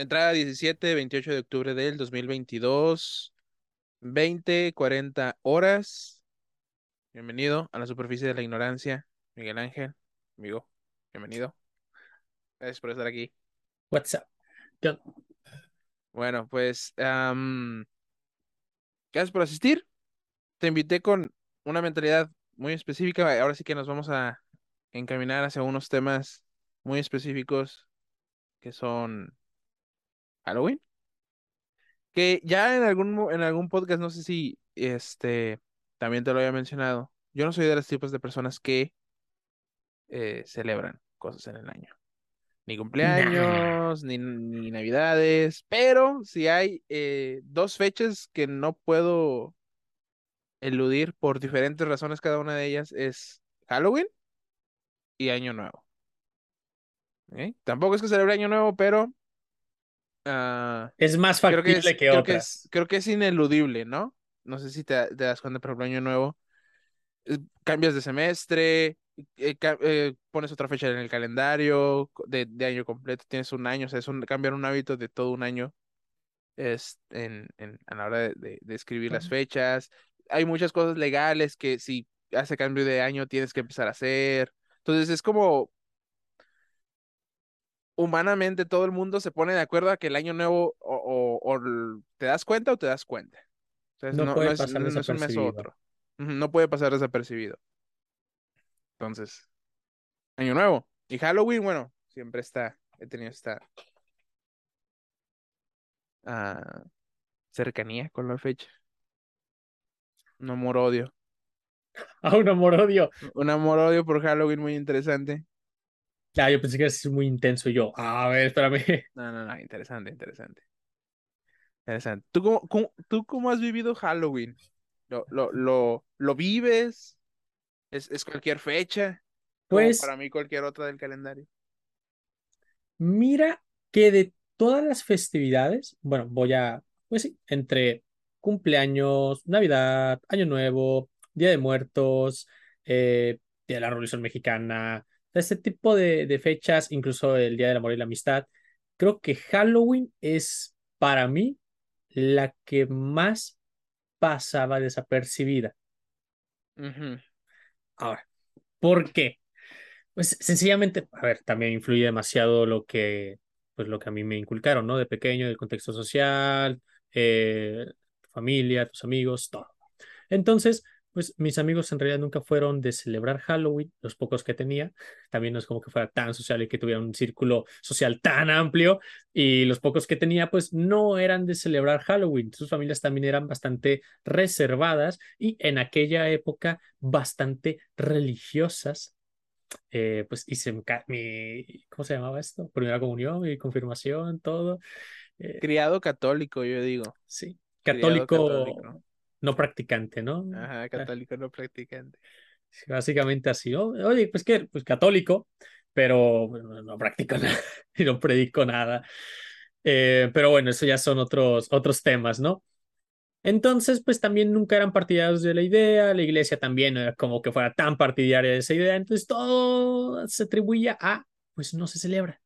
Entrada 17, 28 de octubre del 2022, 20, 40 horas. Bienvenido a la superficie de la ignorancia, Miguel Ángel, amigo, bienvenido. Gracias por estar aquí. What's up? Bueno, pues, am, gracias por asistir. Te invité con una mentalidad muy específica. Ahora sí que nos vamos a encaminar hacia unos temas muy específicos que son Halloween. Que ya en algún, en algún podcast, no sé si este también te lo había mencionado. Yo no soy de los tipos de personas que eh, celebran cosas en el año. Ni Nah. cumpleaños, ni, ni navidades. Pero si hay eh, dos fechas que no puedo eludir por diferentes razones, cada una de ellas es Halloween y Año Nuevo. ¿ok? Tampoco es que celebre Año Nuevo, pero ah, Es más creo que factible es, que creo que otras. es, creo que es ineludible, ¿no? No sé si te, te das cuenta, por ejemplo, Año Nuevo, eh, cambias de semestre, eh, eh, pones otra fecha en el calendario de, de año completo, tienes un año, o sea, es un, cambiar un hábito de todo un año es en, en- a la hora de, de- de escribir las fechas. Hay muchas cosas legales que si hace cambio de año tienes que empezar a hacer. Entonces es como humanamente todo el mundo se pone de acuerdo a que el año nuevo o, o- o l- te das cuenta o te das cuenta. Entonces No no, puede no es, pasar no es un mes otro. No puede pasar desapercibido. Entonces, año nuevo. Y Halloween, bueno, siempre está, he tenido esta ah, cercanía con la fecha. Un amor-odio. Ah, un amor-odio. Un amor-odio por Halloween muy interesante. Ya, yo pensé que era muy intenso y yo, a ver, espérame. No, no, no, interesante, interesante. Interesante. ¿Tú cómo, cómo- tú cómo has vivido Halloween? ¿Lo, lo, lo, lo vives? ¿Es, es cualquier fecha? Pues para mí cualquier otra del calendario. mira que de todas las festividades, bueno, voy a, pues sí, entre cumpleaños, Navidad, Año Nuevo, Día de Muertos, eh, Día de la Revolución Mexicana, este tipo de, de fechas, incluso el Día del Amor y la Amistad, creo que Halloween es para mí la que más pasaba desapercibida. Ahora, ¿por qué? Pues sencillamente, a ver, también influye demasiado lo que, pues lo que a mí me inculcaron, ¿no? De pequeño, del contexto social, eh, tu familia, tus amigos, todo. Entonces, pues mis amigos en realidad nunca fueron de celebrar Halloween, los pocos que tenía. También no es como que fuera tan social y que tuviera un círculo social tan amplio. Y los pocos que tenía, pues no eran de celebrar Halloween. Sus familias también eran bastante reservadas y en aquella época bastante religiosas eh, pues hice mi, ¿cómo se llamaba esto? Primera comunión y confirmación, todo. Eh, Criado católico, yo digo. sí, católico católico. No practicante, ¿no? Ajá, Ah, católico no practicante. sí, básicamente así, ¿no? Oye, pues qué, pues católico, pero bueno, no practico nada y no predico nada. Eh, pero bueno, eso ya son otros, otros temas, ¿no? Entonces, pues también nunca eran partidarios de la idea, la iglesia también no era como que fuera tan partidaria de esa idea, entonces todo se atribuía a, pues no se celebra,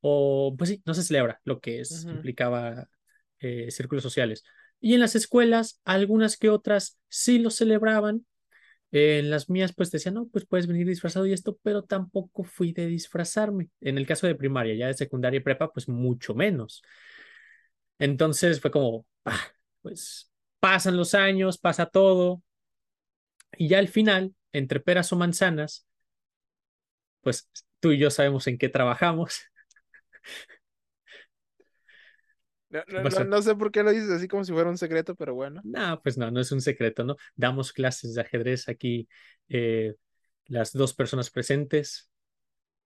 o pues sí, no se celebra, lo que es, implicaba eh, círculos sociales. Y en las escuelas, algunas que otras sí lo celebraban, en las mías pues decían, no, pues puedes venir disfrazado y esto, pero tampoco fui de disfrazarme. En el caso de primaria, ya de secundaria y prepa, pues mucho menos. Entonces fue como, ah, pues pasan los años, pasa todo, y ya al final, entre peras o manzanas, pues tú y yo sabemos en qué trabajamos. No, ¿Qué no, no sé por qué lo dices así como si fuera un secreto, pero bueno. No, pues no, no es un secreto, ¿no? Damos clases de ajedrez aquí, eh, las dos personas presentes,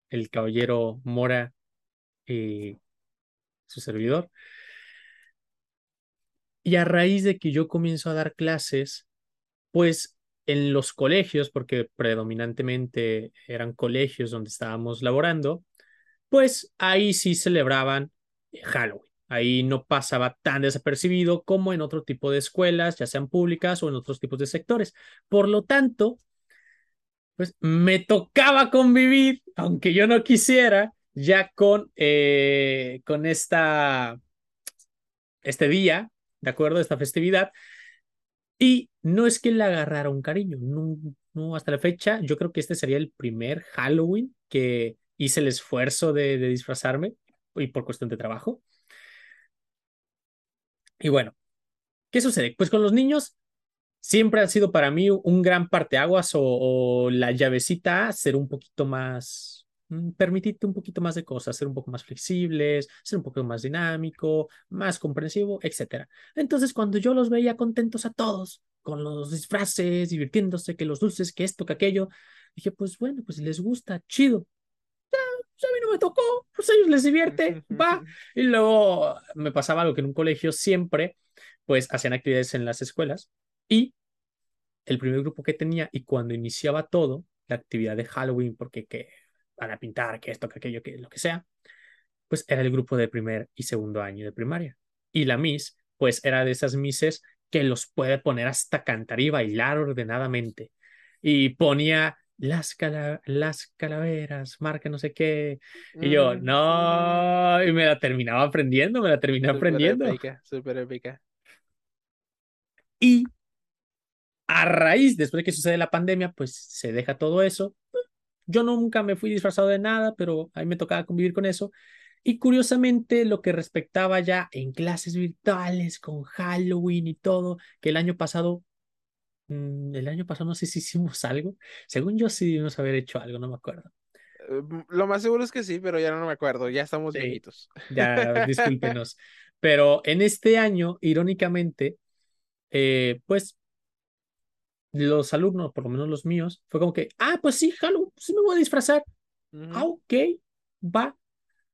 el caballero Mora y su servidor. Y a raíz de que yo comienzo a dar clases, pues en los colegios, porque predominantemente eran colegios donde estábamos laborando, pues ahí sí celebraban Halloween. Ahí no pasaba tan desapercibido como en otro tipo de escuelas, ya sean públicas o en otros tipos de sectores. Por lo tanto, pues me tocaba convivir, aunque yo no quisiera, ya con, eh, con esta, este día, ¿de acuerdo? Esta festividad. Y no es que le agarrara un cariño, hasta la fecha, yo creo que este sería el primer Halloween que hice el esfuerzo de, de disfrazarme y por cuestión de trabajo. Y bueno, ¿qué sucede? Pues con los niños siempre ha sido para mí un gran parteaguas o, o la llavecita ser un poquito más, mm, permitirte un poquito más de cosas, ser un poco más flexibles, ser un poco más dinámico, más comprensivo, etc. Entonces, cuando yo los veía contentos a todos, con los disfraces, divirtiéndose, que los dulces, que esto, que aquello, dije, pues bueno, pues les gusta, chido. Pues a mí no me tocó, pues a ellos les divierte, va. Y luego me pasaba algo que en un colegio siempre, pues hacían actividades en las escuelas y el primer grupo que tenía y cuando iniciaba todo, la actividad de Halloween, porque que para pintar, que esto, que aquello, que lo que sea, pues era el grupo de primer y segundo año de primaria. Y la Miss, pues era de esas Misses que los puede poner hasta cantar y bailar ordenadamente. Y ponía las, cala las calaveras, marca no sé qué. Y yo, Mm, no, y me la terminaba aprendiendo, me la terminé Súper aprendiendo. épica, súper épica. Y a raíz, después de que sucede la pandemia, pues se deja todo eso. Yo nunca me fui disfrazado de nada, pero a mí me tocaba convivir con eso. Y curiosamente, lo que respectaba ya en clases virtuales, con Halloween y todo, que el año pasado, el año pasado no sé si hicimos algo. Según yo sí debimos haber hecho algo, no me acuerdo. Eh, Lo más seguro es que sí, pero ya no me acuerdo, ya estamos Sí, viejitos. ya discúlpenos. Pero en este año, irónicamente, eh, pues los alumnos, por lo menos los míos, fue como que, ah, pues sí, Halloween, sí me voy a disfrazar. Ah, Ujú. ok, va.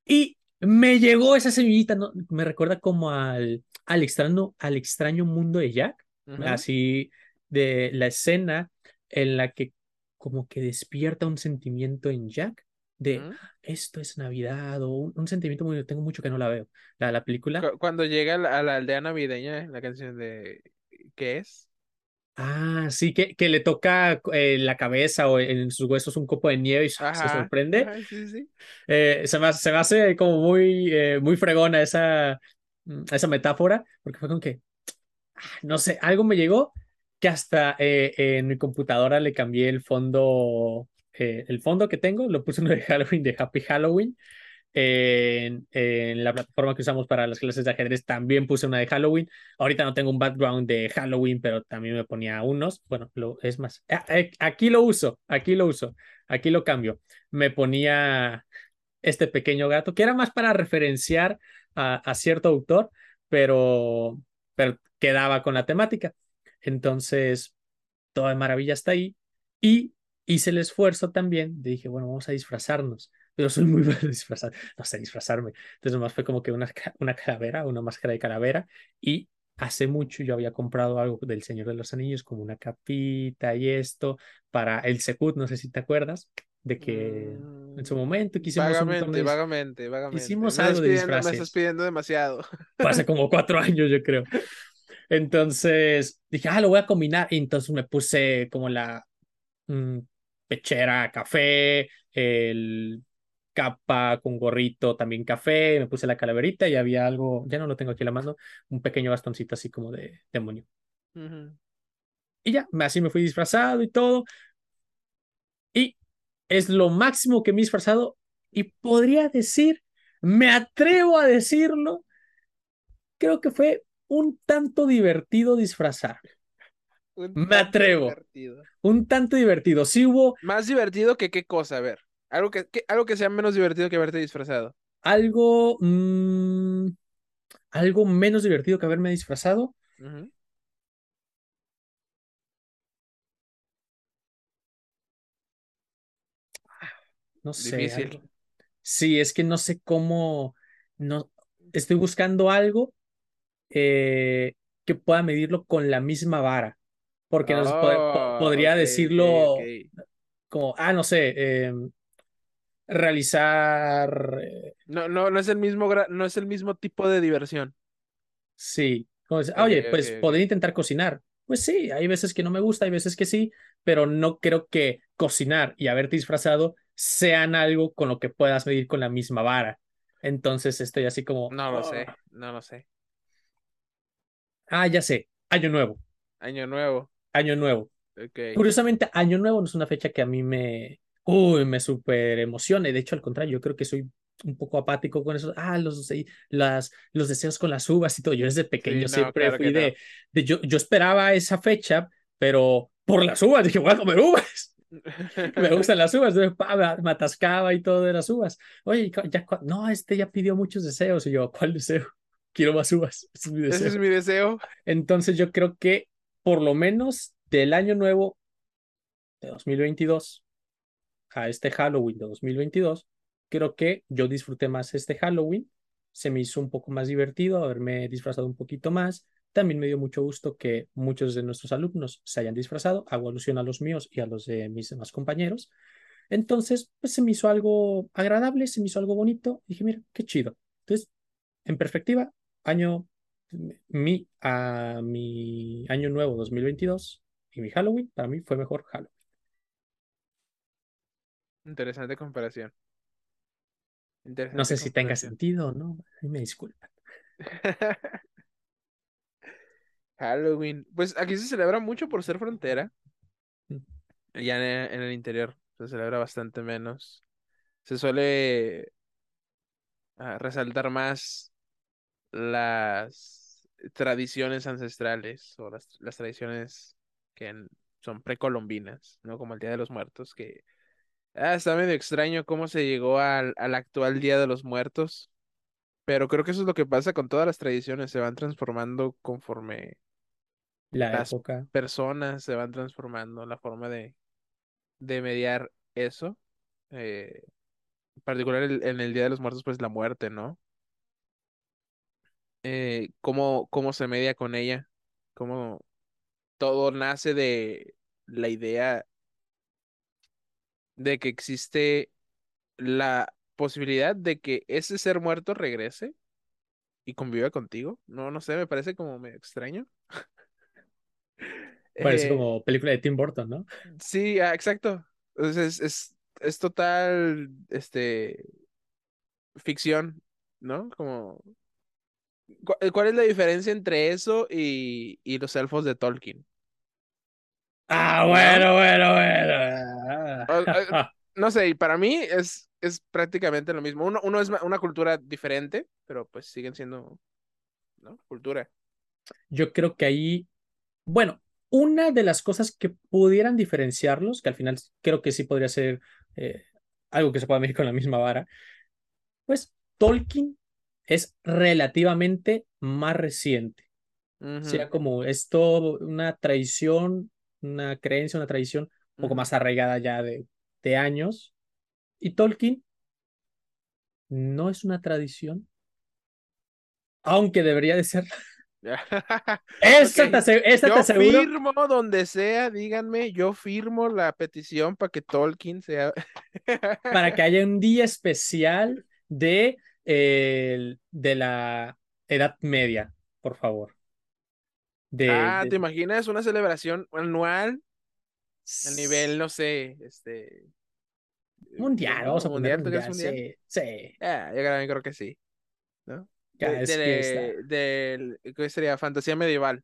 Y me llegó esa semillita, ¿no? Me recuerda como al, al extraño, al extraño mundo de Jack, Ujú. así de la escena en la que como que despierta un sentimiento en Jack de esto es Navidad o un, un sentimiento muy, tengo mucho que no la veo, la, la película. Cu- Cuando llega a la, a la aldea navideña, la canción de ¿qué es? Ah, sí, que, que le toca eh, la cabeza o en sus huesos un copo de nieve y se sorprende. ajá, sí, sí. Eh, se me, se me hace como muy, eh, muy fregona esa, mm, esa metáfora, porque fue como que, ah, no sé, algo me llegó que hasta eh, en mi computadora le cambié el fondo, eh, el fondo que tengo, lo puse uno de Halloween, de Happy Halloween. En, en la plataforma que usamos para las clases de ajedrez también puse una de Halloween. Ahorita no tengo un background de Halloween, pero también me ponía unos. Bueno, lo, es más, aquí lo uso, aquí lo uso, aquí lo cambio. Me ponía este pequeño gato, que era más para referenciar a, a cierto autor, pero, pero quedaba con la temática. Entonces, toda de maravilla está ahí. Y hice el esfuerzo también, dije, bueno, vamos a disfrazarnos, pero soy muy bueno disfrazar, no sé disfrazarme. Entonces, nomás fue como que una, una calavera, una máscara de calavera. Y hace mucho yo había comprado algo del Señor de los Anillos, como una capita y esto, para el Secut, no sé si te acuerdas, de que en su Mm, momento quisimos un Vagamente, torneo, vagamente, vagamente. hicimos Me algo de despidiendo, me estás disfraces. pidiendo demasiado. Hace como cuatro años, yo creo. Entonces dije, ah, lo voy a combinar. Y entonces me puse como la mm, pechera café, el capa con gorrito también café, me puse la calaverita y había algo, ya no lo tengo aquí a la mano, un pequeño bastoncito así como de demonio. Ujú. Y ya, así me fui disfrazado y todo. Y es lo máximo que me he disfrazado y podría decir, me atrevo a decirlo, creo que fue un tanto divertido disfrazar. Un Me atrevo. divertido. Un tanto divertido. Sí hubo Más divertido que qué cosa, a ver. Algo que, que- algo que sea menos divertido que verte disfrazado. algo, mm, algo menos divertido que haberme disfrazado. No sé, Difícil. Sí, es que no sé cómo, no, estoy buscando algo eh, que pueda medirlo con la misma vara, porque nos Oh, podría decirlo como, ah, no sé, eh, realizar, eh, No, no, no es el mismo, no es el mismo tipo de diversión. sí, como decir, ah, oye, pues podría intentar cocinar. Pues sí, hay veces que no me gusta, hay veces que sí, pero no creo que cocinar y haberte disfrazado sean algo con lo que puedas medir con la misma vara. Entonces estoy así como, No lo "Oh". sé, no lo sé. Ah, ya sé, año nuevo, Año nuevo. año nuevo. Ok. Curiosamente, Año Nuevo no es una fecha que a mí me, uy, me súper emocione. De hecho, al contrario, yo creo que soy un poco apático con eso. Ah, los, las, los deseos con las uvas y todo. Yo desde pequeño no, siempre claro fui no. de, de yo, yo esperaba esa fecha, pero por las uvas. Dije, voy a comer uvas. Me gustan las uvas. Entonces, pa, me, atascaba y todo de las uvas. Oye, ya, no, este ya pidió muchos deseos. Y yo, ¿cuál deseo? Quiero más uvas. Ese es mi Ese deseo. es mi deseo. Entonces yo creo que por lo menos del año nuevo de 2022 a este Halloween de 2022, creo que yo disfruté más este Halloween, se me hizo un poco más divertido haberme disfrazado un poquito más. También me dio mucho gusto que muchos de nuestros alumnos se hayan disfrazado, hago alusión a los míos y a los de mis demás compañeros. Entonces, pues se me hizo algo agradable, se me hizo algo bonito. Dije, mira, qué chido. Entonces, en perspectiva, año mi, a mi año nuevo 2022 y mi Halloween, para mí fue mejor Halloween. Interesante comparación. Interesante No sé si tenga sentido o no, ahí me disculpan. Halloween. Pues aquí se celebra mucho por ser frontera. Mm. Ya en, en el interior se celebra bastante menos. Se suele ah, resaltar más las tradiciones ancestrales o las, las tradiciones que en- son precolombinas, ¿no? Como el Día de los Muertos, que ah, está medio extraño cómo se llegó al, al actual Día de los Muertos. Pero creo que eso es lo que pasa con todas las tradiciones, se van transformando conforme La las época. personas se van transformando, la forma de, de mediar eso. eh, en particular el- en el Día de los Muertos, pues la muerte, ¿no? Eh, cómo, cómo se media con ella, cómo todo nace de la idea de que existe la posibilidad de que ese ser muerto regrese y conviva contigo. No, no sé, me parece como medio extraño. Parece Eh, como película de Tim Burton, ¿no? Sí, ah, exacto. Entonces, es, es, es total, este, ficción, ¿no? Como, ¿cu- eh, ¿cuál es la diferencia entre eso y, y los elfos de Tolkien? Ah, ¿No? bueno, bueno, bueno. eh, no sé, y para mí es, es prácticamente lo mismo. Uno, uno es una cultura diferente, pero pues siguen siendo, ¿no? Cultura. Yo creo que ahí, bueno, una de las cosas que pudieran diferenciarlos, que al final creo que sí podría ser eh, algo que se pueda medir con la misma vara, pues Tolkien es relativamente más reciente. Sea Ujú, como esto, una tradición, una creencia, una tradición un poco más arraigada ya de, de años. Y Tolkien no es una tradición, aunque debería de ser. Esta te, Ok, ase- esta te Yo aseguro firmo donde sea, díganme, yo firmo la petición para que Tolkien sea. para que haya un día especial de, eh, de la Edad Media, por favor. De, Ah, de- ¿te imaginas una celebración anual a nivel, no sé, este, mundial, vamos a ponerlo mundial, ¿tú crees mundial, sí, sí, Ah, yo también creo que sí, ¿no? ya De, es ¿qué sería? Fantasía medieval.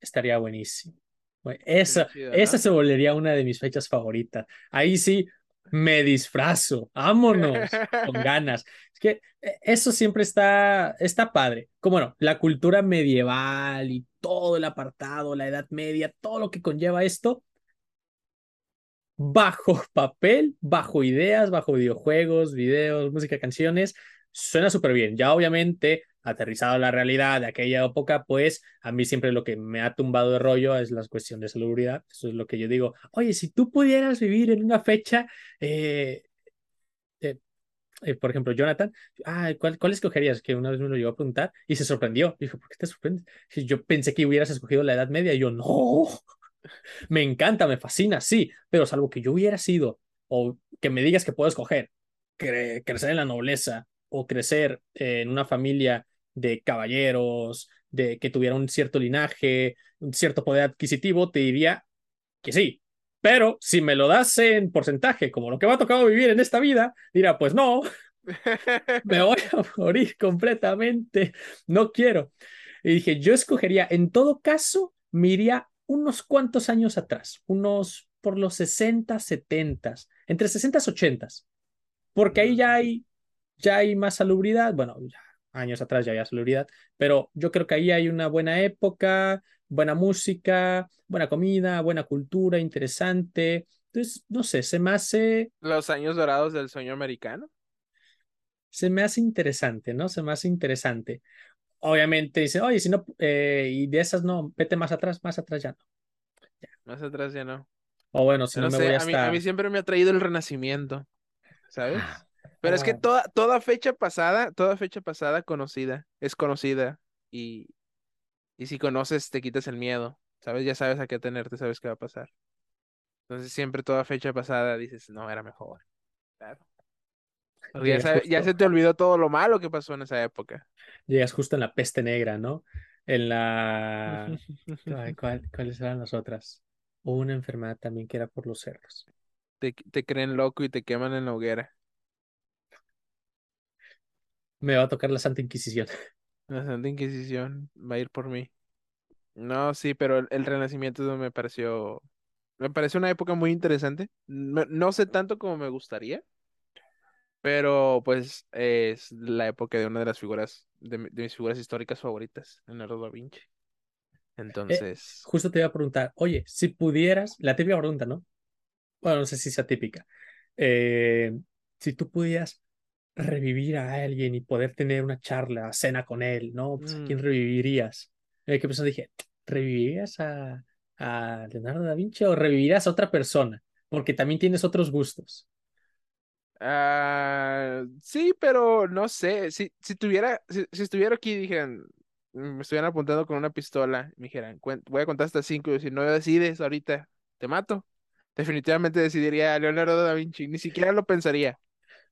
estaría buenísimo. Bueno, esa, chido, esa ¿no? se volvería una de mis fechas favoritas. Ahí sí, me disfrazo, vámonos, con ganas. Es que eh, eso siempre está, está padre. Como no, la cultura medieval y todo el apartado, la Edad Media, todo lo que conlleva esto, bajo papel, bajo ideas, bajo videojuegos, videos, música, canciones, suena súper bien. Ya obviamente, aterrizado a la realidad de aquella época, pues a mí siempre lo que me ha tumbado de rollo es la cuestión de salubridad. Eso es lo que yo digo. Oye, si tú pudieras vivir en una fecha, eh, eh, eh, por ejemplo, Jonathan, ah, ¿cuál, ¿cuál escogerías? Que una vez me lo llegó a preguntar y se sorprendió. Dijo, ¿por qué te sorprendes? Yo pensé que hubieras escogido la Edad Media y yo, no. Me encanta, me fascina, sí, pero salvo que yo hubiera sido, o que me digas que puedo escoger, cre- crecer en la nobleza o crecer en una familia de caballeros, de que tuviera un cierto linaje, un cierto poder adquisitivo, te diría que sí. Pero si me lo das en porcentaje, como lo que me ha tocado vivir en esta vida, dirá, pues no, me voy a morir completamente, no quiero. Y dije, yo escogería, en todo caso, me iría unos cuantos años atrás, unos por los 60, 70, entre 60 y 80, porque ahí ya hay, ya hay más salubridad, bueno, ya años atrás ya había salubridad, pero yo creo que ahí hay una buena época, buena música, buena comida, buena cultura, interesante. Entonces, no sé, se me hace... Los años dorados del sueño americano. Se me hace interesante, ¿no? Se me hace interesante. Obviamente dice, oye, si no, eh, y de esas no, vete más atrás, más atrás ya no. Más atrás ya no. O bueno, si no, me voy hasta... a, mí, a mí siempre me ha traído el renacimiento, ¿sabes? Ah, Pero es que toda, toda fecha pasada, toda fecha pasada conocida, es conocida. Y, y si conoces, te quitas el miedo, ¿sabes? Ya sabes a qué tenerte, sabes qué va a pasar. Entonces siempre toda fecha pasada dices, no, era mejor. Claro. Porque ya, sabe- ya se te olvidó todo lo malo que pasó en esa época. Llegas justo en la peste negra, ¿no? En la... Ay, ¿cuál- ¿Cuáles eran las otras? Hubo una enfermedad también que era por los cerdos. te, te creen loco y te queman en la hoguera. Me va a tocar la Santa Inquisición. La Santa Inquisición va a ir por mí. No, sí, pero el, el Renacimiento me pareció, me pareció una época muy interesante. No, no sé tanto como me gustaría, pero pues es la época de una de las figuras, de, de mis figuras históricas favoritas, Leonardo da Vinci. Entonces, Justo te iba a preguntar, oye, si pudieras, la típica pregunta, ¿no? Bueno, no sé si sea típica. Eh, si tú pudieras revivir a alguien y poder tener una charla, cena con él, ¿no? Pues, ¿a quién Mm. revivirías? Eh, ¿Qué persona dije? ¿Revivirías a, a Leonardo da Vinci o revivirías a otra persona? Porque también tienes otros gustos. ah, sí, pero no sé, si, si tuviera, si, si estuviera aquí dijeran, mm, me estuvieran apuntando con una pistola, y me dijeran, "Cuen- voy a contar hasta cinco, y si no decides ahorita, te mato. Definitivamente decidiría a Leonardo da Vinci, ni siquiera lo pensaría.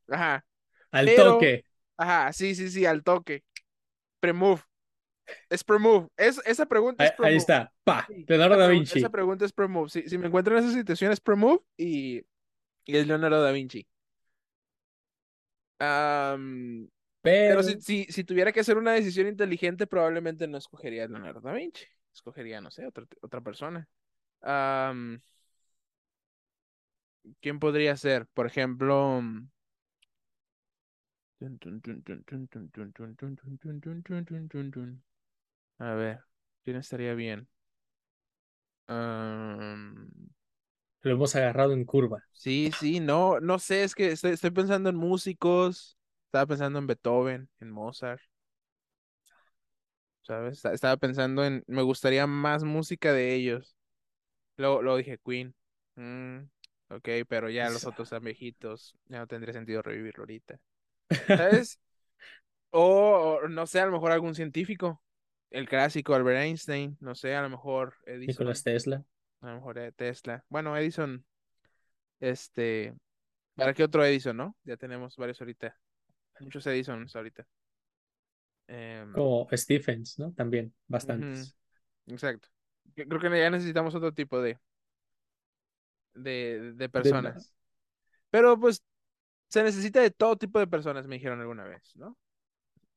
Ajá, Al Pero- toque. ajá, sí, sí, sí, al toque. Pre-move. Es pre-move. Es, esa pregunta es pre-move. ahí está. Pa. Sí, Leonardo da Vinci. Esa pregunta es pre-move. Si, si me encuentro en esa situación es pre-move y, y es Leonardo da Vinci. Pero, pero si, si, si tuviera que hacer una decisión inteligente, probablemente no escogería a Leonardo da Vinci. Escogería, no sé, otra, otra persona. ¿quién podría ser? Por ejemplo. mm, A ver, ¿quién estaría bien? Lo hemos agarrado en curva. sí, sí, no, no sé, es que estoy, estoy pensando en músicos, estaba pensando en Beethoven, en Mozart, ¿sabes? Esta- Estaba pensando en, me gustaría más música de ellos. Luego, luego dije Queen. Mm, ok, pero ya los otros están viejitos, ya no tendría sentido revivirlo ahorita. ¿Sabes? O, o, no sé, a lo mejor algún científico, el clásico Albert Einstein, no sé, a lo mejor Edison. Nicolás Tesla. A lo mejor eh, Tesla. Bueno, Edison, este, ¿para qué otro Edison, no? Ya tenemos varios ahorita. Muchos Edisons ahorita. Em, Como Stephens, ¿no? También, bastantes. exacto. Yo Creo que ya necesitamos otro tipo de, de, de De- personas. Pero pues se necesita de todo tipo de personas, me dijeron alguna vez, ¿no?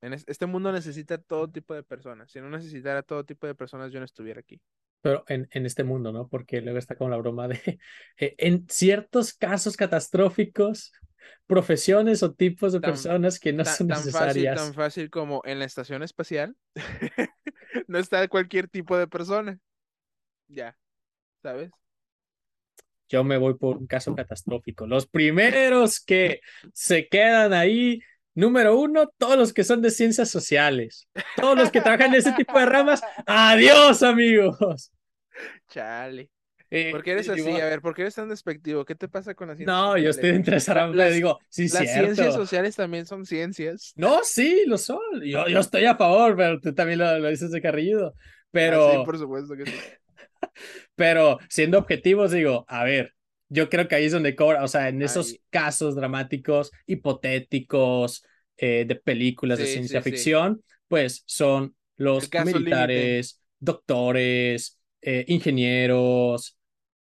En es- este mundo necesita todo tipo de personas. Si no necesitara todo tipo de personas, yo no estuviera aquí. Pero en, en este mundo, ¿no? Porque luego está como la broma de, eh, en ciertos casos catastróficos, profesiones o tipos de Tan- personas que no son tan fácil, necesarias. tan fácil como en la estación espacial, no está cualquier tipo de persona. Ya, ¿sabes? Yo me voy por un caso catastrófico. Los primeros que se quedan ahí, número uno, todos los que son de ciencias sociales. Todos los que trabajan en ese tipo de ramas, adiós, amigos. Chale. Eh, ¿Por qué eres así? digo, A ver, ¿por qué eres tan despectivo? ¿Qué te pasa con las ciencias No, yo estoy sociales? entre esa las- digo, sí, Las cierto. ciencias sociales también son ciencias. No, sí, lo son. Yo, yo estoy a favor, pero tú también lo, lo dices de carrillo. Ah, Pero, sí, por supuesto que sí. Pero siendo objetivos, digo, a ver, yo creo que ahí es donde cobra, o sea, en esos casos dramáticos, hipotéticos, eh, de películas de ciencia sí, sí. ficción, pues son los militares, doctores, eh, ingenieros,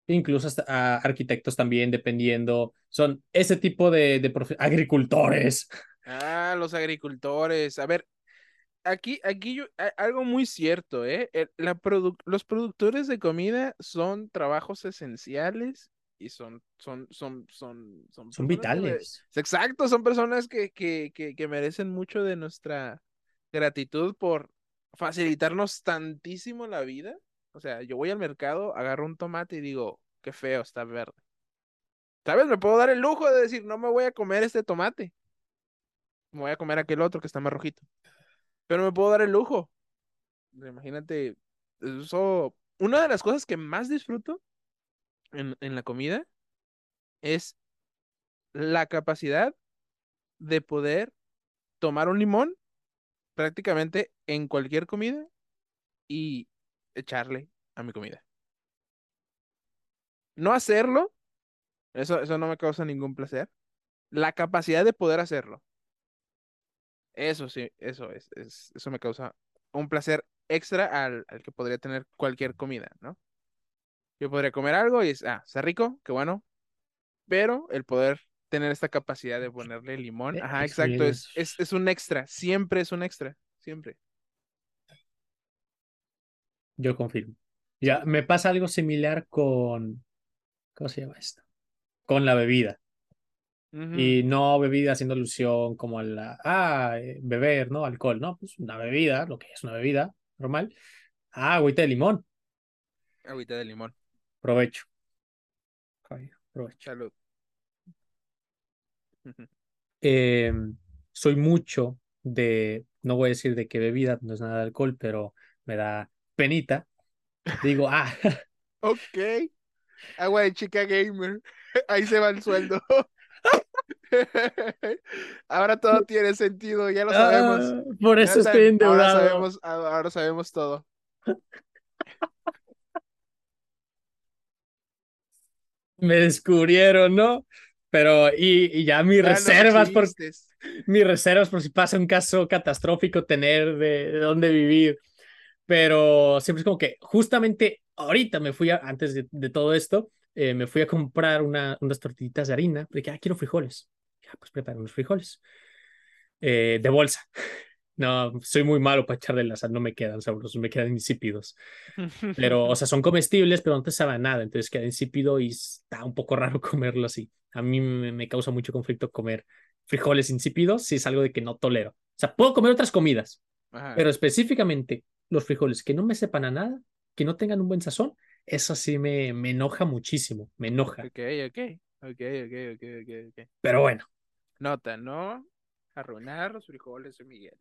incluso hasta a arquitectos también, dependiendo, son ese tipo de, de agricultores. Ah, los agricultores. A ver, aquí, aquí yo, a- algo muy cierto, ¿eh? El- la produ- los productores de comida son trabajos esenciales y son, son, son, son, son Son personas que vitales. Exacto, son personas que, que, que, que merecen mucho de nuestra gratitud por facilitarnos tantísimo la vida. O sea, yo voy al mercado, agarro un tomate y digo, qué feo, está verde. ¿Sabes? Me puedo dar el lujo de decir, no me voy a comer este tomate, me voy a comer aquel otro que está más rojito. Pero me puedo dar el lujo. Imagínate, eso, una de las cosas que más disfruto en, en la comida es la capacidad de poder tomar un limón prácticamente en cualquier comida y echarle a mi comida. No hacerlo, eso, eso no me causa ningún placer. La capacidad de poder hacerlo, eso sí, eso es, es- eso me causa un placer extra al, al que podría tener cualquier comida, ¿no? Yo podría comer algo y es, ah, está rico, qué bueno, pero el poder tener esta capacidad de ponerle limón, Eh, ajá, exacto, es, es, es un extra, siempre es un extra, siempre. Yo confirmo. Ya, me pasa algo similar con, ¿cómo se llama esto? Con la bebida. Y no bebida haciendo alusión como a la, ah, eh, beber, ¿no? Alcohol, ¿no? Pues una bebida, lo que es una bebida normal. Ah, agüita de limón. Agüita de limón, Provecho. Provecho. salud. Eh, soy mucho de, no voy a decir de qué bebida, no es nada de alcohol, pero me da penita. Digo, ah, Ok, agua de chica gamer, ahí se va el sueldo. Ahora todo tiene sentido, ya lo sabemos. ah, por eso Jonathan, estoy ahora endeudado. sabemos, ahora sabemos todo. Me descubrieron, ¿no? Pero, y, y ya mis Ya nos reservas, por, exhibiste. mis reservas por si pasa un caso catastrófico, tener de, de dónde vivir. Pero siempre es como que justamente ahorita me fui, a, antes de, de todo esto, eh, me fui a comprar una, unas tortillitas de harina, porque ah, quiero frijoles. Ya, pues preparo unos frijoles eh, de bolsa. No, soy muy malo para echarle la sal, no me quedan sabrosos, me quedan insípidos. Pero, o sea, son comestibles, pero no te saben a nada, entonces queda insípido y está un poco raro comerlo así. A mí me, me causa mucho conflicto comer frijoles insípidos si es algo de que no tolero. O sea, puedo comer otras comidas, Ajá. pero específicamente los frijoles que no me sepan a nada, que no tengan un buen sazón, eso sí me, me enoja muchísimo, me enoja. Ok, ok, ok, ok, ok, ok, ok. Pero bueno, Nota, no arruinar los frijoles de Miguel.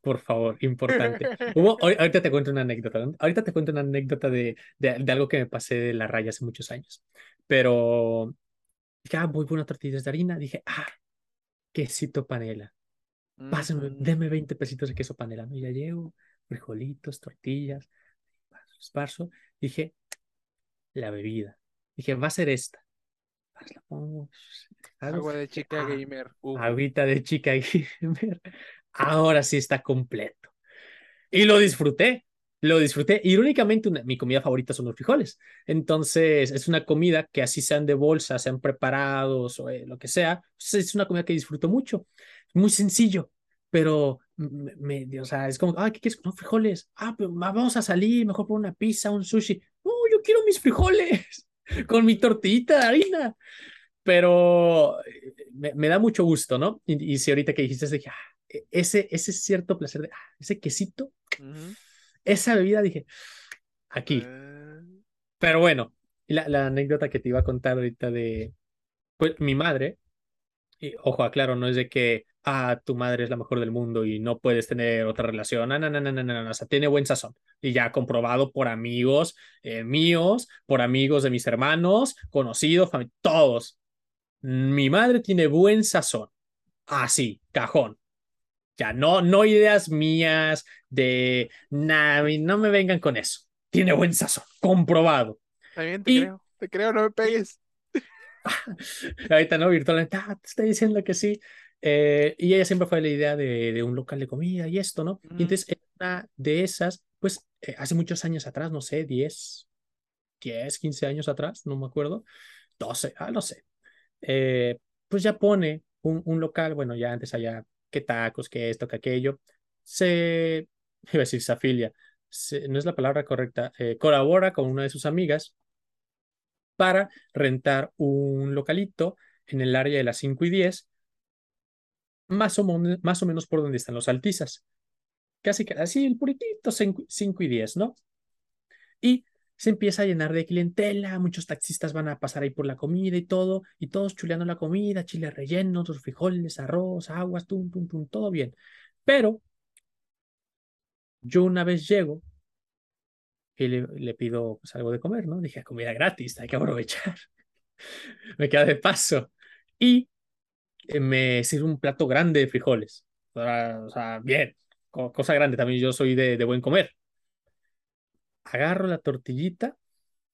por favor, importante. Hubo, ahor- ahorita te cuento una anécdota. Ahorita te cuento una anécdota de, de, de algo que me pasé de la raya hace muchos años. Pero dije, ah, voy por una tortilla de harina. Dije, ah, quesito panela. Pásenme, Ujú. denme 20 pesitos de queso panela. ¿no? Y ya llevo frijolitos, tortillas, esparzo. Dije, la bebida. Dije, va a ser esta. Pues la pongo, hago, Agua de chica ah, gamer. ujú. agüita de chica gamer. Ahora sí está completo. Y lo disfruté, lo disfruté. Irónicamente, una- mi comida favorita son los frijoles. Entonces, es una comida que así sean de bolsa, sean preparados o eh, lo que sea, pues, es una comida que disfruto mucho. Muy sencillo, pero me, me- o sea, es como, ah, ¿qué quieres? No, frijoles. Ah, pero vamos a salir, mejor por una pizza, un sushi. No, yo quiero mis frijoles con mi tortillita de harina. Pero eh, me, me da mucho gusto, ¿no? Y, y si ahorita que dijiste, dije, ah, e- ese, ese cierto placer de, ah, ese quesito, esa bebida, dije, aquí. Pero bueno, la, la anécdota que te iba a contar ahorita de, pues mi madre, y ojo, aclaro, no es de que, ah, tu madre es la mejor del mundo y no puedes tener otra relación, no, no, no, no, no, no, no, o sea, tiene buen sazón. Y ya comprobado por amigos eh, míos, por amigos de mis hermanos, conocidos, todos. Mi madre tiene buen sazón. Así, cajón. Ya, no, no ideas mías de, nah, no me vengan con eso. Tiene buen sazón, comprobado. Está bien, te Y- creo. Te creo, no me pegues. Ahorita no, virtualmente, ah, te estoy diciendo que sí. Eh, y ella siempre fue la idea de, de un local de comida y esto, ¿no? Ujú. Y entonces, en una de esas, pues, eh, hace muchos años atrás, no sé, 10, 10, 15 años atrás, no me acuerdo, 12, ah, no sé. Eh, pues ya pone un, un local, bueno, ya antes allá, que tacos, que esto, que aquello, se, iba a decir, se afilia, no es la palabra correcta, eh, colabora con una de sus amigas para rentar un localito en el área de las 5 y 10, más o, más o menos por donde están los altizas. Casi así, el puritito 5 y 10, ¿no? Y se empieza a llenar de clientela, muchos taxistas van a pasar ahí por la comida y todo, y todos chuleando la comida, chile relleno, los frijoles, arroz, aguas, tum, tum, tum, todo bien. Pero yo una vez llego y le, pido pues, algo de comer, ¿no? Dije, comida gratis, hay que aprovechar. me queda de paso. Y me sirve un plato grande de frijoles. O sea, bien, cosa grande, también yo soy de, de buen comer. Agarro la tortillita,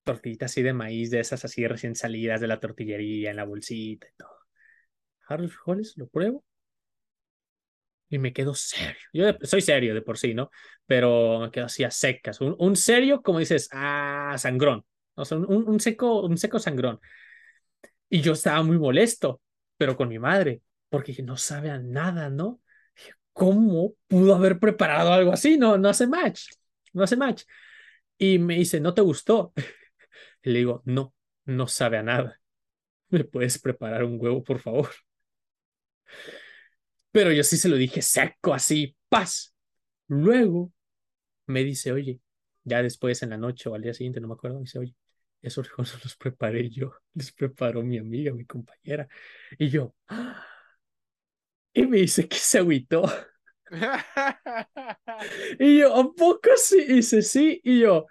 tortillita así de maíz, de esas así recién salidas de la tortillería, en la bolsita y todo. Agarro los frijoles, lo pruebo y me quedo serio. Yo soy serio de por sí, ¿no? Pero me quedo así a secas. Un, serio, como dices, ah, sangrón. O sea, un, un, seco, un seco sangrón. Y yo estaba muy molesto, pero con mi madre, porque no sabe a nada, ¿no? ¿Cómo pudo haber preparado algo así? No, no hace match. No hace match. Y me dice, ¿no te gustó? Le digo, no, no sabe a nada. ¿Me puedes preparar un huevo, por favor? Pero yo sí se lo dije seco, así, paz. Luego me dice, oye, ya después en la noche o al día siguiente, no me acuerdo, me dice, oye, esos frijoles los preparé yo, les preparó mi amiga, mi compañera. Y yo, ¡Ah! y me dice que se agüitó. y yo, ¿a poco sí? Y dice, sí. Y yo,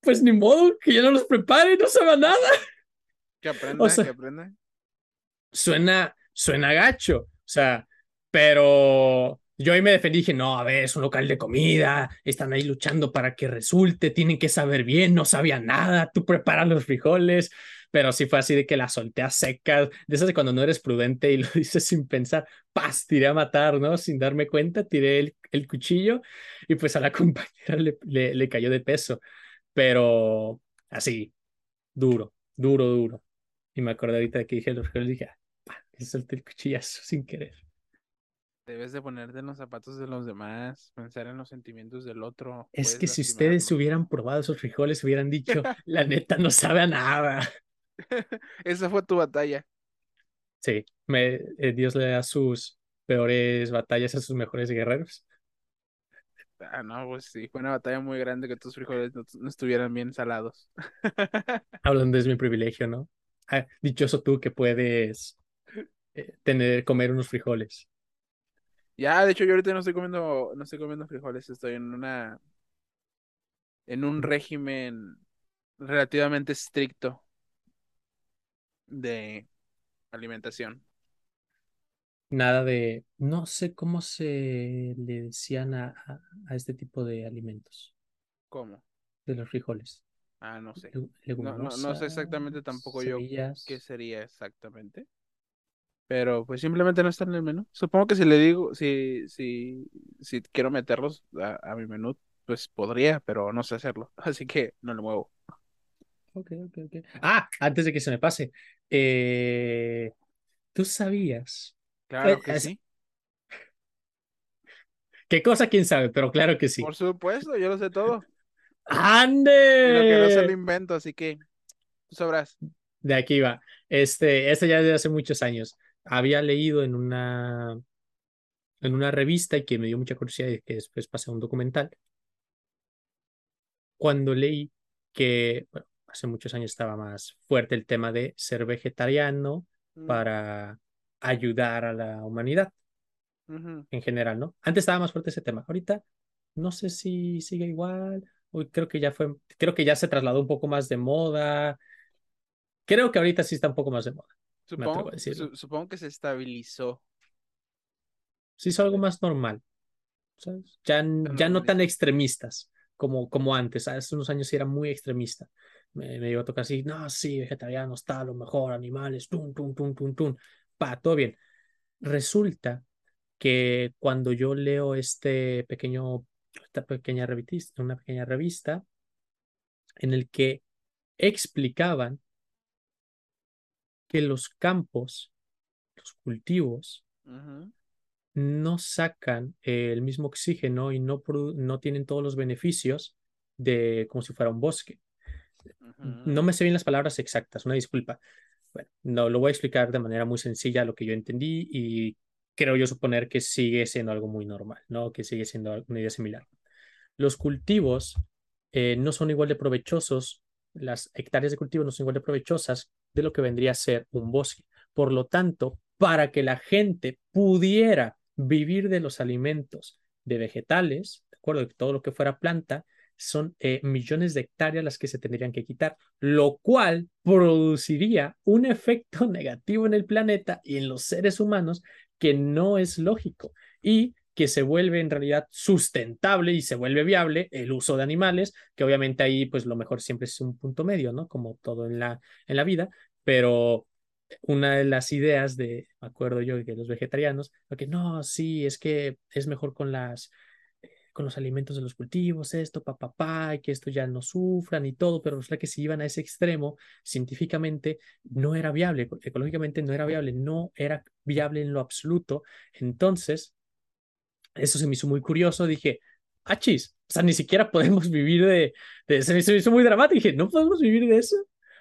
pues ni modo, que yo no los prepare, no sabe nada. Que aprenda, que aprenda. Suena, suena gacho, o sea, pero yo ahí me defendí, dije, no, a ver, es un local de comida, están ahí luchando para que resulte, tienen que saber bien, no sabía nada, tú preparas los frijoles, pero sí fue así de que la solté a secas, de esas de cuando no eres prudente y lo dices sin pensar, paz, tiré a matar, ¿no? Sin darme cuenta, tiré el, el cuchillo y pues a la compañera le, le, cayó de peso, pero así, duro, duro, duro. Y me acordé ahorita de que dije los frijoles, dije, y solté el cuchillazo sin querer. Debes de ponerte en los zapatos de los demás, pensar en los sentimientos del otro. Es que si ustedes hubieran probado esos frijoles, hubieran dicho, la neta no sabe a nada. Esa fue tu batalla. Sí, me, eh, Dios le da sus peores batallas a sus mejores guerreros. Ah, no, pues sí, fue una batalla muy grande que tus frijoles no, estuvieran bien salados. Hablando es mi privilegio, ¿no? Ah, dichoso tú que puedes eh, tener, comer unos frijoles. Ya, de hecho, yo ahorita no estoy comiendo, no estoy comiendo frijoles, estoy en una, en un régimen relativamente estricto de alimentación. Nada de, no sé cómo se le decían a, a, este tipo de alimentos. ¿Cómo? De los frijoles. Ah, no sé. No, no, sé exactamente tampoco yo qué sería exactamente. Pero pues simplemente no está en el menú. Supongo que si le digo, si, si, si quiero meterlos a, mi menú, pues podría, pero no sé hacerlo. Así que no le muevo. Ok, ok, ok. Ah, antes de que se me pase. Eh, ¿Tú sabías? Claro eh, que sí. ¿Qué cosa? ¿Quién sabe? Pero claro que sí. Por supuesto, yo lo sé todo. ¡Ande! Lo que no se lo invento, así que tú sabrás. De aquí va. Este, este ya de hace muchos años había leído en una, en una revista y que me dio mucha curiosidad y que después pasé a un documental. Cuando leí que, bueno, hace muchos años estaba más fuerte el tema de ser vegetariano mm. para ayudar a la humanidad en general, ¿no? Antes estaba más fuerte ese tema. Ahorita no sé si sigue igual. Hoy creo que ya fue, creo que ya se trasladó un poco más de moda. Creo que ahorita sí está un poco más de moda. Supongo, que se estabilizó. Se hizo algo más normal. Ya, ya no tan extremistas como, como antes. Hace unos años sí era muy extremista. Me, me iba a tocar así, no, sí, vegetarianos, tal, lo mejor, animales, tum, tum, tum, tum, tum. Pa, todo bien. Resulta que cuando yo leo este pequeño, esta pequeña revista, una pequeña revista, en el que explicaban que los campos, los cultivos, no sacan eh, el mismo oxígeno y no, no tienen todos los beneficios de como si fuera un bosque. No me sé bien las palabras exactas, una disculpa. Bueno, no lo voy a explicar de manera muy sencilla lo que yo entendí y creo yo suponer que sigue siendo algo muy normal, ¿no? Que sigue siendo una idea similar. Los cultivos eh, no son igual de provechosos, las hectáreas de cultivo no son igual de provechosas de lo que vendría a ser un bosque. Por lo tanto, para que la gente pudiera vivir de los alimentos de vegetales, de acuerdo, de todo lo que fuera planta, son eh, millones de hectáreas las que se tendrían que quitar, lo cual produciría un efecto negativo en el planeta y en los seres humanos que no es lógico y que se vuelve en realidad sustentable y se vuelve viable el uso de animales, que obviamente ahí pues lo mejor siempre es un punto medio, ¿no? Como todo en la, en la vida, pero una de las ideas de, me acuerdo yo, de los vegetarianos, que no, sí, es que es mejor con las con los alimentos de los cultivos, esto, papá, pa, pa, que esto ya no sufran y todo, pero resulta que si iban a ese extremo, científicamente no era viable, ecológicamente no era viable, no era viable en lo absoluto. Entonces, eso se me hizo muy curioso, dije, achis, o sea, ni siquiera podemos vivir de, de se, me, se me hizo muy dramático, dije, no podemos vivir de eso.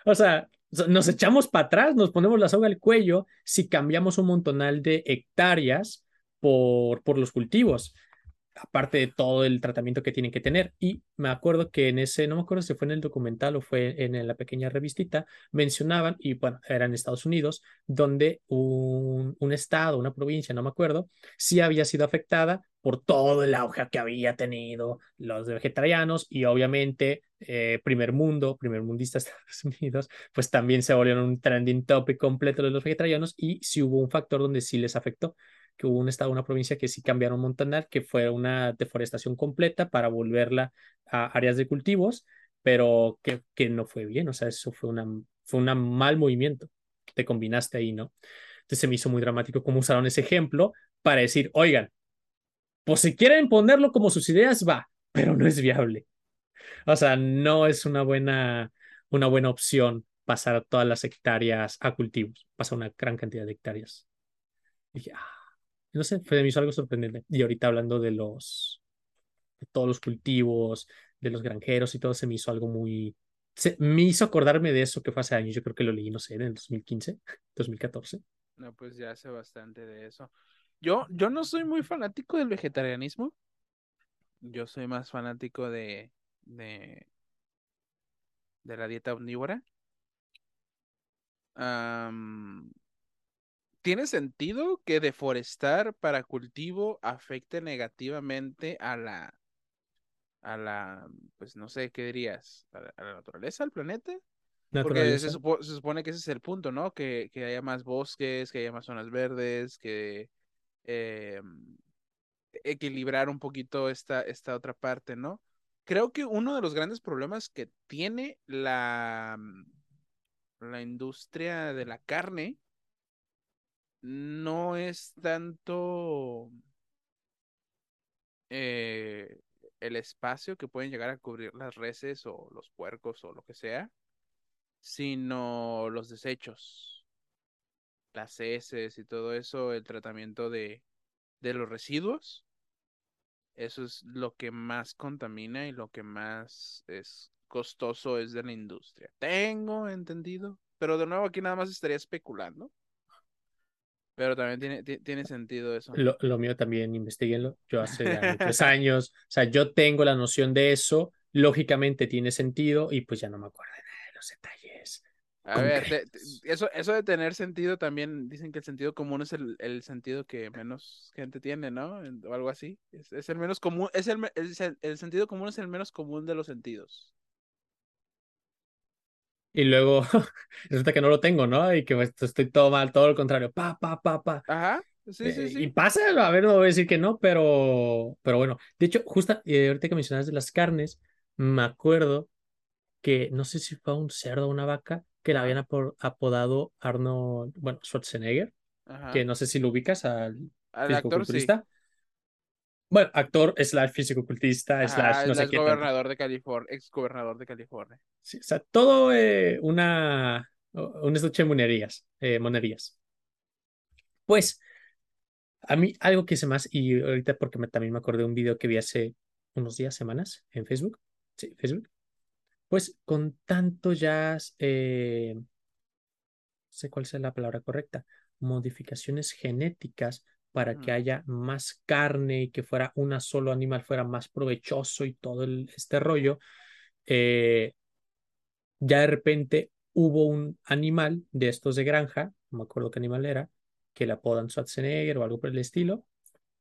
O sea, nos echamos para atrás, nos ponemos la soga al cuello si cambiamos un montonal de hectáreas por, por los cultivos aparte de todo el tratamiento que tienen que tener. Y me acuerdo que en ese, no me acuerdo si fue en el documental o fue en, la pequeña revistita, mencionaban, y bueno, era en Estados Unidos, donde un, estado, una provincia, no me acuerdo, sí había sido afectada por todo el auge que había tenido los vegetarianos y obviamente eh, primer mundo, primer mundista Estados Unidos, pues también se volvieron un trending topic completo de los vegetarianos y sí hubo un factor donde sí les afectó que hubo un estado, una provincia que sí cambiaron montonal, que fue una deforestación completa para volverla a áreas de cultivos, pero que, que no fue bien, o sea, eso fue una fue un mal movimiento. Te combinaste ahí, ¿no? Entonces se me hizo muy dramático cómo usaron ese ejemplo para decir, oigan, pues si quieren ponerlo como sus ideas, va, pero no es viable. O sea, no es una buena, una buena opción pasar todas las hectáreas a cultivos, pasar una gran cantidad de hectáreas. Y dije, ah, no sé, fue, me hizo algo sorprendente. Y ahorita hablando de los, de todos los cultivos, de los granjeros y todo, se me hizo algo muy, se, me hizo acordarme de eso que fue hace años. Yo creo que lo leí, no sé, en el 2015, 2014. No, pues ya hace bastante de eso. Yo, yo no soy muy fanático del vegetarianismo. Yo soy más fanático de, de, de la dieta omnívora. Am, ¿tiene sentido que deforestar para cultivo afecte negativamente a la, a la, pues no sé, ¿qué dirías? ¿A la, a la naturaleza, al planeta? Porque se, Naturaleza. supo- se supone que ese es el punto, ¿no? Que, que haya más bosques, que haya más zonas verdes, que eh, equilibrar un poquito esta, esta otra parte, ¿no? Creo que uno de los grandes problemas que tiene la, la industria de la carne no es tanto eh, el espacio que pueden llegar a cubrir las reses o los puercos o lo que sea, sino los desechos, las heces y todo eso, el tratamiento de, de los residuos. Eso es lo que más contamina y lo que más es costoso es de la industria. Tengo entendido, pero de nuevo aquí nada más estaría especulando. Pero también tiene, ti- tiene sentido eso. Lo, lo mío también, investiguenlo. Yo hace muchos años, o sea, yo tengo la noción de eso, lógicamente tiene sentido y pues ya no me acuerdo de nada de los detalles A ver, te- te- concretos. eso, eso de tener sentido también dicen que el sentido común es el, el sentido que menos gente tiene, ¿no? O algo así. Es, es el menos común, es el, es el, el sentido común es el menos común de los sentidos. Y luego resulta que no lo tengo, ¿no? Y que pues, estoy todo mal, todo lo contrario, pa, pa, pa, pa. Ajá, sí, sí, Eh, y sí. pasa, a ver, no voy a decir que no, pero, pero bueno. De hecho, justo eh, ahorita que mencionas de las carnes, me acuerdo que no sé si fue un cerdo o una vaca que la habían apo- apodado Arnold, bueno, Schwarzenegger, ajá. que no sé si lo ubicas al Al actor sí. Bueno, actor slash físico-cultista slash Ajá, no sé qué tanto. gobernador de California, ex gobernador de California. Sí, o sea, todo eh, una, un estuche de monerías, eh, monerías. Pues a mí algo que se más, y ahorita porque me, también me acordé de un video que vi hace unos días, semanas, en Facebook. Sí, Facebook. Pues con tanto ya, eh, no sé cuál sea la palabra correcta, modificaciones genéticas para que haya más carne y que fuera un solo animal fuera más provechoso y todo el, este rollo, eh, ya de repente hubo un animal de estos de granja, no me acuerdo qué animal era, que le apodan Schwarzenegger o algo por el estilo,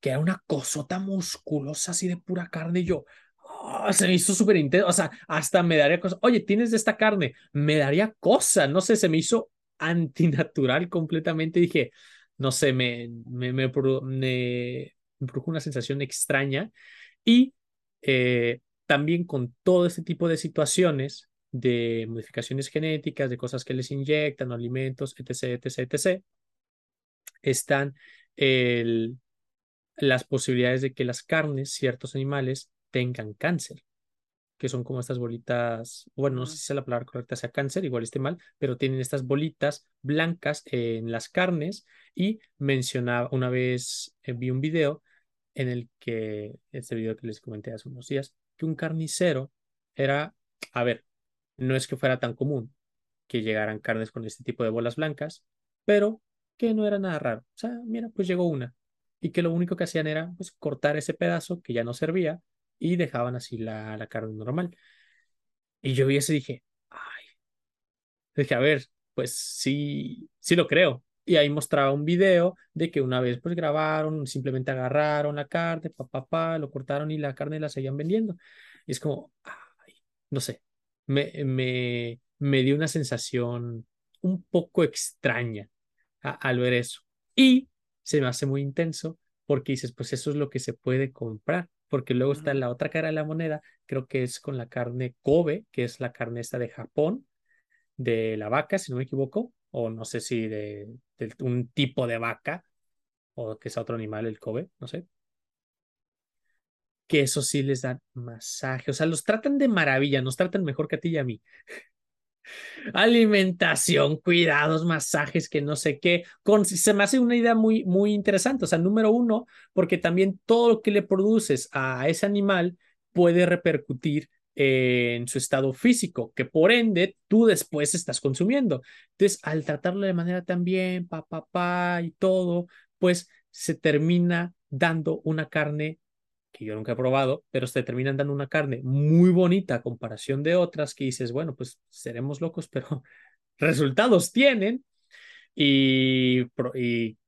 que era una cosota musculosa así de pura carne. Y yo, oh, se me hizo súper intenso. O sea, hasta me daría cosa. Oye, tienes de esta carne, me daría cosa. No sé, se me hizo antinatural completamente. Dije, no sé, me, me, produjo una sensación extraña. Y eh, también con todo este tipo de situaciones de modificaciones genéticas, de cosas que les inyectan, alimentos, etc., etc., etc., están el, las posibilidades de que las carnes, ciertos animales, tengan cáncer, que son como estas bolitas, bueno, no sé si la palabra correcta sea cáncer, igual esté mal, pero tienen estas bolitas blancas en las carnes y mencionaba, una vez eh, vi un video en el que, este video que les comenté hace unos días, que un carnicero era, a ver, no es que fuera tan común que llegaran carnes con este tipo de bolas blancas, pero que no era nada raro. O sea, mira, pues llegó una. Y que lo único que hacían era pues cortar ese pedazo que ya no servía y dejaban así la, la carne normal. Y yo vi eso y dije, ay, dije, a ver, pues sí, sí lo creo. Y ahí mostraba un video de que una vez pues grabaron, simplemente agarraron la carne, pa, pa, pa, lo cortaron y la carne la seguían vendiendo. Y es como, ay, no sé, me, me, me dio una sensación un poco extraña al ver eso. Y se me hace muy intenso porque dices, pues eso es lo que se puede comprar. Porque luego está la otra cara de la moneda, creo que es con la carne Kobe, que es la carne esta de Japón de la vaca, si no me equivoco, o no sé si de, de un tipo de vaca, o que es otro animal, el Kobe, no sé, que eso sí les dan masaje, o sea, los tratan de maravilla, nos tratan mejor que a ti y a mí. Alimentación, cuidados, masajes, que no sé qué. Con, se me hace una idea muy, muy interesante. O sea, número uno, porque también todo lo que le produces a ese animal puede repercutir en su estado físico, que por ende tú después estás consumiendo. Entonces, al tratarlo de manera tan bien, pa, y todo, pues se termina dando una carne que yo nunca he probado, pero se terminan dando una carne muy bonita a comparación de otras que dices, bueno, pues seremos locos, pero resultados tienen y, y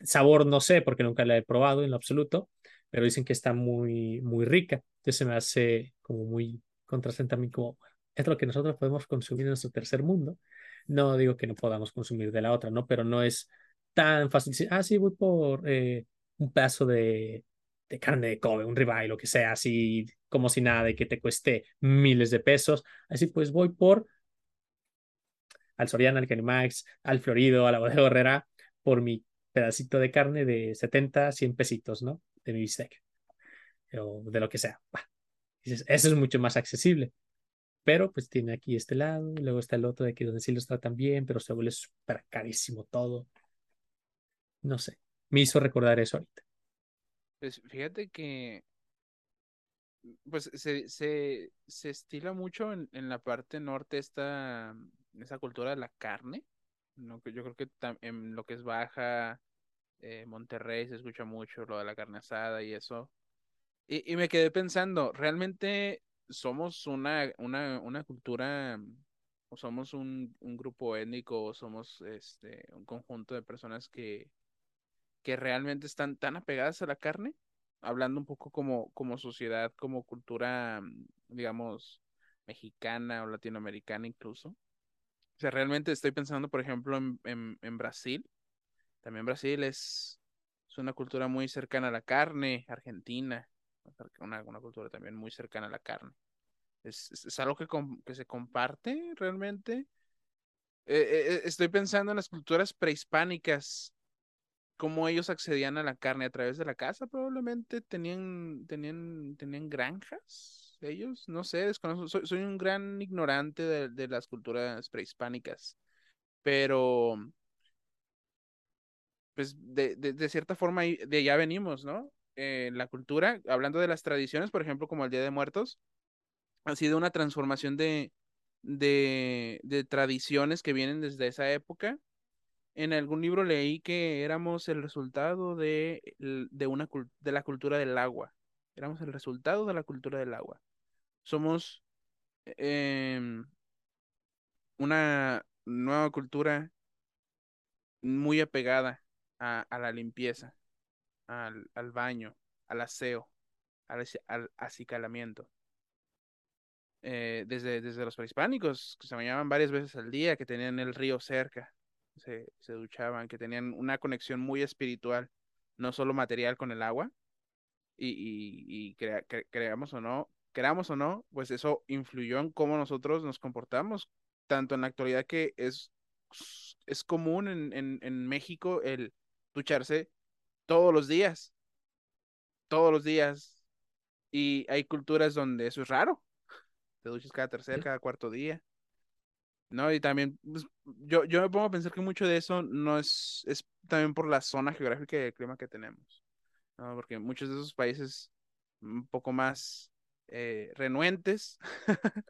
sabor no sé, porque nunca la he probado en lo absoluto, pero dicen que está muy, muy rica. Entonces se me hace como muy contrastante a mí, como es lo que nosotros podemos consumir en nuestro tercer mundo. No digo que no podamos consumir de la otra, ¿no? Pero no es tan fácil decir, ah, sí, voy por eh, un pedazo de, de carne de Kobe, un ribeye, lo que sea, así como si nada, de que te cueste miles de pesos. Así pues voy por al Soriana, al Canimax, al Florido, a la Bodega Herrera, por mi pedacito de carne de 70, 100 pesitos, ¿no? De mi bistec, o de lo que sea. Eso es mucho más accesible. Pero pues tiene aquí este lado, y luego está el otro de aquí donde sí los tratan bien, pero se vuelve súper carísimo todo. No sé, me hizo recordar eso ahorita. Pues fíjate que pues se, se, se estila mucho en, en la parte norte esta, esa cultura de la carne. ¿no? Yo creo que en lo que es Baja, eh, Monterrey se escucha mucho lo de la carne asada y eso. Y, y me quedé pensando, ¿realmente somos una, una, una cultura o somos un, un grupo étnico o somos este, un conjunto de personas que que realmente están tan apegadas a la carne, hablando un poco como, como sociedad, como cultura, mm, digamos, mexicana o latinoamericana incluso. O sea, realmente estoy pensando, por ejemplo, en, en, Brasil. También Brasil es, es una cultura muy cercana a la carne, Argentina, una, cultura también muy cercana a la carne. Es, es, algo que, que se comparte realmente. Eh, eh, eh, estoy pensando en las culturas prehispánicas cómo ellos accedían a la carne a través de la casa, probablemente tenían, tenían, tenían granjas ellos, no sé, soy, soy un gran ignorante de, de las culturas prehispánicas, pero pues de, de, de cierta forma de allá venimos, ¿no? Eh, la cultura, hablando de las tradiciones, por ejemplo, como el Día de Muertos, ha sido una transformación de, de, de tradiciones que vienen desde esa época. En algún libro leí que éramos el resultado de, de, una, de la cultura del agua. Éramos el resultado de la cultura del agua. Somos em, una nueva cultura muy apegada a, la limpieza, al, baño, al aseo, al, al acicalamiento. eh, desde, desde los prehispánicos, que se bañaban varias veces al día, que tenían el río cerca, se, se duchaban, que tenían una conexión muy espiritual, no solo material con el agua, y, y, y crea- cre- creamos o no, creamos o no, pues eso influyó en cómo nosotros nos comportamos, tanto en la actualidad que es, es común en, en, en México el ducharse todos los días, todos los días, y hay culturas donde eso es raro te duchas cada tercer, cada cuarto día, ¿no? Y también, pues, yo, yo me pongo a pensar que mucho de eso no es, es también por la zona geográfica y el clima que tenemos, ¿no? Porque muchos de esos países un poco más eh, renuentes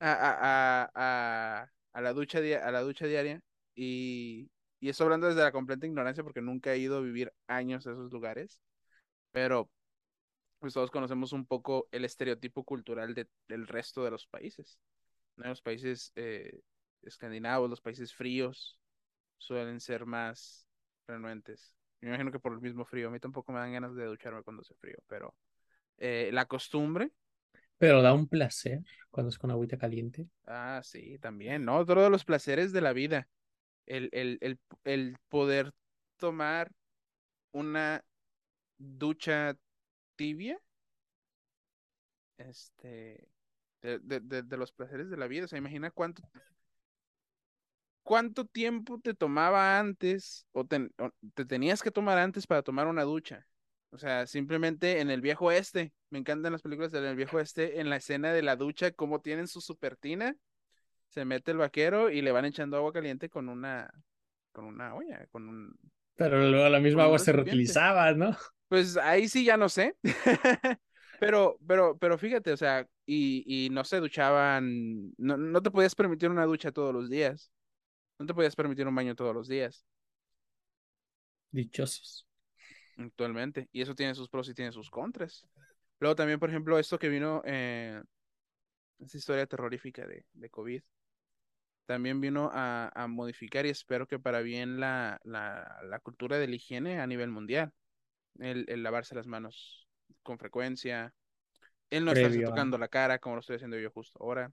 a, a, a, a, la ducha a la ducha diaria y, y eso hablando desde la completa ignorancia porque nunca he ido a vivir años a esos lugares, pero pues todos conocemos un poco el estereotipo cultural de- del resto de los países. ¿no? Los países eh, escandinavos, los países fríos, suelen ser más renuentes. Me imagino que por el mismo frío. A mí tampoco me dan ganas de ducharme cuando hace frío, pero eh, la costumbre, Pero da un placer cuando es con agüita caliente. ah, sí, también, ¿no? Todos los placeres de la vida. El, el, el, el poder tomar una ducha tibia, este, de, de, de, de los placeres de la vida. O sea, imagina cuánto ¿Cuánto tiempo te tomaba antes o te, o te tenías que tomar antes para tomar una ducha? O sea, simplemente en el viejo este, me encantan las películas del viejo este, en la escena de la ducha, cómo tienen su supertina, se mete el vaquero y le van echando agua caliente con una, con una olla, con un, Pero luego la misma agua se reutilizaba, ¿no? Pues ahí sí ya no sé. Pero, pero, pero fíjate, o sea, y, y no se duchaban, no, no te podías permitir una ducha todos los días. No te podías permitir un baño todos los días. Dichosos. Actualmente. Y eso tiene sus pros y tiene sus contras. Luego también, por ejemplo, esto que vino, eh, esta historia terrorífica de, de COVID, también vino a, a modificar y espero que para bien la, la, la cultura de la higiene a nivel mundial. El, el lavarse las manos con frecuencia, el no estarse tocando la cara como lo estoy haciendo yo justo ahora,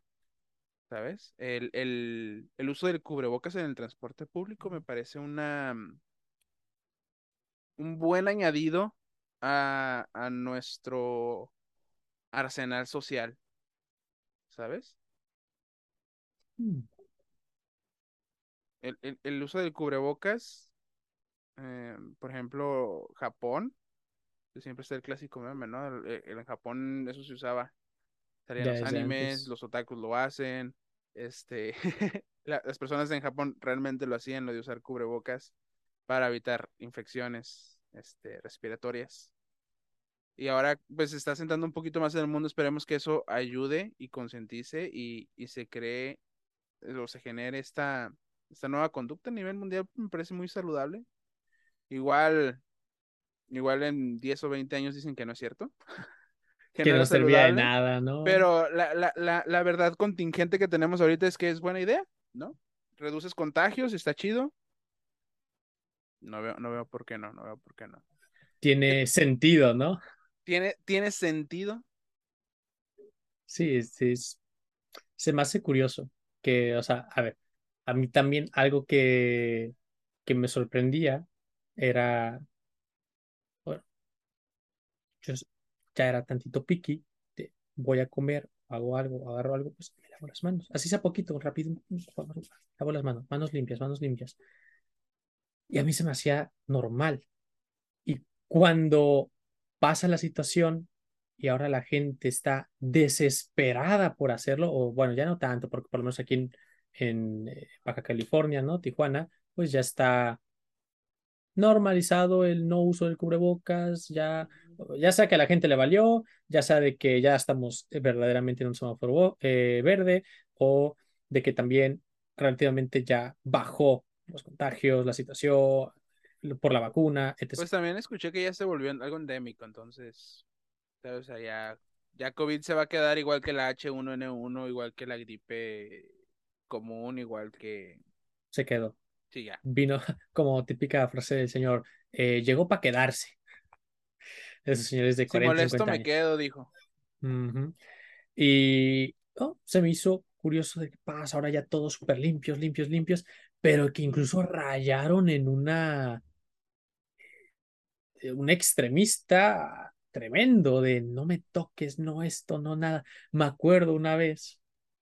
¿sabes? El, el, el uso del cubrebocas en el transporte público me parece una, un buen añadido a, a nuestro arsenal social, ¿sabes? Mm. El, el- el uso del cubrebocas, eh, por ejemplo, Japón, que siempre está el clásico meme, ¿no? El- en Japón eso se usaba. Salían los animes, antes. los otakus lo hacen, este, la- las personas en Japón realmente lo hacían, lo de usar cubrebocas para evitar infecciones, este, respiratorias. Y ahora pues se está sentando un poquito más en el mundo, esperemos que eso ayude y concientice y, y se cree o se genere esta, esta nueva conducta a nivel mundial, me parece muy saludable. Igual, igual en 10 o 20 años dicen que no es cierto, que Que no no servía de nada, ¿no? pero la, la, la, la verdad contingente que tenemos ahorita es que es buena idea, ¿no? Reduces contagios, está chido. No veo, no veo por qué no, no veo por qué no. Tiene sentido, ¿no? ¿Tiene, tiene sentido? Sí, sí, es- se me hace curioso que, o sea, a ver, a mí también algo que, que me sorprendía era, bueno, yo ya era tantito picky, de, voy a comer, hago algo, agarro algo, pues me lavo las manos, así sea poquito, rápido, lavo las manos, manos limpias, manos limpias. Y a mí se me hacía normal, cuando pasa la situación y ahora la gente está desesperada por hacerlo, o bueno, ya no tanto, porque por lo menos aquí en, en eh, Baja California, ¿no? Tijuana, pues ya está normalizado el no uso del cubrebocas, ya, ya sea que a la gente le valió, ya sea de que ya estamos verdaderamente en un semáforo eh, verde o de que también relativamente ya bajó los contagios, la situación por la vacuna, etc. Pues también escuché que ya se volvió algo endémico, entonces, o sea, ya, ya COVID se va a quedar igual que la H1N1, igual que la gripe común, igual que... Se quedó. Sí, ya. Vino como típica frase del señor, eh, llegó para quedarse. Esos señores de 40, si molesto 50 me quedo, dijo. Y oh, se me hizo curioso de que pasa ahora ya todos súper limpios, limpios, limpios, pero que incluso rayaron en una eh, un extremista tremendo de no me toques, no esto, no nada. Me acuerdo una vez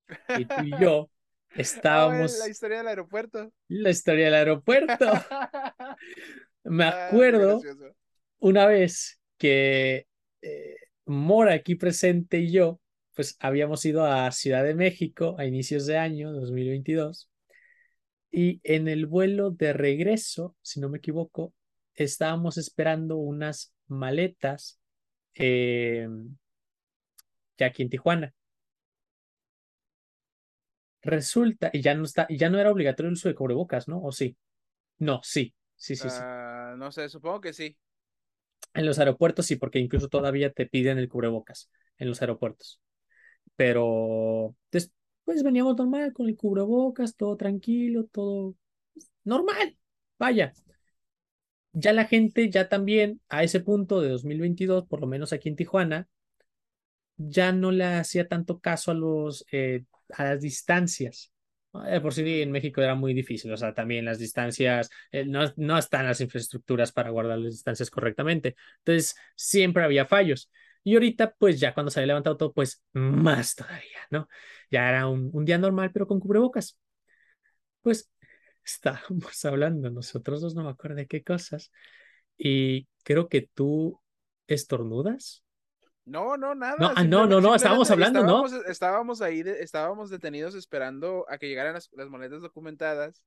que tú y yo Ah, estábamos la historia del aeropuerto. la historia del aeropuerto. Me Ah, acuerdo una vez que eh, Mora aquí presente y yo, pues habíamos ido a Ciudad de México a inicios de año 2022 y en el vuelo de regreso, si no me equivoco, estábamos esperando unas maletas eh, ya aquí en Tijuana. Resulta, y ya no está, ya no era obligatorio el uso de cubrebocas, ¿no? ¿O sí? No, sí, sí, sí, sí. Ah, no sé, supongo que sí. En los aeropuertos sí, porque incluso todavía te piden el cubrebocas en los aeropuertos. Pero después veníamos normal con el cubrebocas, todo tranquilo, todo normal. Vaya. Ya la gente, ya también a ese punto de 2022, por lo menos aquí en Tijuana, ya no le hacía tanto caso a los eh, a las distancias. Eh, por sí en México era muy difícil, o sea, también las distancias, eh, no, no están las infraestructuras para guardar las distancias correctamente. Entonces, siempre había fallos. Y ahorita, pues ya cuando se había levantado todo, pues más todavía, ¿no? Ya era un, un día normal, pero con cubrebocas. Pues estábamos hablando nosotros dos, no me acuerdo de qué cosas. Y creo que tú estornudas. No, no, nada. No, ah, no, no, no, estábamos hablando, ¿no? estábamos, Estábamos ahí, de- estábamos detenidos esperando a que llegaran las, las maletas documentadas.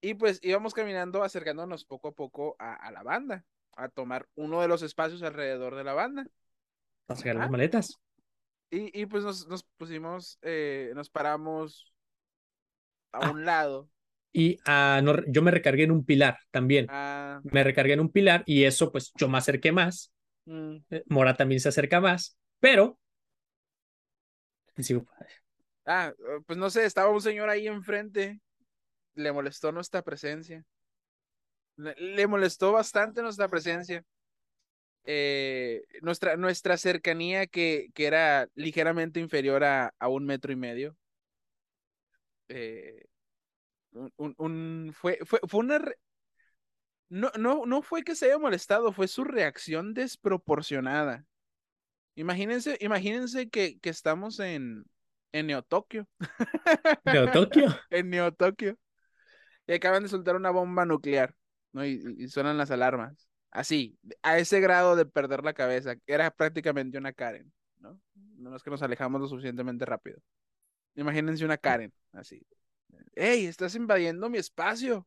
Y pues íbamos caminando, acercándonos poco a poco a, a la banda, a tomar uno de los espacios alrededor de la banda. Para sacar las Ajá. maletas. Y, y pues nos, nos pusimos, eh, nos paramos a Ah. un lado. Y ah, no, yo me recargué en un pilar también. Ah, Me recargué en un pilar y eso, pues yo me acerqué más. Mm, Eh, Mora también se acerca más, pero. Sigo- ah, eh, pues no sé, estaba un señor ahí enfrente. Le molestó nuestra presencia. Le, le molestó bastante nuestra presencia. Eh, nuestra, nuestra cercanía que, que era ligeramente inferior a, a un metro y medio. Eh, un, un- un- fue, fue, fue una... No, no, no fue que se haya molestado, fue su reacción desproporcionada. Imagínense, imagínense que, que estamos en, en Neo Tokio, Pero Tokio. en Neo Tokio, y acaban de soltar una bomba nuclear, ¿no? Y, y- y suenan las alarmas. Así, a ese grado de perder la cabeza, era prácticamente una Karen, ¿no? No es que nos alejamos lo suficientemente rápido. Imagínense una Karen, así. ¡Ey, estás invadiendo mi espacio!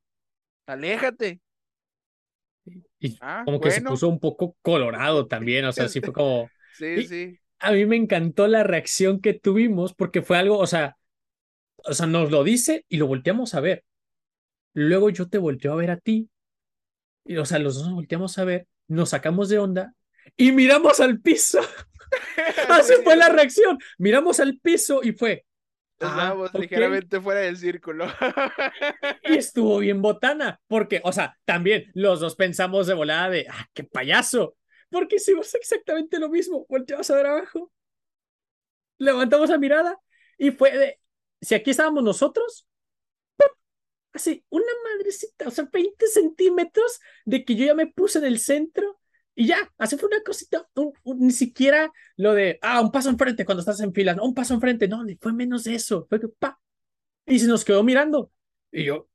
¡Aléjate! Y Ah, como que se puso un poco colorado también. O sea, sí fue como. Sí, Y- sí. A mí me encantó la reacción que tuvimos porque fue algo, o sea, o sea, nos lo dice y lo volteamos a ver. Luego yo te volteo a ver a ti. Y, o sea, los dos nos volteamos a ver, nos sacamos de onda y miramos al piso. Así Sí, fue la reacción. Miramos al piso y fue. Ah, Estábamos ok. ligeramente fuera del círculo. Y estuvo bien botana, porque, o sea, también los dos pensamos de volada de, ah, qué payaso, porque hicimos exactamente lo mismo, volteamos a ver abajo, levantamos la mirada y fue de, si aquí estábamos nosotros, ¡pum! así, una madrecita, o sea, 20 centímetros de que yo ya me puse en el centro y ya, así fue una cosita, un- un- ni siquiera lo de, ah, un paso enfrente cuando estás en fila, no, un paso enfrente, no, ni fue menos de eso, fue que, pa, y se nos quedó mirando. Y yo,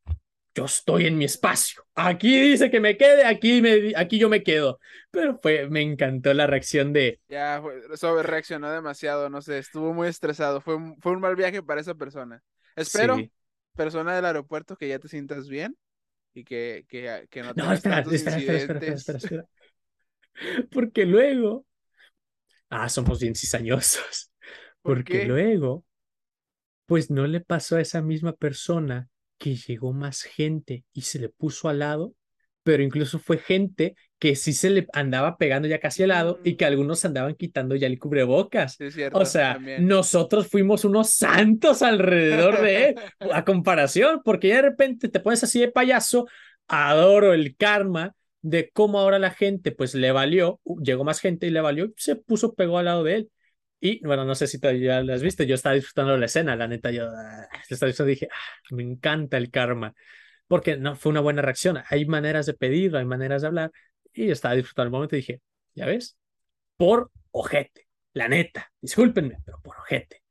yo estoy en mi espacio. Aquí dice que me quede, aquí, me, aquí yo me quedo. Pero fue, me encantó la reacción de... Ya, sobre reaccionó demasiado, no sé, estuvo muy estresado. Fue un, fue un mal viaje para esa persona. Espero, Sí. persona del aeropuerto, que ya te sientas bien y que, que, que no No, tengas espera, tantos espera, espera, espera, espera, incidentes. espera, espera. Porque luego... Ah, somos bien cizañosos. ¿Por Porque qué? luego, pues no le pasó a esa misma persona que llegó más gente y se le puso al lado, pero incluso fue gente que sí se le andaba pegando ya casi al lado y que algunos andaban quitando ya el cubrebocas. sí, O sea, también. nosotros fuimos unos santos alrededor de él, a comparación, porque ya de repente te pones así de payaso, adoro el karma de cómo ahora la gente pues le valió, llegó más gente y le valió, se puso, pegó al lado de él. Y bueno, no sé si tú ya has visto, yo estaba disfrutando la escena, la neta, yo ah, estaba dije, ah, me encanta el karma, porque no fue una buena reacción. Hay maneras de pedirlo, hay maneras de hablar, y estaba disfrutando el momento y dije, ya ves, por ojete, la neta, discúlpenme, pero por ojete.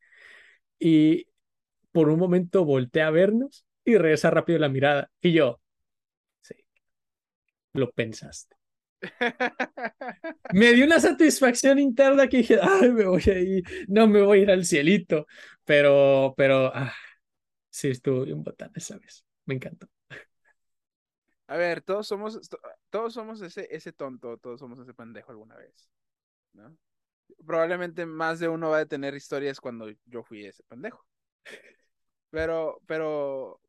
Y por un momento volteé a vernos y regresa rápido la mirada, y yo, lo pensaste. Me dio una satisfacción interna que dije, ay, me voy a ir, no me voy a ir al cielito, pero, pero, ah, sí, estuvo bien botana esa vez, me encantó. A ver, todos somos, to- todos somos ese, ese tonto, todos somos ese pendejo alguna vez. Probablemente más de uno va a tener historias cuando yo fui ese pendejo. Pero, pero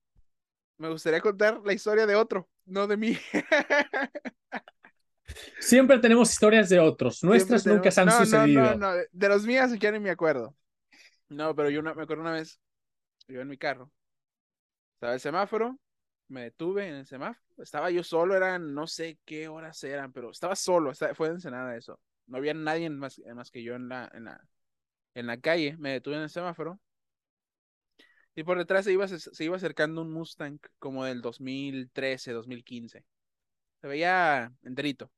me gustaría contar la historia de otro, no de mí. Siempre tenemos historias de otros, Siempre nuestras nunca tenemos- se han no, sucedido. No, no, de los mías ya ni me acuerdo. No, pero yo una- me acuerdo una vez, yo en mi carro, estaba el semáforo, me detuve en el semáforo, estaba yo solo, eran no sé qué horas eran, pero estaba solo, esta- fue de Ensenada eso. No había nadie más, más que yo en la, en la, en la calle, me detuve en el semáforo. Y por detrás se iba, se, iba acercando un Mustang como del 2013, 2015. Se veía enterito.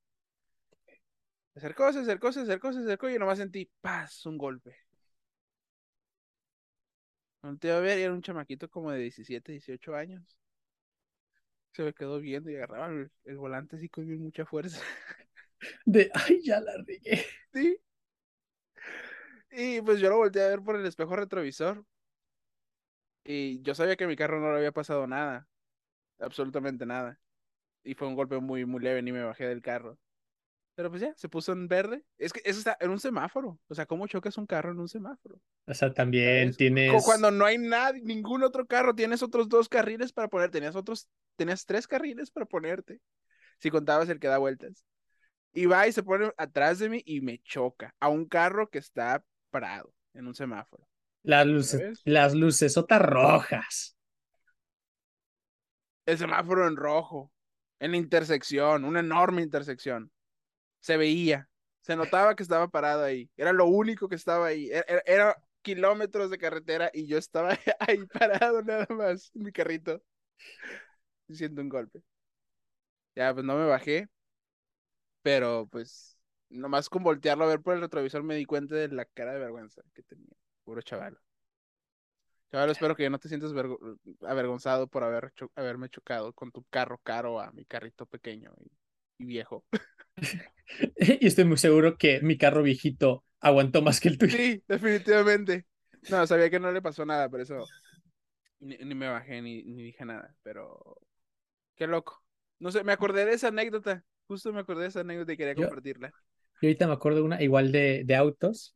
Se acercó, se acercó, se acercó, se acercó y yo nomás sentí, paz, un golpe. Volteé a ver y era un chamaquito como de 17, 18 años. Se me quedó viendo y agarraba el, el volante así con mucha fuerza. De, ay, ya la regué. Sí. Y pues yo lo volteé a ver por el espejo retrovisor. Y yo sabía que a mi carro no le había pasado nada. Absolutamente nada. Y fue un golpe muy, muy leve, ni me bajé del carro. Pero pues ya, se puso en verde. Es que eso está en un semáforo. O sea, ¿cómo chocas un carro en un semáforo? O sea, también tienes, Cuando no hay nadie, ningún otro carro, tienes otros dos carriles para poner. Tenías otros, tenías tres carriles para ponerte. Si contabas el que da vueltas. Y va y se pone atrás de mí y me choca a un carro que está parado en un semáforo. Las luces, las lucesotas rojas. El semáforo en rojo, en la intersección, una enorme intersección. Se veía, se notaba que estaba parado ahí. Era lo único que estaba ahí. Era, era- era kilómetros de carretera y yo estaba ahí parado nada más en mi carrito. Siento un golpe. Ya, pues no me bajé, pero pues nomás con voltearlo a ver por el retrovisor me di cuenta de la cara de vergüenza que tenía. Puro chaval. Chaval, espero que no te sientas vergo- avergonzado por haber cho- haberme chocado con tu carro caro a mi carrito pequeño y, y viejo. Y estoy muy seguro que mi carro viejito aguantó más que el tuyo. Sí, definitivamente. No, sabía que no le pasó nada, por eso ni, ni me bajé ni, ni dije nada, pero qué loco. No sé, me acordé de esa anécdota. Justo me acordé de esa anécdota y quería Yo- compartirla. Y ahorita me acuerdo de una igual de, de autos.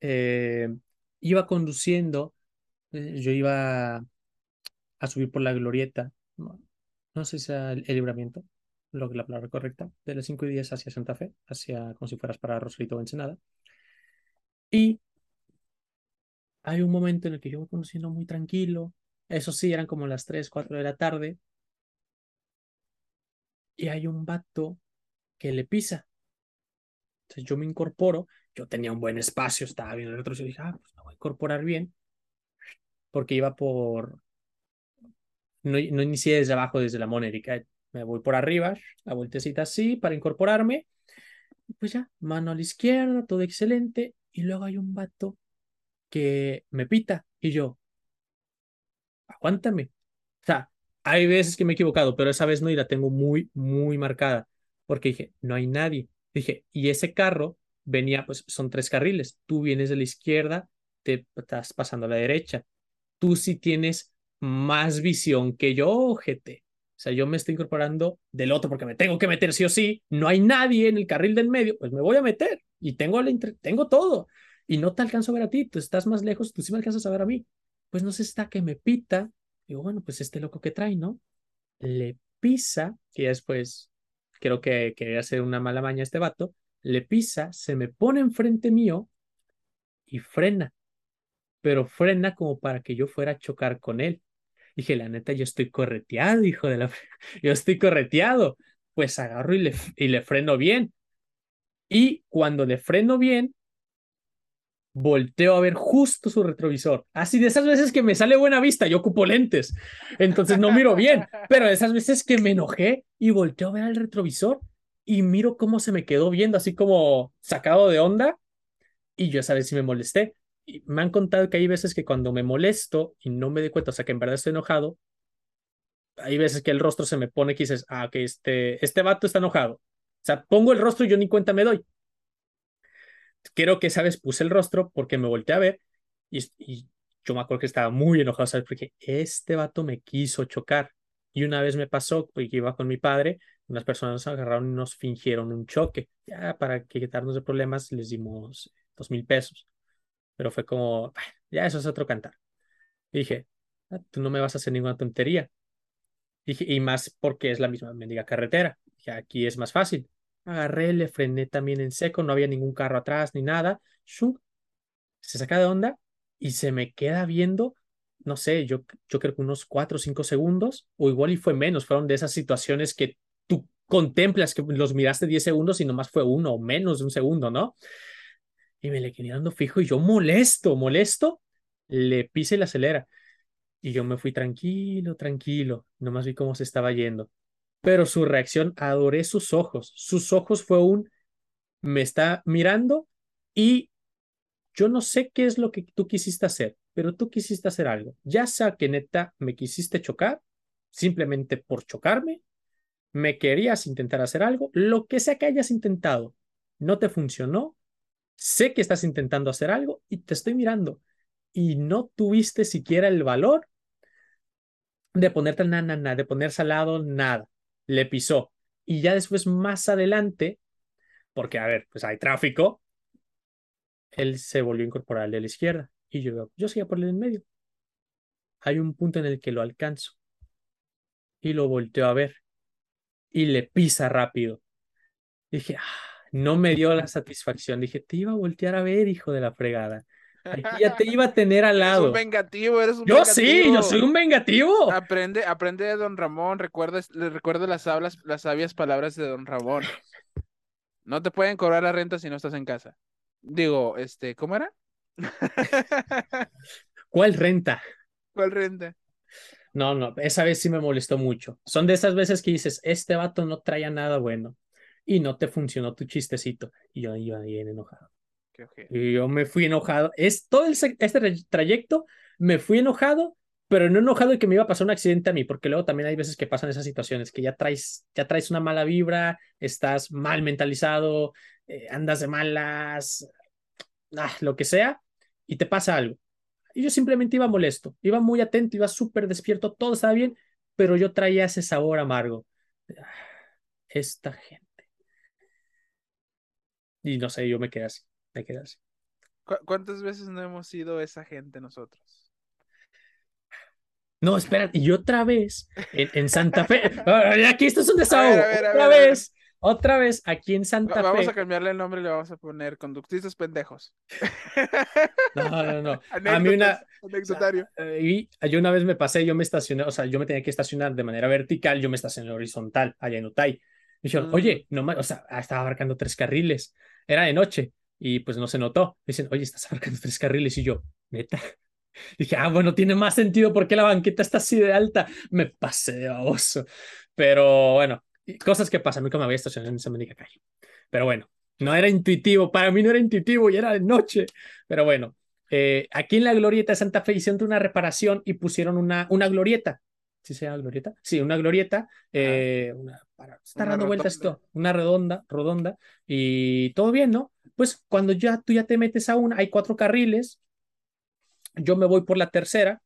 Eh, iba conduciendo, eh, yo iba a subir por la glorieta, no, sé si sea el, el libramiento, lo que la palabra correcta, de las 5 y 10 hacia Santa Fe, hacia como si fueras para Rosarito o Ensenada. Y hay un momento en el que yo voy conduciendo muy tranquilo, eso sí, eran como las 3, 4 de la tarde, y hay un vato que le pisa. Entonces yo me incorporo, yo tenía un buen espacio, estaba viendo el retrovisor y dije, ah, pues me voy a incorporar bien, porque iba por, no, no inicié desde abajo, desde la Monérica, me voy por arriba, la vueltecita así para incorporarme, y pues ya, mano a la izquierda, todo excelente, y luego hay un vato que me pita, y yo, aguántame, o sea, Hay veces que me he equivocado, pero esa vez no y la tengo muy, muy marcada, porque dije, no hay nadie. Dije, y ese carro venía, pues son tres carriles. Tú vienes de la izquierda, te estás pasando a la derecha. Tú sí tienes más visión que yo, GT. O sea, yo me estoy incorporando del otro porque me tengo que meter sí o sí. No hay nadie en el carril del medio, pues me voy a meter y tengo, la tengo todo. Y no te alcanzo a ver a ti, tú estás más lejos, tú sí me alcanzas a ver a mí. Pues no sé, está que me pita. Digo, bueno, pues este loco que trae, ¿no? Le pisa, que después creo que quería hacer una mala maña este vato, le pisa, se me pone enfrente mío y frena, pero frena como para que yo fuera a chocar con él. Dije, la neta, yo estoy correteado, hijo de la... Yo estoy correteado. Pues agarro y le, y le freno bien. Y cuando le freno bien, volteo a ver justo su retrovisor. Así de esas veces que me sale buena vista, yo ocupo lentes, entonces no miro bien, pero de esas veces que me enojé y volteo a ver al retrovisor y miro cómo se me quedó viendo, así como sacado de onda, y yo esa vez sí me molesté. Y me han contado que hay veces que cuando me molesto y no me doy cuenta, o sea, que en verdad estoy enojado, hay veces que el rostro se me pone que dices, ah, que este, este vato está enojado. O sea, pongo el rostro y yo ni cuenta me doy. Creo que esa vez puse el rostro porque me volteé a ver y, y yo me acuerdo que estaba muy enojado, ¿sabes? Porque este vato me quiso chocar. Y una vez me pasó, porque iba con mi padre, unas personas nos agarraron y nos fingieron un choque. Ya para quitarnos de problemas les dimos dos mil pesos. Pero fue como, ya eso es otro cantar. dije, ah, tú no me vas a hacer ninguna tontería. Dije, y más porque es la misma mendiga carretera. Dije, aquí es más fácil. Agarré, le frené también en seco, no había ningún carro atrás ni nada. Se saca de onda y se me queda viendo no sé, yo, yo creo que unos cuatro o cinco segundos, o igual y fue menos, fueron de esas situaciones que tú contemplas que los miraste 10 segundos y nomás fue uno o menos de un segundo, ¿no? Y me le quedé dando fijo y yo molesto, molesto, le pise la acelera. Y yo me fui tranquilo, tranquilo, nomás vi cómo se estaba yendo. Pero su reacción, adoré sus ojos. Sus ojos fue un, me está mirando y yo no sé qué es lo que tú quisiste hacer, pero tú quisiste hacer algo. Ya sea que neta me quisiste chocar, simplemente por chocarme, me querías intentar hacer algo, lo que sea que hayas intentado, no te funcionó, sé que estás intentando hacer algo y te estoy mirando y no tuviste siquiera el valor de ponerte nada, nada, de ponerse al lado, nada. Le pisó. Y ya después, más adelante, porque a ver, pues hay tráfico, él se volvió a incorporar al de la izquierda y yo, yo seguía por el en medio. Hay un punto en el que lo alcanzo y lo volteo a ver y le pisa rápido. Dije, ah, no me dio la satisfacción. Dije, te iba a voltear a ver, hijo de la fregada. Aquí ya te iba a tener al lado. Eres un vengativo, eres un yo sí, yo soy un vengativo. Aprende, aprende de Don Ramón, recuerda, recuerda las, hablas, las sabias palabras de Don Ramón. No te pueden cobrar la renta si no estás en casa. Digo, este, ¿cómo era? ¿Cuál renta? ¿Cuál renta? No, no, esa vez sí me molestó mucho. Son de esas veces que dices, este vato no traía nada bueno y no te funcionó tu chistecito. Y yo iba bien enojado. Y yo me fui enojado. Es todo este trayecto, me fui enojado, pero no enojado de que me iba a pasar un accidente a mí, porque luego también hay veces que pasan esas situaciones, que ya traes, ya traes una mala vibra, estás mal mentalizado, eh, andas de malas, ah, lo que sea, y te pasa algo. Y yo simplemente iba molesto, iba muy atento, iba súper despierto, todo estaba bien, pero yo traía ese sabor amargo. Ah, esta gente. Y no sé, yo me quedé así, me quedé así. ¿Cuántas veces no hemos sido esa gente nosotros? No, espera, y otra vez en, Santa Fe. Aquí esto es un desahogo. otra vez, otra vez aquí en Santa Fe. Vamos a cambiarle el nombre y le vamos a poner conductistas pendejos. No, no, no. a mí una. Anecdotario. Y yo una vez me pasé, yo me estacioné, o sea, yo me tenía que estacionar de manera vertical, yo me estacioné horizontal allá en Utay. Me dijeron, mm. oye, no o sea, ah, estaba abarcando tres carriles. Era de noche y pues no se notó. Me dicen, oye, estás abarcando tres carriles y yo, neta. Dije, ah, bueno, tiene más sentido porque la banqueta está así de alta. Me pasé de baboso. Pero bueno, cosas que pasan. Nunca me había estacionado en esa mendiga calle. Pero bueno, no era intuitivo. Para mí no era intuitivo y era de noche. Pero bueno, eh, aquí en la glorieta de Santa Fe hicieron una reparación y pusieron una, una glorieta. ¿Sí se llama glorieta? Sí, una glorieta. eh, una, para estar Una dando vueltas esto, una redonda, redonda, y todo bien, ¿no? Pues cuando ya tú ya te metes a una, hay cuatro carriles, yo me voy por la tercera,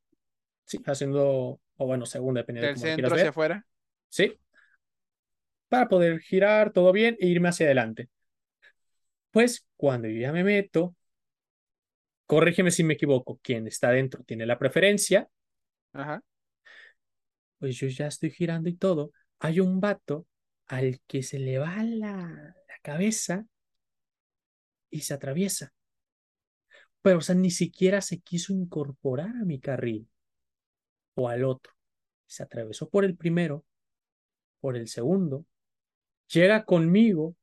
sí, haciendo, o bueno, segunda, dependiendo de Del cómo quieras centro hacia ver, afuera. ¿sí? Para poder girar todo bien e irme hacia adelante. Pues cuando yo ya me meto, corrígeme si me equivoco, quien está dentro tiene la preferencia, Ajá. pues yo ya estoy girando y todo. Hay un vato al que se le va la, la cabeza y se atraviesa. Pero, o sea, ni siquiera se quiso incorporar a mi carril o al otro. Se atravesó por el primero, por el segundo, llega conmigo,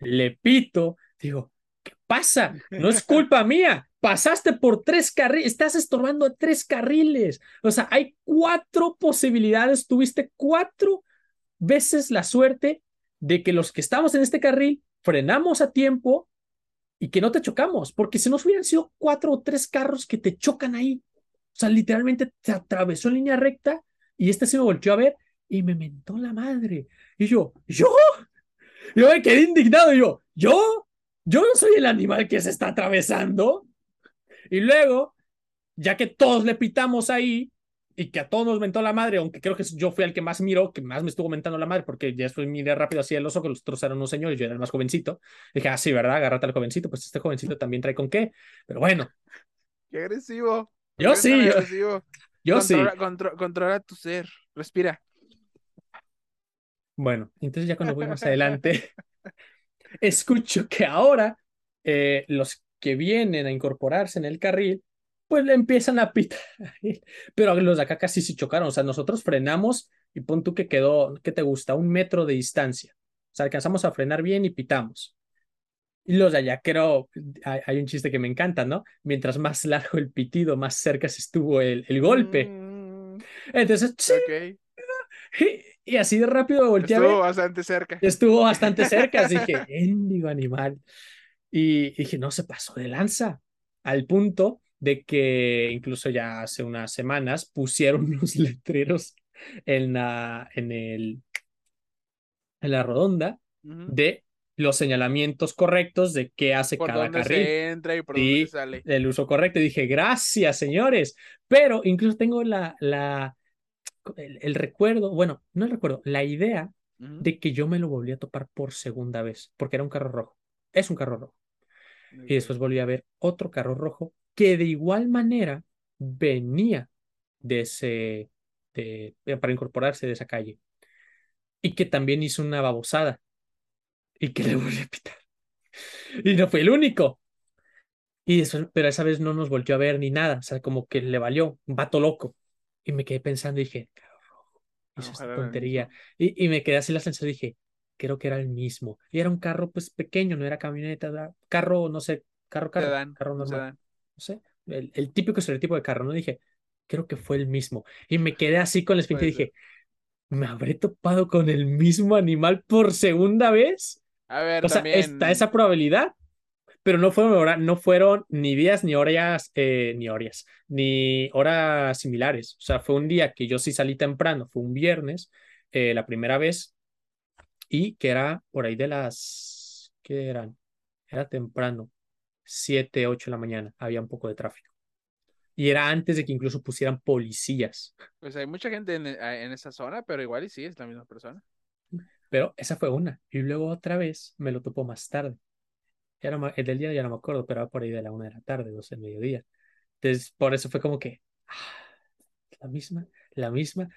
le pito, digo, ¿qué pasa? No es culpa mía. Pasaste por tres carriles, estás estorbando a tres carriles. O sea, hay cuatro posibilidades, tuviste cuatro veces la suerte de que los que estamos en este carril frenamos a tiempo y que no te chocamos, porque si nos hubieran sido cuatro o tres carros que te chocan ahí, o sea, literalmente te atravesó en línea recta y este se me volteó a ver y me mentó la madre. Y yo, ¿yo? Yo me quedé indignado. Y yo, ¿yo? Yo no soy el animal que se está atravesando. Y luego, ya que todos le pitamos ahí y que a todos nos mentó la madre, aunque creo que yo fui el que más miró, que más me estuvo mentando la madre, porque ya después miré rápido hacia el oso, que los otros eran unos señores, yo era el más jovencito. Dije, ah, sí, ¿verdad? Agárrate al jovencito, pues este jovencito también trae con qué. Pero bueno, Qué agresivo. ¿Por Yo sí, yo- agresivo? yo sí. Controla, contro- controla tu ser. Respira. Bueno, entonces ya cuando voy más adelante, escucho que ahora eh, los que vienen a incorporarse en el carril, pues le empiezan a pitar. Pero los de acá casi se chocaron. O sea, nosotros frenamos y pon tú que quedó, ¿qué te gusta? Un metro de distancia. O sea, alcanzamos a frenar bien y pitamos. Y los de allá, creo, hay, hay un chiste que me encanta, ¿no? Mientras más largo el pitido, más cerca se estuvo el, el golpe. Mm, Entonces, sí, ok. Y, así de rápido volteé a ver. Estuvo bastante cerca. Estuvo bastante cerca, así dije, endigo animal. Y dije, no se pasó de lanza, al punto de que incluso ya hace unas semanas pusieron unos letreros en la, en el, en la redonda de los señalamientos correctos de qué hace Por cada dónde carril, se entra y por Sí. dónde se sale. el uso correcto. Y dije, gracias, señores. Pero incluso tengo la, la, el, el recuerdo, bueno, no el recuerdo, la idea de que yo me lo volví a topar por segunda vez, porque era un carro rojo. Es un carro rojo. Y después volví a ver otro carro rojo que de igual manera venía de ese, de- para incorporarse de esa calle. Y que también hizo una babosada. Y que le volví a pitar. Y no fue el único. Y después, pero esa vez no nos volvió a ver ni nada. O sea, como que le valió, un vato loco. Y me quedé pensando y dije, carro rojo, hizo Ojalá tontería. Y, y me quedé así la sensación, dije, creo que era el mismo. Y era un carro pues pequeño, no era camioneta, era carro, no sé, carro, carro, carro normal, no sé, el, el típico estereotipo de carro, ¿no? Dije, creo que fue el mismo. Y me quedé así con la espinita y dije, ¿me habré topado con el mismo animal por segunda vez? A ver, O sea, está esa probabilidad. Pero no fueron, hora- no fueron ni días ni horas, eh, ni horas, ni horas similares. O sea, fue un día que yo sí salí temprano, fue un viernes, eh, la primera vez, y que era por ahí de las, ¿qué eran? Era temprano, 7, 8 de la mañana, había un poco de tráfico. Y era antes de que incluso pusieran policías. Pues hay mucha gente en, en esa zona, pero igual y sí es la misma persona. Pero esa fue una. Y luego otra vez me lo topo más tarde. Ya no me- el del día ya no me acuerdo, pero era por ahí de la una de la tarde, doce del mediodía. Entonces, por eso fue como que, ah, la misma, la misma,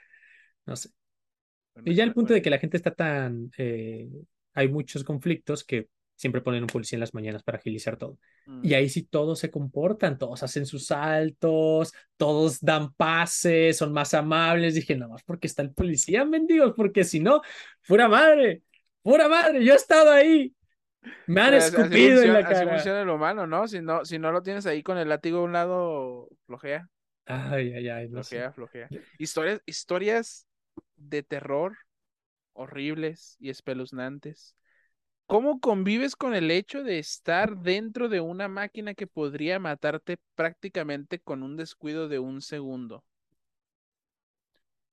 no sé. Y ya el punto de que la gente está tan, eh, hay muchos conflictos que siempre ponen un policía en las mañanas para agilizar todo. Mm. Y ahí sí todos se comportan, todos hacen sus saltos, todos dan pases, son más amables. Dije, no más porque está el policía, mendigos, porque si no, pura madre, pura madre, yo he estado ahí. Me han así escupido en la funciona- Así cara. funciona el humano, ¿no? Si no, si no lo tienes ahí con el látigo a un lado, flojea, Ay, ay, ay, sé. flojea, flojea. Historias, historias de terror horribles y espeluznantes. ¿Cómo convives con el hecho de estar dentro de una máquina que podría matarte prácticamente con un descuido de un segundo?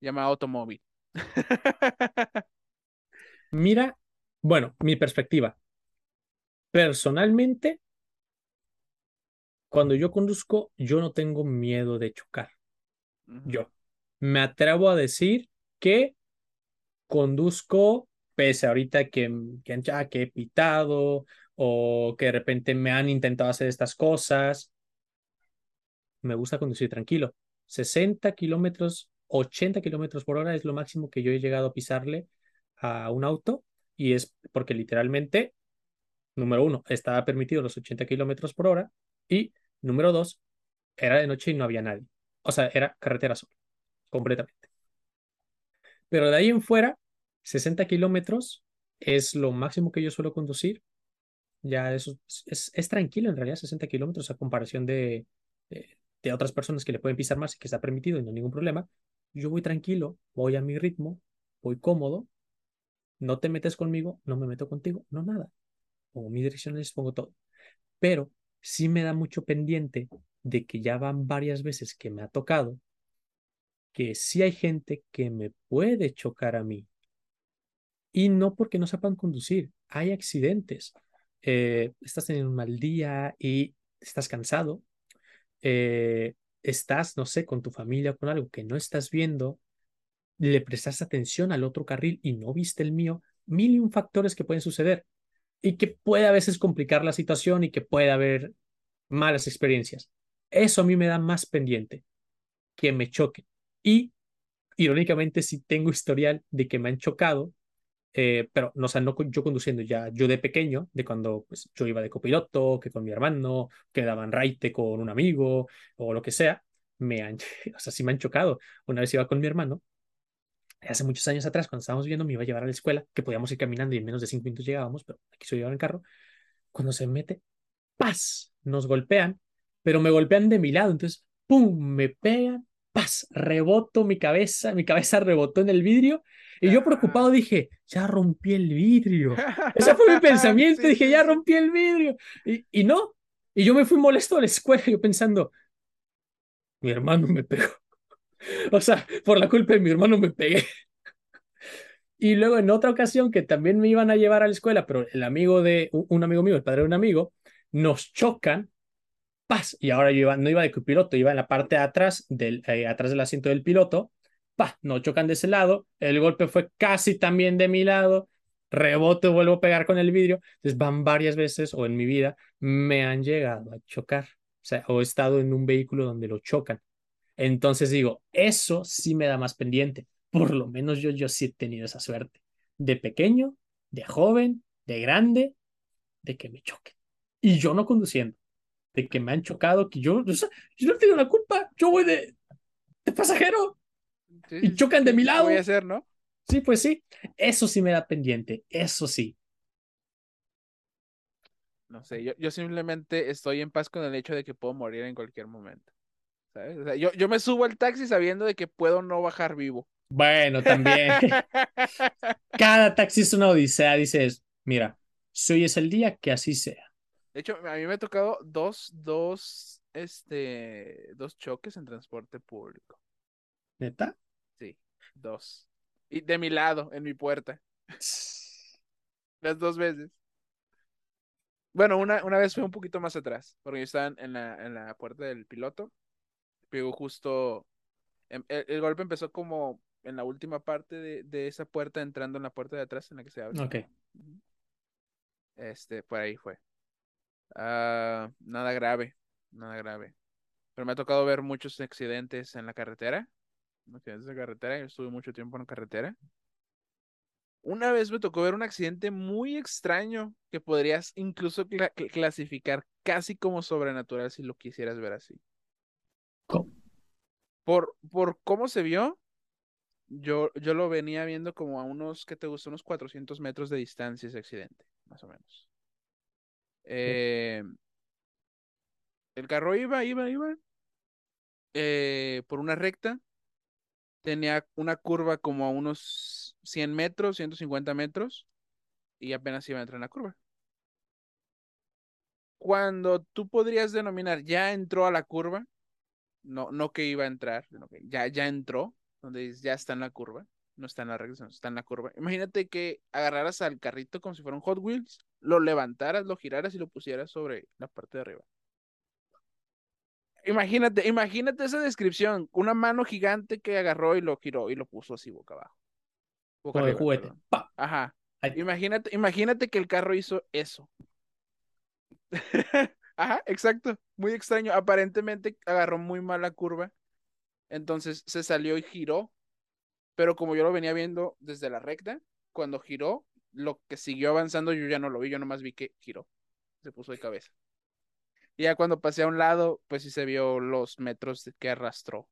llama automóvil. Mira, bueno, mi perspectiva. Personalmente, cuando yo conduzco, yo no tengo miedo de chocar. Yo me atrevo a decir que conduzco, pese ahorita que, que ya que he pitado o que de repente me han intentado hacer estas cosas, me gusta conducir tranquilo. 60 kilómetros, 80 kilómetros por hora es lo máximo que yo he llegado a pisarle a un auto y es porque literalmente, número uno, estaba permitido los 80 kilómetros por hora y número dos, era de noche y no había nadie. O sea, era carretera sola, completamente. Pero de ahí en fuera, 60 kilómetros es lo máximo que yo suelo conducir. Ya eso es, tranquilo en realidad, 60 kilómetros a comparación de, de, de otras personas que le pueden pisar más y que está permitido y no hay ningún problema. Yo voy tranquilo, voy a mi ritmo, voy cómodo no te metes conmigo, no me meto contigo, no nada. Pongo mis direcciones, pongo todo. Pero sí me da mucho pendiente de que ya van varias veces que me ha tocado que sí hay gente que me puede chocar a mí. Y no porque no sepan conducir, hay accidentes. Eh, estás teniendo un mal día y estás cansado. Eh, estás, no sé, con tu familia o con algo que no estás viendo le prestaste atención al otro carril y no viste el mío, mil y un factores que pueden suceder y que puede a veces complicar la situación y que puede haber malas experiencias. Eso a mí me da más pendiente que me choque. Y irónicamente sí tengo historial de que me han chocado, eh, pero no, o sea, no yo conduciendo ya, yo de pequeño, de cuando pues, yo iba de copiloto, que con mi hermano, que daban raite con un amigo o lo que sea, me han, o sea, sí me han chocado. Una vez iba con mi hermano hace muchos años atrás, cuando estábamos viendo, me iba a llevar a la escuela, que podíamos ir caminando y en menos de cinco minutos llegábamos, pero aquí se llevar en carro. Cuando se mete, ¡paz! Nos golpean, pero me golpean de mi lado, entonces, ¡pum! Me pegan, ¡paz! Reboto mi cabeza, mi cabeza rebotó en el vidrio y yo preocupado dije, ya rompí el vidrio. Ese fue mi pensamiento, dije, ya rompí el vidrio. Y, y no, y yo me fui molesto a la escuela, yo pensando, mi hermano me pegó. O sea, por la culpa de mi hermano me pegué. Y luego en otra ocasión que también me iban a llevar a la escuela, pero el amigo de un amigo mío, el padre de un amigo, nos chocan, paz, y ahora yo iba, no iba de copiloto, iba en la parte de atrás del, eh, atrás del asiento del piloto, pa, nos chocan de ese lado, el golpe fue casi también de mi lado, rebote, vuelvo a pegar con el vidrio, entonces van varias veces o en mi vida me han llegado a chocar, o sea, o he estado en un vehículo donde lo chocan. Entonces digo, eso sí me da más pendiente. Por lo menos yo, yo sí he tenido esa suerte. De pequeño, de joven, de grande, de que me choquen. Y yo no conduciendo. De que me han chocado, que yo, yo no tengo la culpa. Yo voy de, de pasajero. y chocan de mi lado. voy a hacer, no? Sí, pues sí. Eso sí me da pendiente. Eso sí. No sé, yo, yo simplemente estoy en paz con el hecho de que puedo morir en cualquier momento yo, yo me subo al taxi sabiendo de que puedo no bajar vivo. Bueno, también. Cada taxi es una odisea, dices, mira, si hoy es el día, que así sea. De hecho, a mí me ha tocado dos, dos, este, dos choques en transporte público. ¿Neta? Sí, dos. Y de mi lado, en mi puerta. Las dos veces. Bueno, una, una vez fue un poquito más atrás, porque yo estaba en la, en la puerta del piloto pegó justo. Em, el, golpe empezó como en la última parte de, esa puerta, entrando en la puerta de atrás en la que se abre. Ok. Este, por ahí fue. Ah, nada grave, nada grave. Pero me ha tocado ver muchos accidentes en la carretera. Accidentes de carretera, yo estuve mucho tiempo en la carretera. Una vez me tocó ver un accidente muy extraño que podrías incluso clasificar casi como sobrenatural si lo quisieras ver así. Por, por cómo se vio, yo, yo lo venía viendo como a unos, ¿qué te gusta? Unos 400 metros de distancia ese accidente, más o menos. Eh, el carro iba, iba, iba eh, por una recta. Tenía una curva como a unos 100 metros, 150 metros, y apenas iba a entrar en la curva. Cuando tú podrías denominar ya entró a la curva, no, no que iba a entrar, ya, ya entró. donde ya está en la curva, no está en la recta, está en la curva. Imagínate que agarraras al carrito como si fuera un Hot Wheels, lo levantaras, lo giraras y lo pusieras sobre la parte de arriba. Imagínate, imagínate esa descripción, una mano gigante que agarró y lo giró y lo puso así boca abajo. Boca arriba, juguete. Ajá. Imagínate, imagínate que el carro hizo eso. Ajá, exacto. Muy extraño. Aparentemente agarró muy mal la curva. Entonces se salió y giró. Pero como yo lo venía viendo desde la recta, cuando giró, lo que siguió avanzando yo ya no lo vi, yo nomás vi que giró. Se puso de cabeza. Y ya cuando pasé a un lado, pues sí se vio los metros que arrastró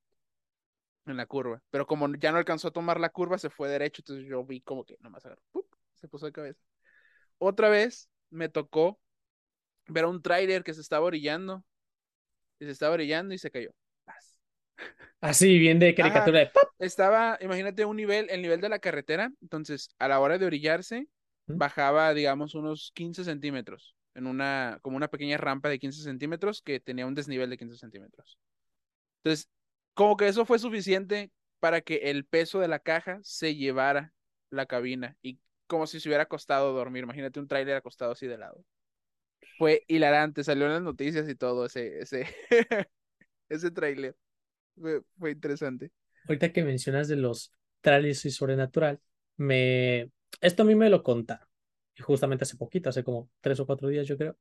en la curva. Pero como ya no alcanzó a tomar la curva, se fue derecho. Entonces yo vi como que nomás agarró. Se puso de cabeza. Otra vez me tocó ver a un tráiler que se estaba orillando. Y se estaba orillando y se cayó. Así, bien de caricatura de Estaba, imagínate un nivel, el nivel de la carretera. Entonces, a la hora de orillarse, bajaba, digamos, unos 15 centímetros. En una, como una pequeña rampa de 15 centímetros que tenía un desnivel de 15 centímetros. Entonces, como que eso fue suficiente para que el peso de la caja se llevara la cabina y como si se hubiera acostado a dormir. Imagínate un tráiler acostado así de lado. Fue hilarante, salió en las noticias y todo ese, ese, ese tráiler. Fue, interesante. Ahorita que mencionas de los trailers y sobrenatural, me... esto a mí me lo contaron. Y justamente hace poquito, hace como tres o cuatro días, yo creo,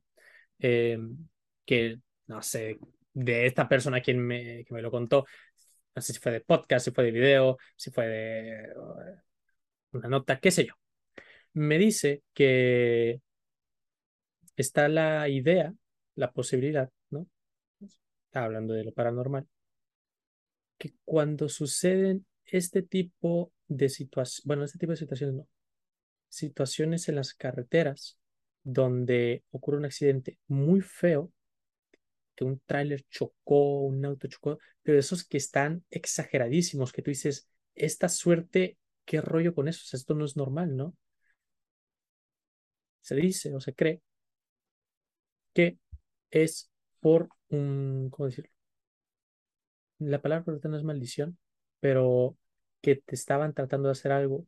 em, que, no sé, de esta persona quien me, que me lo contó, no sé si fue de podcast, si fue de video, si fue de una nota, qué sé yo. Me dice que está la idea, la posibilidad, ¿no? Está hablando de lo paranormal, que cuando suceden este tipo de situaciones, bueno, este tipo de situaciones no, situaciones en las carreteras donde ocurre un accidente muy feo, que un tráiler chocó, un auto chocó, pero esos que están exageradísimos, que tú dices, esta suerte, ¿qué rollo con eso? esto no es normal, ¿no? Se dice o se cree que es por un, ¿cómo decirlo? La palabra correcta no es maldición, pero que te estaban tratando de hacer algo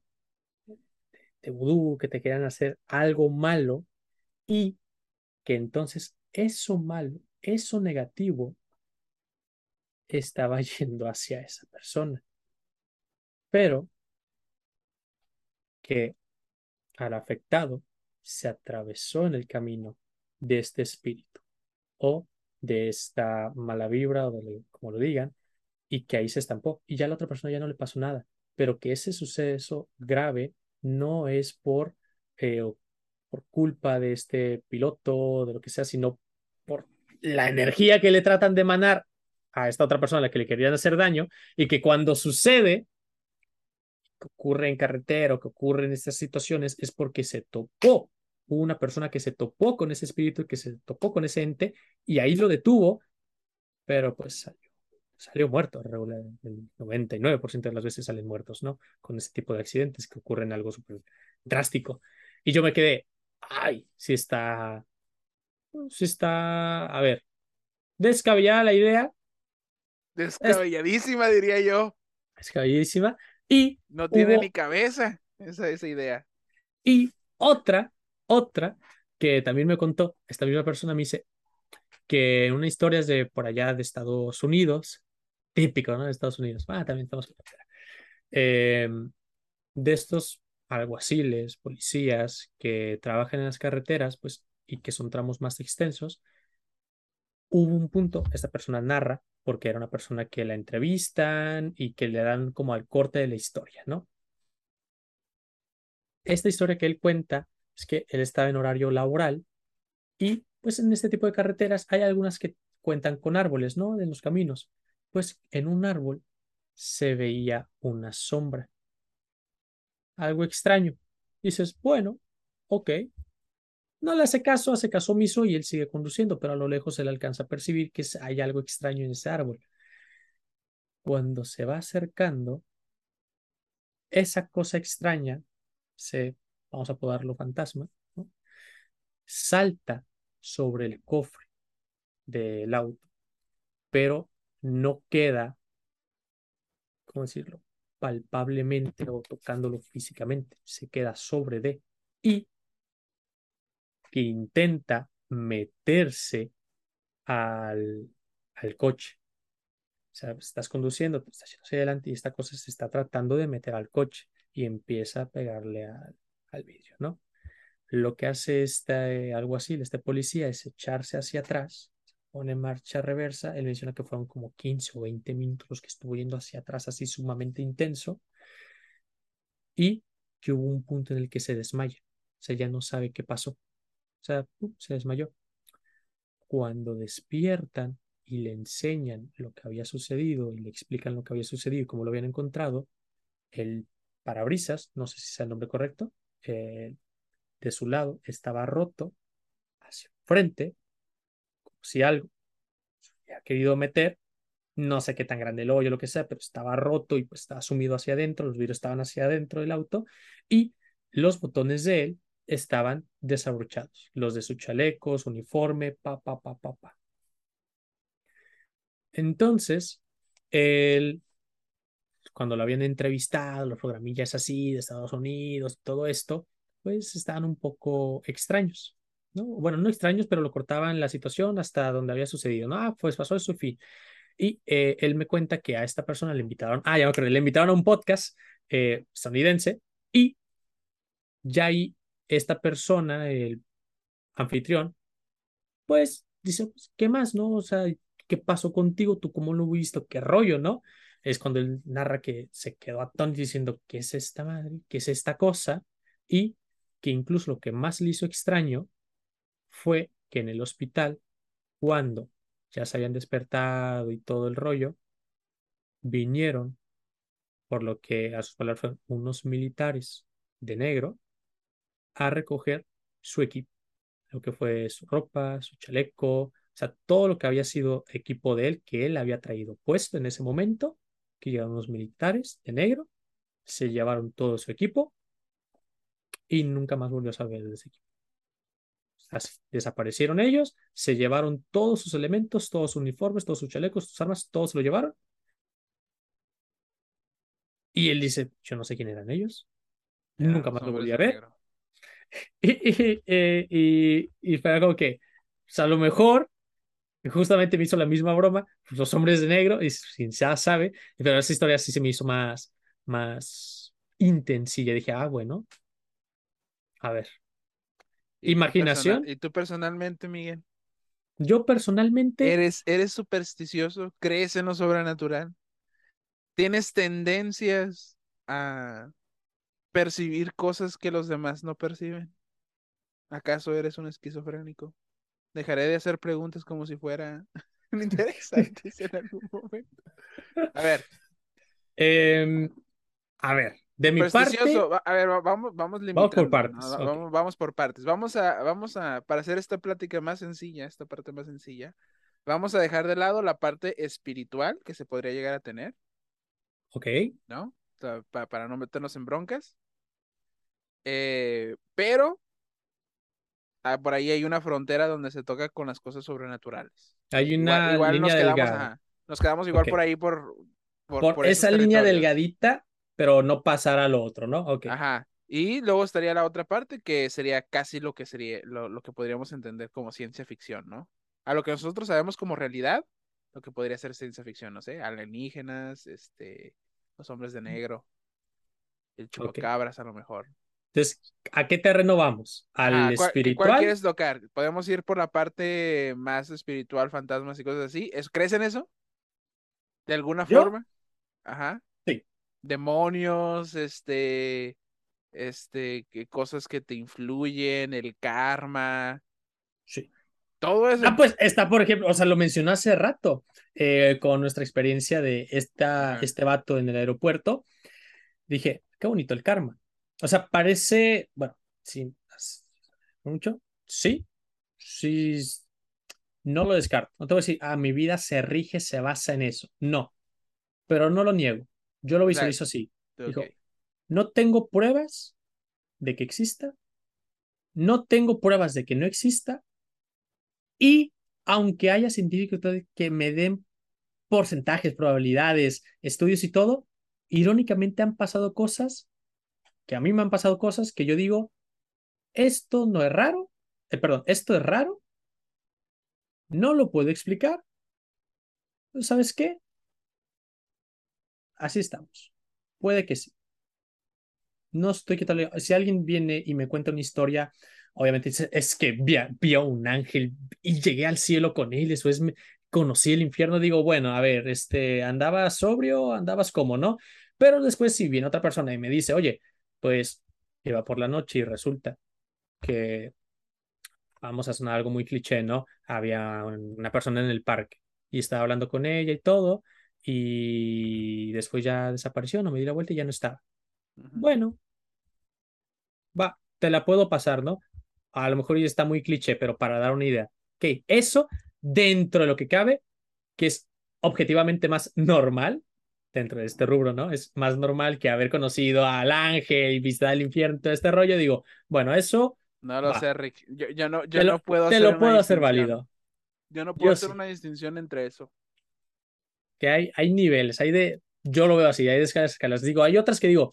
de vudú, que te querían hacer algo malo y que entonces eso malo, eso negativo estaba yendo hacia esa persona. Pero que al afectado se atravesó en el camino de este espíritu o de esta mala vibra o de, como lo digan, y que ahí se estampó y ya la otra persona ya no le pasó nada, pero que ese suceso grave no es por, eh, por culpa de este piloto, de lo que sea, sino por la energía que le tratan de emanar a esta otra persona a la que le querían hacer daño y que cuando sucede, que ocurre en carretera o que ocurre en estas situaciones, es porque se topó una persona que se topó con ese espíritu, que se topó con ese ente y ahí lo detuvo, pero pues salió, salió muerto. El 99% de las veces salen muertos, ¿no? Con ese tipo de accidentes que ocurren algo súper drástico. Y yo me quedé, ay, si está, si está, a ver, descabellada la idea. Descabelladísima, diría yo. Descabelladísima. Y no tiene ni cabeza esa, esa idea. Y otra otra que también me contó, esta misma persona me dice que una historia es de por allá de Estados Unidos, típico, ¿no? De Estados Unidos. Ah, también estamos eh, de estos alguaciles, policías que trabajan en las carreteras, pues, y que son tramos más extensos, hubo un punto, esta persona narra, porque era una persona que la entrevistan y que le dan como al corte de la historia, ¿no? Esta historia que él cuenta es que él estaba en horario laboral y pues en este tipo de carreteras hay algunas que cuentan con árboles, ¿no? En los caminos. Pues en un árbol se veía una sombra. Algo extraño. Dices, bueno, ok. No le hace caso, hace caso omiso y él sigue conduciendo, pero a lo lejos se le alcanza a percibir que hay algo extraño en ese árbol. Cuando se va acercando, esa cosa extraña se vamos a podarlo fantasma, salta sobre el cofre del auto, pero no queda, ¿cómo decirlo? palpablemente o tocándolo físicamente, se queda sobre de y que intenta meterse al, al coche. O sea, estás conduciendo, te estás yendo hacia adelante y esta cosa se está tratando de meter al coche y empieza a pegarle al, al vidrio, ¿no? Lo que hace este algo así, este policía, es echarse hacia atrás, pone marcha reversa. Él menciona que fueron como 15 o 20 minutos que estuvo yendo hacia atrás, así sumamente intenso, y que hubo un punto en el que se desmaya. O sea, ya no sabe qué pasó. O sea, se desmayó. Cuando despiertan y le enseñan lo que había sucedido y le explican lo que había sucedido y cómo lo habían encontrado, el parabrisas, no sé si es el nombre correcto, eh, de su lado estaba roto hacia frente, como si algo se había querido meter, no sé qué tan grande el hoyo, lo que sea, pero estaba roto y pues estaba sumido hacia adentro, los vidrios estaban hacia adentro del auto y los botones de él estaban desabrochados, los de su chaleco, su uniforme, pa, pa, pa, pa, pa. Entonces, él, cuando lo habían entrevistado, los programillas así de Estados Unidos, todo esto, pues estaban un poco extraños, ¿no? Bueno, no extraños, pero lo cortaban la situación hasta donde había sucedido, ¿no? Ah, pues pasó eso y Y eh, él me cuenta que a esta persona le invitaron, ah, ya me acuerdo, le invitaron a un podcast eh, estadounidense y ya ahí esta persona, el anfitrión, pues dice, pues, ¿qué más, no? O sea, ¿qué pasó contigo? ¿Tú cómo lo visto? ¿Qué rollo, no? Es cuando él narra que se quedó atónito diciendo, ¿qué es esta madre? ¿Qué es esta cosa? Y que incluso lo que más le hizo extraño fue que en el hospital, cuando ya se habían despertado y todo el rollo, vinieron, por lo que a sus palabras fueron unos militares de negro, a recoger su equipo, lo que fue su ropa, su chaleco, o sea, todo lo que había sido equipo de él, que él había traído puesto en ese momento, que llegaron los militares de negro, se llevaron todo su equipo y nunca más volvió a saber de ese equipo. Así, desaparecieron ellos, se llevaron todos sus elementos, todos sus uniformes, todos sus chalecos, sus armas, todos se lo llevaron. Y él dice, yo no sé quién eran ellos. nunca más lo volví a ver. Y, y, y, fue algo que, pues, a lo mejor, justamente me hizo la misma broma, pues, los hombres de negro, y sin ya sabe, pero esa historia sí se me hizo más, más intensilla. Dije, ah, bueno, a ver. Imaginación. ¿Y tú personalmente, Miguel? Yo personalmente. ¿Eres, ¿Eres supersticioso? ¿Crees en lo sobrenatural? ¿Tienes tendencias a percibir cosas que los demás no perciben? ¿Acaso eres un esquizofrénico? Dejaré de hacer preguntas como si fuera interesantes en algún momento. A ver. Em, a ver, de mi parte. A ver, vamos, vamos Vamos por partes. Vamos, por partes. Vamos a, vamos a, para hacer esta plática más sencilla, esta parte más sencilla, vamos a dejar de lado la parte espiritual que se podría llegar a tener. Ok. ¿No? para no meternos en broncas. Eh, pero ah, por ahí hay una frontera donde se toca con las cosas sobrenaturales. Hay una línea nos quedamos, delgada. nos quedamos igual por ahí por... Por, esa línea delgadita, pero no pasar al otro, ¿no? Ok. Ajá. Y luego estaría la otra parte que sería casi lo que sería, lo, lo, que podríamos entender como ciencia ficción, ¿no? A lo que nosotros sabemos como realidad, lo que podría ser ciencia ficción, no sé, alienígenas, este, los hombres de negro, el chupacabras a lo mejor. Entonces, ¿a qué terreno vamos? ¿Al espiritual? ¿Cuál quieres tocar? Podemos ir por la parte más espiritual, fantasmas y cosas así. ¿Crees en eso? ¿De alguna forma? Ajá. Sí. Demonios, este, este, que cosas que te influyen, el karma. Sí. Todo eso. Ah, pues está, por ejemplo, o sea, lo mencioné hace rato eh, con nuestra experiencia de esta, este vato en el aeropuerto. Dije, qué bonito el karma. O sea, parece, bueno, sí, mucho, sí, sí, no lo descarto. No te voy a decir, ah, mi vida se rige, se basa en eso. No, pero no lo niego. Yo lo visualizo así. Dijo, no tengo pruebas de que exista, no tengo pruebas de que no exista, y aunque haya científicos que me den porcentajes, probabilidades, estudios y todo, irónicamente han pasado cosas, que a mí me han pasado cosas que yo digo, esto no es raro, eh, perdón, esto es raro, no lo puedo explicar, ¿sabes qué? Así estamos. Puede que sí. No estoy quitando. Si alguien viene y me cuenta una historia, obviamente es, que vi, a un ángel y llegué al cielo con él, después me, conocí el infierno, digo, bueno, a ver, este, andabas sobrio, andabas como, ¿no? Pero después si viene otra persona y me dice, oye, pues iba por la noche y resulta que, vamos a sonar algo muy cliché, ¿no? Había una persona en el parque y estaba hablando con ella y todo, y después ya desapareció, no me di la vuelta y ya no estaba. Bueno, va, te la puedo pasar, ¿no? A lo mejor ya está muy cliché, pero para dar una idea. Ok, eso dentro de lo que cabe, que es objetivamente más normal dentro de este rubro, ¿no? Es más normal que haber conocido al ángel y visitar el infierno, todo este rollo. Digo, bueno, eso. No lo sé, Rick. Yo, no, yo no puedo te lo puedo hacer válido. Yo no puedo hacer una distinción entre eso. Que hay, hay niveles, hay de. Yo lo veo así, hay de escalas. Digo, hay otras que digo,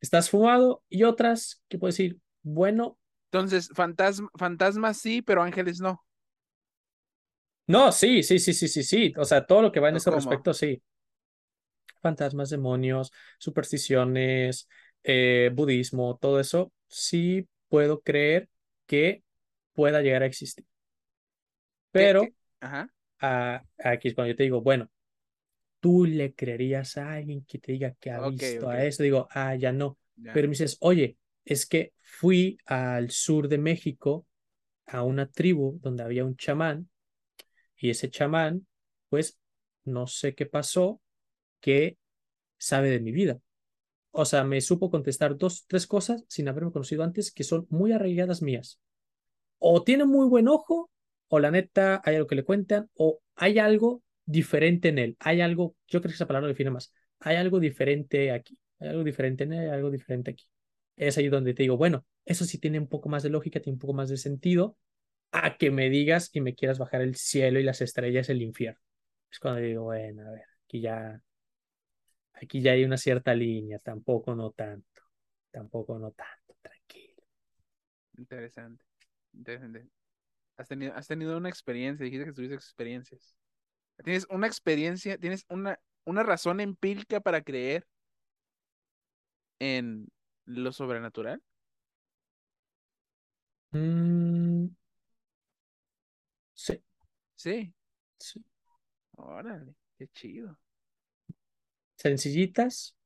estás fumado y otras que puedo decir, bueno. Entonces, fantasma, fantasmas sí, pero ángeles no. No, sí, sí, sí, sí, sí, sí. O sea, todo lo que va en ese respecto, sí. Fantasmas, demonios, supersticiones, eh, budismo, todo eso, sí puedo creer que pueda llegar a existir. Pero aquí es cuando yo te digo, bueno, tú le creerías a alguien que te diga que ha visto a eso. Digo, ah, ya no. Pero me dices, oye, es que fui al sur de México a una tribu donde había un chamán y ese chamán, pues, no sé qué pasó, que sabe de mi vida. O sea, me supo contestar dos, tres cosas sin haberme conocido antes que son muy arraigadas mías. O tiene muy buen ojo, o la neta hay algo que le cuentan, o hay algo diferente en él. Hay algo, yo creo que esa palabra define más. Hay algo diferente aquí. Hay algo diferente en él, hay algo diferente aquí. Es ahí donde te digo, bueno, eso sí tiene un poco más de lógica, tiene un poco más de sentido, a que me digas y me quieras bajar el cielo y las estrellas el infierno. Es cuando digo, bueno, a ver, aquí ya, aquí ya hay una cierta línea, tampoco no tanto, tampoco no tanto, tranquilo. Interesante, interesante. Has tenido, has tenido una experiencia, dijiste que tuviste experiencias. Tienes una experiencia, tienes una, una razón empírica para creer en lo sobrenatural. Mm, Sí. Sí. Sí. Órale, qué chido. Sencillitas,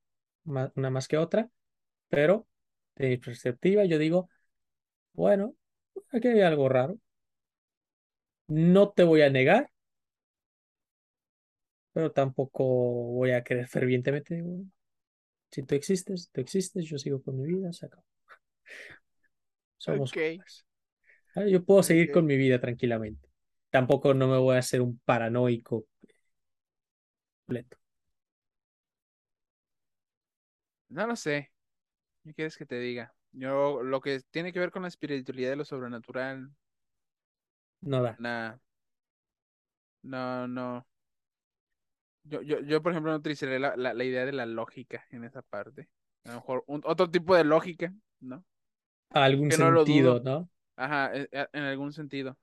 una más que otra, pero de mi perspectiva yo digo, bueno, aquí hay algo raro. No te voy a negar, pero tampoco voy a creer fervientemente. si tú existes, tú existes, yo sigo con mi vida, se acabó. Somos ah, Yo puedo seguir con mi vida tranquilamente tampoco no me voy a hacer un paranoico completo. No lo sé. ¿Qué quieres que te diga? Yo, lo que tiene que ver con la espiritualidad de lo sobrenatural. No da. Nada. No, no. Yo, yo, yo, por ejemplo, no utilizaría la, la, idea de la lógica en esa parte. A lo mejor otro tipo de lógica, ¿no? algún sentido, ¿no? Ajá, e, e, en algún sentido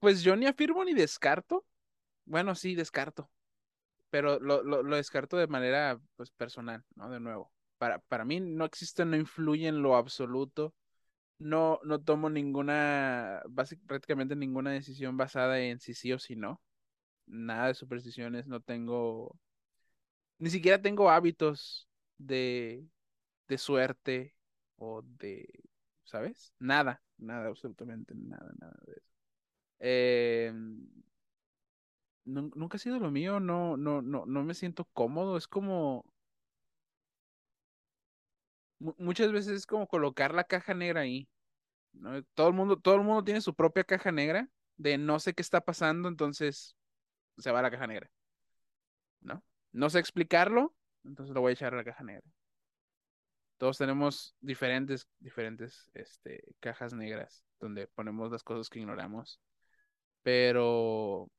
pues yo ni afirmo ni descarto. Bueno, sí, descarto. Pero lo, lo, descarto de manera pues personal, ¿no? De nuevo. Para, para mí no existe, no influye en lo absoluto. No, no tomo ninguna, prácticamente ninguna decisión basada en si sí o si no. Nada de supersticiones, no tengo, ni siquiera tengo hábitos de, de suerte o de, ¿sabes? Nada. Nada, absolutamente nada, nada de eso. Eh, nunca ha sido lo mío, no, no, no, no me siento cómodo, es como muchas veces es como colocar la caja negra ahí. Todo el mundo, todo el mundo tiene su propia caja negra de no sé qué está pasando, entonces se va a la caja negra. ¿No? No sé explicarlo, entonces lo voy a echar a la caja negra. Todos tenemos diferentes, diferentes este, cajas negras donde ponemos las cosas que ignoramos. Pero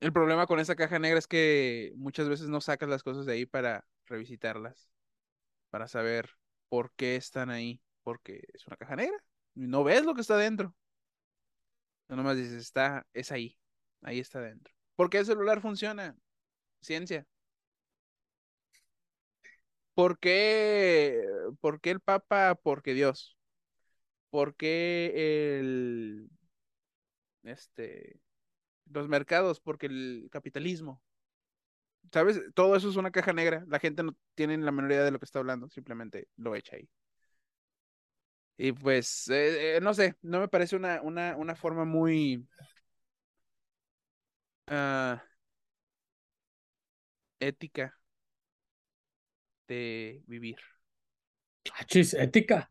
El problema con esa caja negra es que muchas veces no sacas las cosas de ahí para revisitarlas, para saber por qué están ahí, porque es una caja negra. No ves lo que está dentro. No nomás dices, está, es ahí, ahí está dentro. ¿Por qué el celular funciona? Ciencia. ¿Por qué, por qué el Papa? Porque Dios. ¿Por qué el, este, los mercados? Porque el capitalismo. ¿Sabes? Todo eso es una caja negra. La gente no tiene la menor idea de lo que está hablando, simplemente lo echa ahí. Y pues, eh, eh, no sé, no me parece una, una, una forma muy ah, ética de vivir. Chis, ética.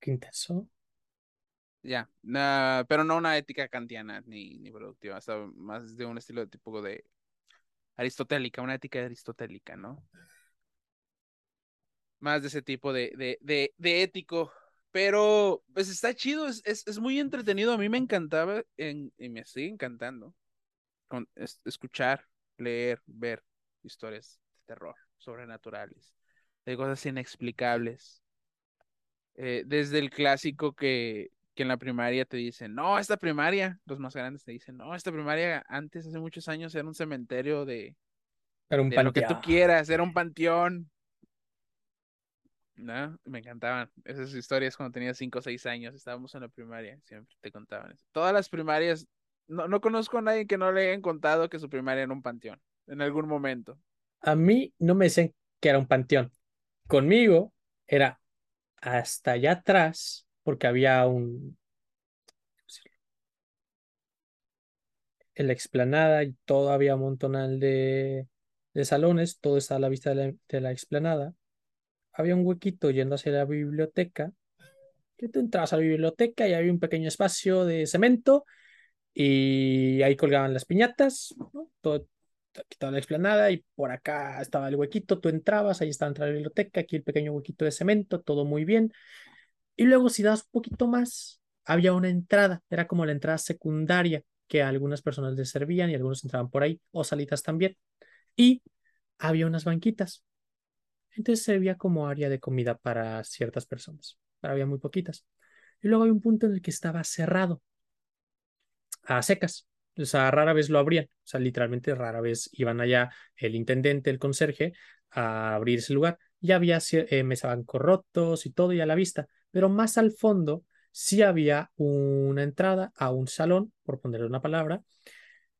Qué intenso. Ya, nah, pero no una ética kantiana ni, ni productiva, más de un estilo de tipo de aristotélica, una ética aristotélica, ¿no? Más de ese tipo de, de, de, de ético. Pero, pues está chido, es, es, es muy entretenido. A mí me encantaba en, y me sigue encantando con, es- escuchar, leer, ver historias de terror, sobrenaturales, de cosas inexplicables. Eh, desde el clásico que, que en la primaria te dicen, no, esta primaria, los más grandes te dicen, no, esta primaria antes, hace muchos años, era un cementerio de, Era un de lo que tú quieras, era un panteón. ¿No? Me encantaban esas historias cuando tenía 5 o 6 años, estábamos en la primaria, siempre te contaban eso. Todas las primarias, no, no conozco a nadie que no le hayan contado que su primaria era un panteón, en algún momento. A mí no me decían que era un panteón. Conmigo era hasta allá atrás, porque había un. En la explanada y todo había un montonal de, de salones, todo estaba a la vista de la, explanada. Había un huequito yendo hacia la biblioteca. Que tú entrabas a la biblioteca y había un pequeño espacio de cemento y ahí colgaban las piñatas, ¿no? Todo, la explanada y por acá estaba el huequito, tú entrabas, ahí estaba entrando la biblioteca, aquí el pequeño huequito de cemento, todo muy bien. Y luego si das un poquito más, había una entrada, era como la entrada secundaria que a algunas personas les servían y algunos entraban por ahí, o salitas también. Y había unas banquitas. Entonces servía como área de comida para ciertas personas, pero había muy poquitas. Y luego hay un punto en el que estaba cerrado a secas. O sea, rara vez lo abrían. O sea, literalmente rara vez iban allá el intendente, el conserje, a abrir ese lugar. Ya había eh, mesabancos rotos y todo ya a la vista. Pero más al fondo sí había una entrada a un salón, por ponerle una palabra,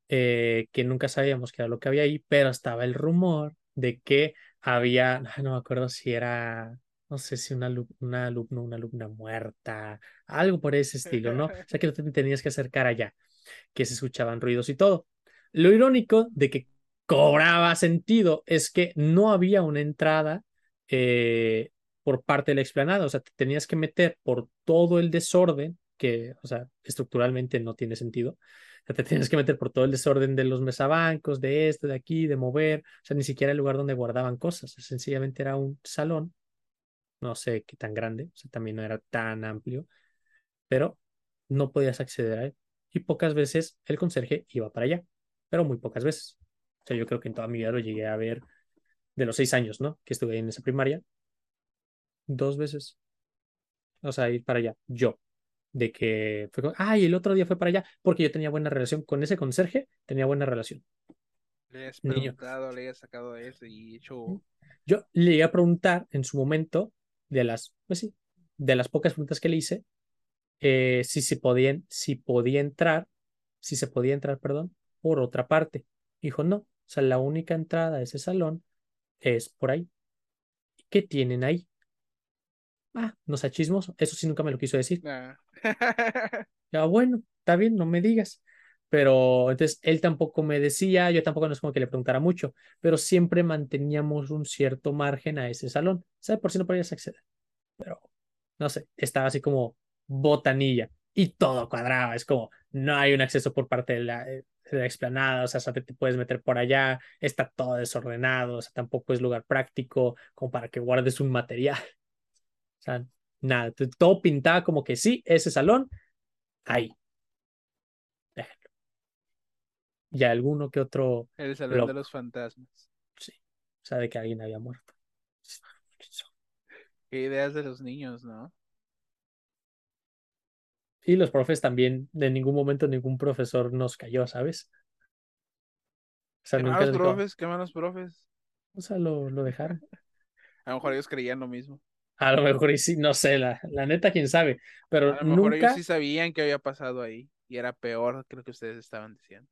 eh, que nunca sabíamos qué era lo que había ahí, pero estaba el rumor de que había, no me acuerdo si era, no sé si una, una alumno, una alumna muerta, algo por ese estilo, ¿no? O sea que te tenías que acercar allá que se escuchaban ruidos y todo. Lo irónico de que cobraba sentido es que no había una entrada eh, por parte de la explanada, o sea, te tenías que meter por todo el desorden, que, o sea, estructuralmente no tiene sentido. O te tenías que meter por todo el desorden de los mesabancos, de esto, de aquí, de mover, o sea, ni siquiera el lugar donde guardaban cosas, sencillamente era un salón, no sé qué tan grande, o sea, también no era tan amplio, pero no podías acceder a él. Y pocas veces el conserje iba para allá, pero muy pocas veces. O sea, yo creo que en toda mi vida lo llegué a ver de los seis años, ¿no? Que estuve en esa primaria, dos veces. O sea, ir para allá, yo. De que fue como, ay, el otro día fue para allá, porque yo tenía buena relación con ese conserje, tenía buena relación. Le has Niño. preguntado, le has sacado eso y hecho... Yo le llegué a preguntar en su momento, de las, pues sí, de las pocas preguntas que le hice, eh, si se podían, si podía entrar, si se podía entrar, perdón, por otra parte. Dijo, no, o sea, la única entrada a ese salón es por ahí. ¿Qué tienen ahí? Ah, no sea chismoso. Eso sí nunca me lo quiso decir. Ah. Ya, bueno, está bien, no me digas. Pero entonces él tampoco me decía, yo tampoco no es como que le preguntara mucho, pero siempre manteníamos un cierto margen a ese salón. ¿Sabe? Por si no podías acceder. Pero, no sé, estaba así como botanilla y todo cuadraba. Es como, no hay un acceso por parte de la, de la explanada, o sea, solo te puedes meter por allá, está todo desordenado, o sea, tampoco es lugar práctico como para que guardes un material. O sea, nada, todo pintaba como que sí, ese salón, ahí. y alguno que otro El Salón de los Fantasmas. Sí. O sea, de que alguien había muerto. Qué ideas de los niños, ¿no? Y los profes también, de ningún momento ningún profesor nos cayó, ¿sabes? O sea, Qué malos profes, qué malos profes. o sea, lo, lo dejaron. A lo mejor ellos creían lo mismo. A lo mejor y sí, no sé, la, la neta, quién sabe. Pero A lo mejor ellos nunca, sí sabían que había pasado ahí. Y era peor que lo que ustedes estaban diciendo.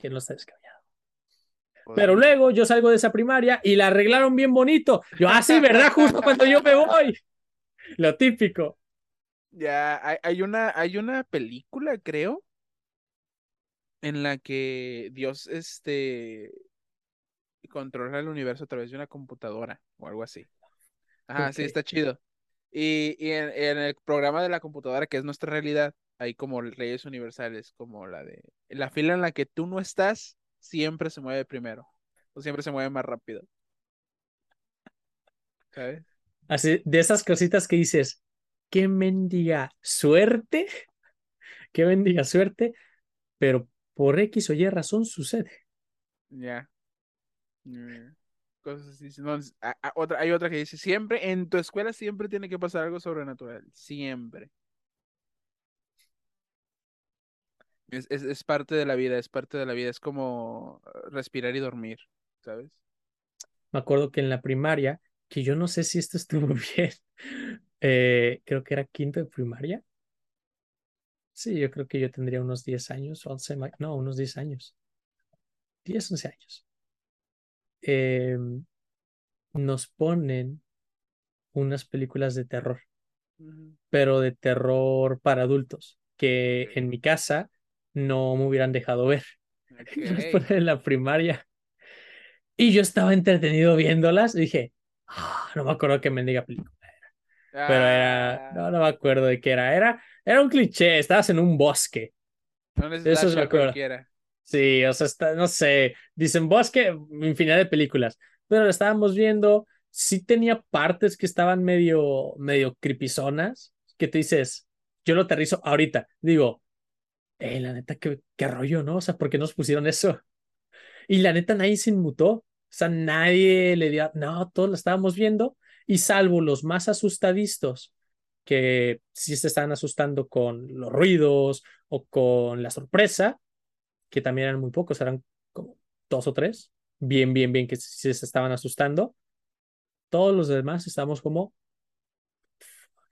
¿quién lo está descabellado? Pues, Pero luego yo salgo de esa primaria y la arreglaron bien bonito. Yo, ah, sí, ¿verdad? Justo cuando yo me voy. Lo típico. Ya, hay, hay una, hay una película, creo, en la que Dios, este, controla el universo a través de una computadora o algo así. Ajá, sí, está chido. Y, y en, en el programa de la computadora, que es nuestra realidad, hay como leyes universales, como la de la fila en la que tú no estás, siempre se mueve primero, o siempre se mueve más rápido. ¿Sabes? Así, de esas cositas que dices, qué mendiga suerte, qué mendiga suerte, pero por X o Y razón sucede. Ya. Mm, Cosas así. No, es- a- a- otra, hay otra que dice, siempre, en tu escuela siempre tiene que pasar algo sobrenatural. Siempre. Es, es, es parte de la vida, es parte de la vida. Es como eh, respirar y dormir, ¿sabes? Me acuerdo que en la primaria, que yo no sé si esto estuvo bien, eh, creo que era quinto de primaria. Sí, yo creo que yo tendría unos 10 años, 11, ma- no, unos 10 años. 10, 11 años. Eh, nos ponen unas películas de terror, pero de terror para adultos, que en mi casa no me hubieran dejado ver. Nos Ok. ponen en la primaria. Y yo estaba entretenido viéndolas y dije, "Ah, no me acuerdo qué mendiga película. Pero era, no, Ah, no me acuerdo de qué era. Era, era un cliché, estabas en un bosque. no es Eso es cualquiera. Sí, o sea, está, no sé, dicen bosque, infinidad de películas, pero lo estábamos viendo, sí tenía partes que estaban medio, medio creepizonas, que te dices, yo lo aterrizo ahorita, digo, eh, la neta, qué, qué rollo, ¿no? O sea, ¿por qué nos pusieron eso? Y la neta, nadie se inmutó, o sea, nadie le dio, no, todos lo estábamos viendo, y salvo los más asustadistos, que sí se estaban asustando con los ruidos o con la sorpresa, que también eran muy pocos, eran como dos o tres, bien, bien, bien, que se estaban asustando. Todos los demás estamos como,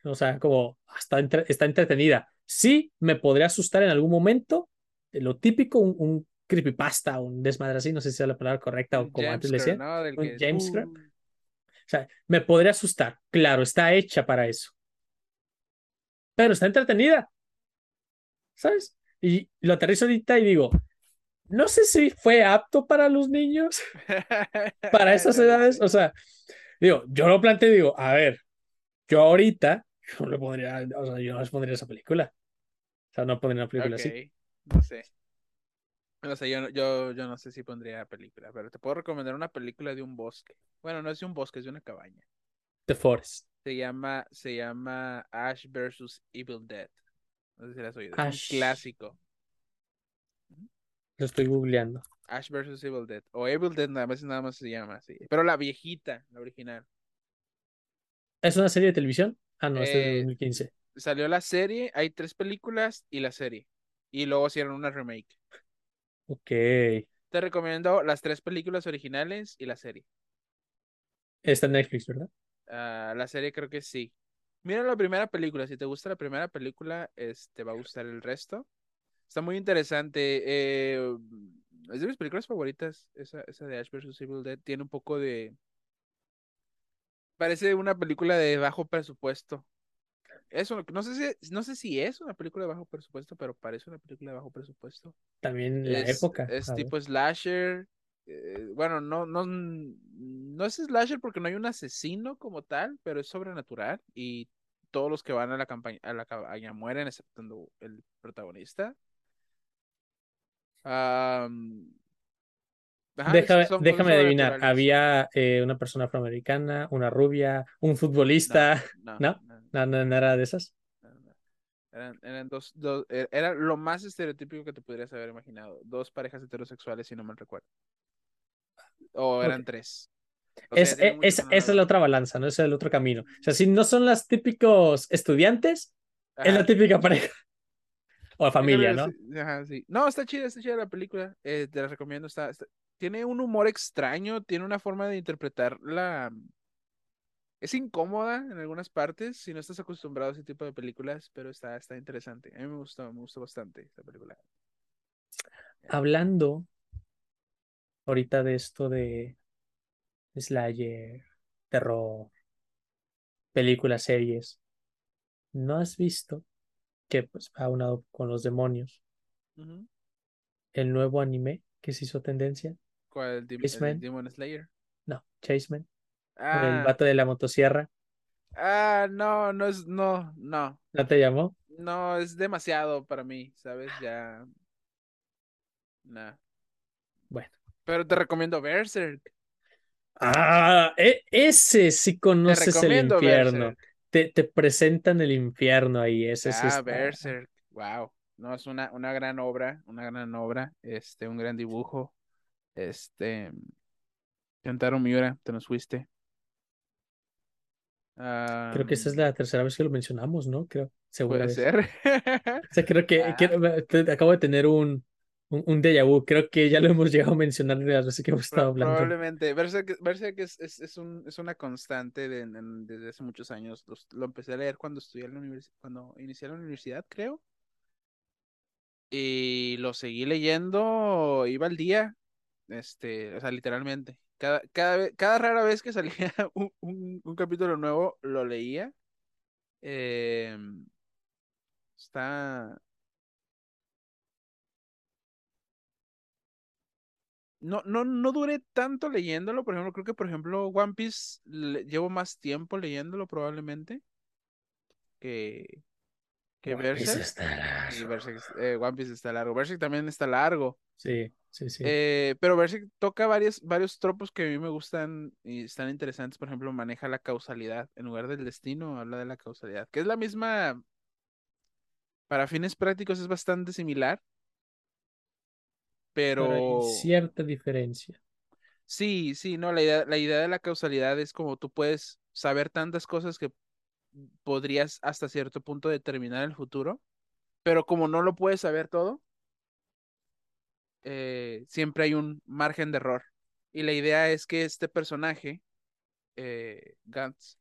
o sea, como hasta entre- está entretenida. Sí, me podría asustar en algún momento, lo típico, un, un creepypasta, un desmadre así, no sé si es la palabra correcta o como antes le decía, ¿no? Un que es, jumpscare. "Uh". O sea, me podría asustar, claro, está hecha para eso, pero está entretenida, ¿sabes? Y lo aterrizo ahorita y digo, no sé si fue apto para los niños. para esas edades, o sea, digo, yo lo planteo y digo, a ver, yo ahorita yo no le pondría, o sea, yo no les pondría esa película. O sea, no pondría una película Ok, así. no sé. No sé, yo, no- yo, yo no sé si pondría película, pero te puedo recomendar una película de un bosque. Bueno, no es de un bosque, es de una cabaña. The Forest. Se llama, se llama Ash vs. Evil Dead. No sé si la has oído. Es Ash. un clásico. Lo estoy googleando. Ash vs. Evil Dead. O Evil Dead nada más, nada más se llama así. Pero la viejita, la original. ¿Es una serie de televisión? Ah, no, es de Eh, 2015. Salió la serie, hay tres películas y la serie. Y luego hicieron una remake. Ok. Te recomiendo las tres películas originales y la serie. Está en Netflix, ¿verdad? Ah, la serie creo que sí. Mira la primera película. Si te gusta la primera película, es- te va a gustar el resto. Está muy interesante. eh, es de mis películas favoritas. Esa, esa de Ash vs. Evil Dead. Tiene un poco de. Parece una película de bajo presupuesto. Eso, no sé si, no sé si es una película de bajo presupuesto, pero parece una película de bajo presupuesto. También la Es, época. es ver. tipo slasher. eh, bueno, no, no, no es slasher porque no hay un asesino como tal, pero es sobrenatural y todos los que van a la campaña, a la cabaña mueren, exceptuando el protagonista. Ajá, Déjame, adivinar. Había eh, una persona afroamericana, una rubia, un futbolista. No, ¿No? no, No, no, no era de esas. Eran, eran dos, dos, e- era lo más estereotípico que te podrías haber imaginado. Dos parejas heterosexuales, si no mal recuerdo. O eran tres. O Es, e- mucho es- esa es la otra balanza, ¿no? Ese es el otro camino. O sea, si no son las típicos estudiantes, es la típica pareja. O creo familia, ¿no? Ajá, sí. No, está chida, está chida la película. eh, te la recomiendo. Está, está- Tiene un humor extraño, tiene una forma de interpretar la... Es incómoda en algunas partes si no estás acostumbrado a ese tipo de películas, pero está, está interesante. A mí me gustó, me gustó bastante esta película. Hablando ahorita de esto de Slayer, terror, películas, series, ¿no has visto que pues va unado con los demonios el nuevo anime que se hizo tendencia? ¿Cuál? El, Dim- el. Demon Slayer. No, Chaseman, el Ah, vato de la motosierra, ah, no, no es, no, no, ¿no te llamó? no, es demasiado para mí, ¿sabes? Ya, nah. Bueno. Pero te recomiendo Berserk. Ah, e- ese sí conoces el infierno. Berserk. Te, te presentan el infierno ahí, ese sí Ah, está. Berserk. Wow. No, es una, una gran obra, una gran obra, este, un gran dibujo. Este, Kentaro Miura, te nos fuiste. Creo que esa es la tercera vez que lo mencionamos, ¿no? Creo, segunda puede vez. ser. O sea, creo que, Ah. que- acabo de tener un, un, un déjà vu. Creo que ya lo hemos llegado a mencionar de las veces que hemos estado hablando. Probablemente. Berserk, Berserk es, es, es, un, es una constante de- en- desde hace muchos años. Los- lo empecé a leer cuando estudié en la universidad, cuando inicié la universidad, creo. Y lo seguí leyendo, iba al día, este, o sea, literalmente. Cada, cada, cada rara vez que salía un, un- un capítulo nuevo, lo leía. Em, está... No, no, no duré tanto leyéndolo, por ejemplo, creo que, por ejemplo, One Piece le- llevo más tiempo leyéndolo probablemente que, que One Piece Berserk. está largo. Berserk, eh, One Piece está largo. Berserk también está largo. Sí, sí, sí. Eh, pero Berserk toca varios, varios tropos que a mí me gustan y están interesantes. Por ejemplo, maneja la causalidad. En lugar del destino, habla de la causalidad. Que es la misma. Para fines prácticos es bastante similar. Pero hay cierta diferencia. sí, sí, no. La idea, la idea de la causalidad es como tú puedes saber tantas cosas que podrías hasta cierto punto determinar el futuro. Pero como no lo puedes saber todo, eh, siempre hay un margen de error. Y la idea es que este personaje, eh, Gantz,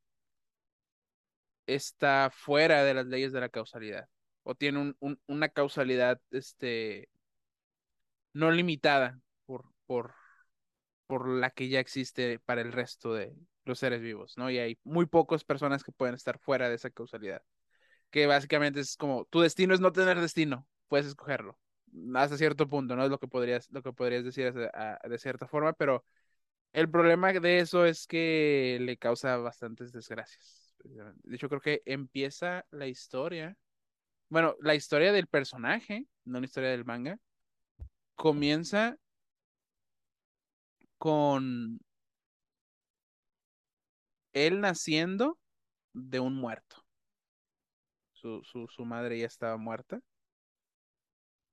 está fuera de las leyes de la causalidad. O tiene un- un- una causalidad este, no limitada por, por, por la que ya existe para el resto de los seres vivos, ¿no? Y hay muy pocas personas que pueden estar fuera de esa causalidad. Que básicamente es como, tu destino es no tener destino, puedes escogerlo. Hasta cierto punto, ¿no? Es lo que podrías, lo que podrías decir de cierta forma, pero el problema de eso es que le causa bastantes desgracias. De hecho, creo que empieza la historia, bueno, la historia del personaje, no la historia del manga, comienza con él naciendo de un muerto. Su, su, su madre ya estaba muerta.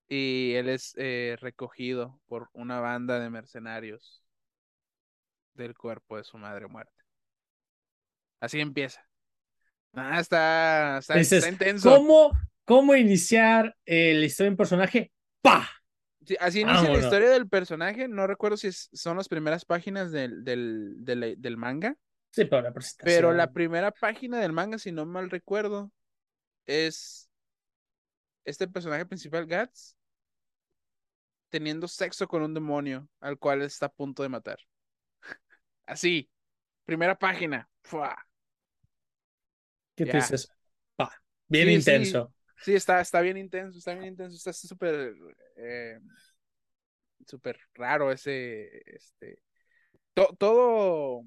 Y él es eh, recogido por una banda de mercenarios del cuerpo de su madre muerta. Así empieza. Ah, está, está, está Dices, intenso. ¿cómo, cómo iniciar eh, la historia de un personaje? ¡Pah! Sí, así inicia la historia del personaje. No recuerdo si es- son las primeras páginas del, del, del, del manga. Sí, pero la presentación. Pero la primera página del manga, si no mal recuerdo, es este personaje principal, Guts, teniendo sexo con un demonio al cual está a punto de matar. Así, primera página. ¡Fua! ¿Qué te dices? ¡Pah! Bien sí. intenso. Sí, está, está bien intenso, está bien intenso, está súper, eh, súper raro ese, este, to- todo,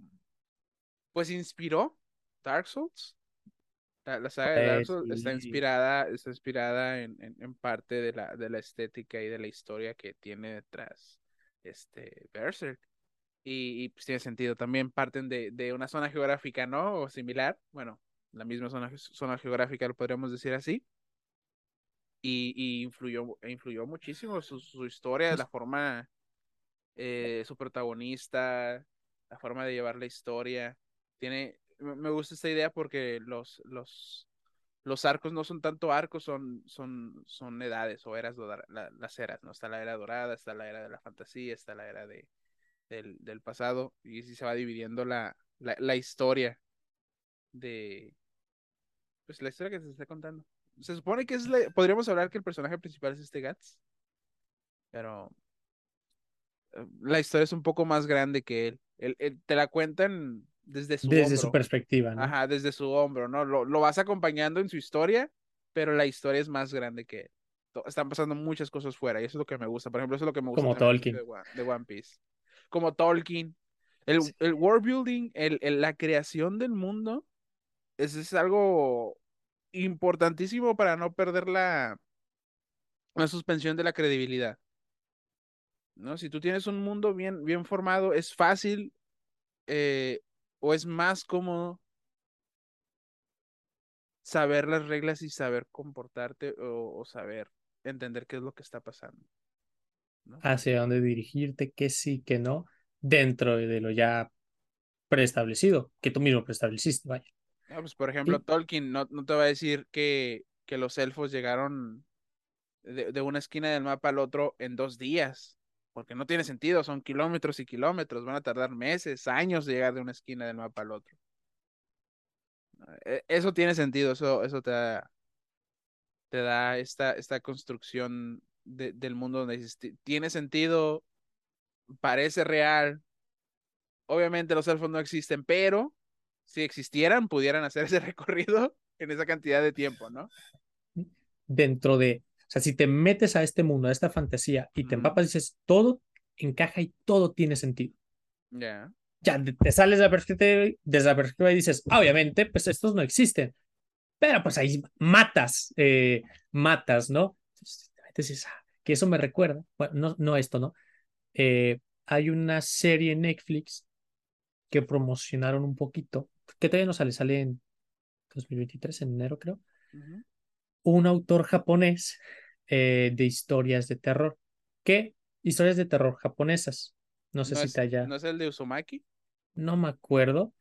pues inspiró Dark Souls. La, la saga de Dark Pues, Souls está inspirada, está inspirada en, en, en parte de la, de la estética y de la historia que tiene detrás este Berserk. Y, y, pues tiene sentido, también parten de, de una zona geográfica, ¿no? O similar, bueno, la misma zona, zona geográfica, lo podríamos decir así. Y, y influyó, influyó muchísimo su, su historia, la forma, eh, su protagonista, la forma de llevar la historia. Tiene, me gusta esta idea porque los, los, los arcos no son tanto arcos, son, son, son edades o eras, la, las eras, ¿no? Está la era dorada, está la era de la fantasía, está la era de, del, del pasado, y así se va dividiendo la, la, la historia de, pues la historia que se está contando. Se supone que es la... podríamos hablar que el personaje principal es este Gats, pero eh, la historia es un poco más grande que él. él, te la cuentan desde su desde su perspectiva, ¿no? Ajá, desde su hombro, ¿no? Lo, lo, vas acompañando en su historia, pero la historia es más grande que él. Están pasando muchas cosas fuera y eso es lo que me gusta. Por ejemplo, eso es lo que me gusta Como Tolkien. De, de, One Piece. Como Tolkien. El, sí. el world building, el, el, la creación del mundo, es, es algo importantísimo para no perder la, la suspensión de la credibilidad. ¿No? Si tú tienes un mundo bien, bien formado, es fácil eh, o es más cómodo saber las reglas y saber comportarte o, saber entender qué es lo que está pasando. Hacia dónde dirigirte, qué sí, qué no, dentro de lo ya preestablecido, que tú mismo preestableciste, vaya. No, pues por ejemplo, ¿Sí? Tolkien no, no, te va a decir que, que los elfos llegaron de, de, una esquina del mapa al otro en dos días, porque no tiene sentido, son kilómetros y kilómetros, van a tardar meses, años de llegar de una esquina del mapa al otro. Eso tiene sentido, eso, eso te da, te da esta, esta construcción de, del mundo donde dices, tiene sentido, parece real. Obviamente los elfos no existen, pero si existieran, pudieran hacer ese recorrido en esa cantidad de tiempo, ¿no? Dentro de, o sea, si te metes a este mundo, a esta fantasía y te empapas, dices, todo encaja y todo tiene sentido. Ya. Yeah. Ya te sales de la perspectiva, desde la perspectiva y dices, obviamente, pues estos no existen. Pero pues ahí matas, eh, matas, ¿no? Entonces, que eso me recuerda, bueno, no, no esto, ¿no? Eh, hay una serie en Netflix que promocionaron un poquito, que todavía no sale, sale en 2023, en enero creo, uh -huh. un autor japonés eh, de historias de terror. ¿Qué? Historias de terror japonesas. No sé ¿No si es, te haya... ¿No es el de Uzumaki? No me acuerdo.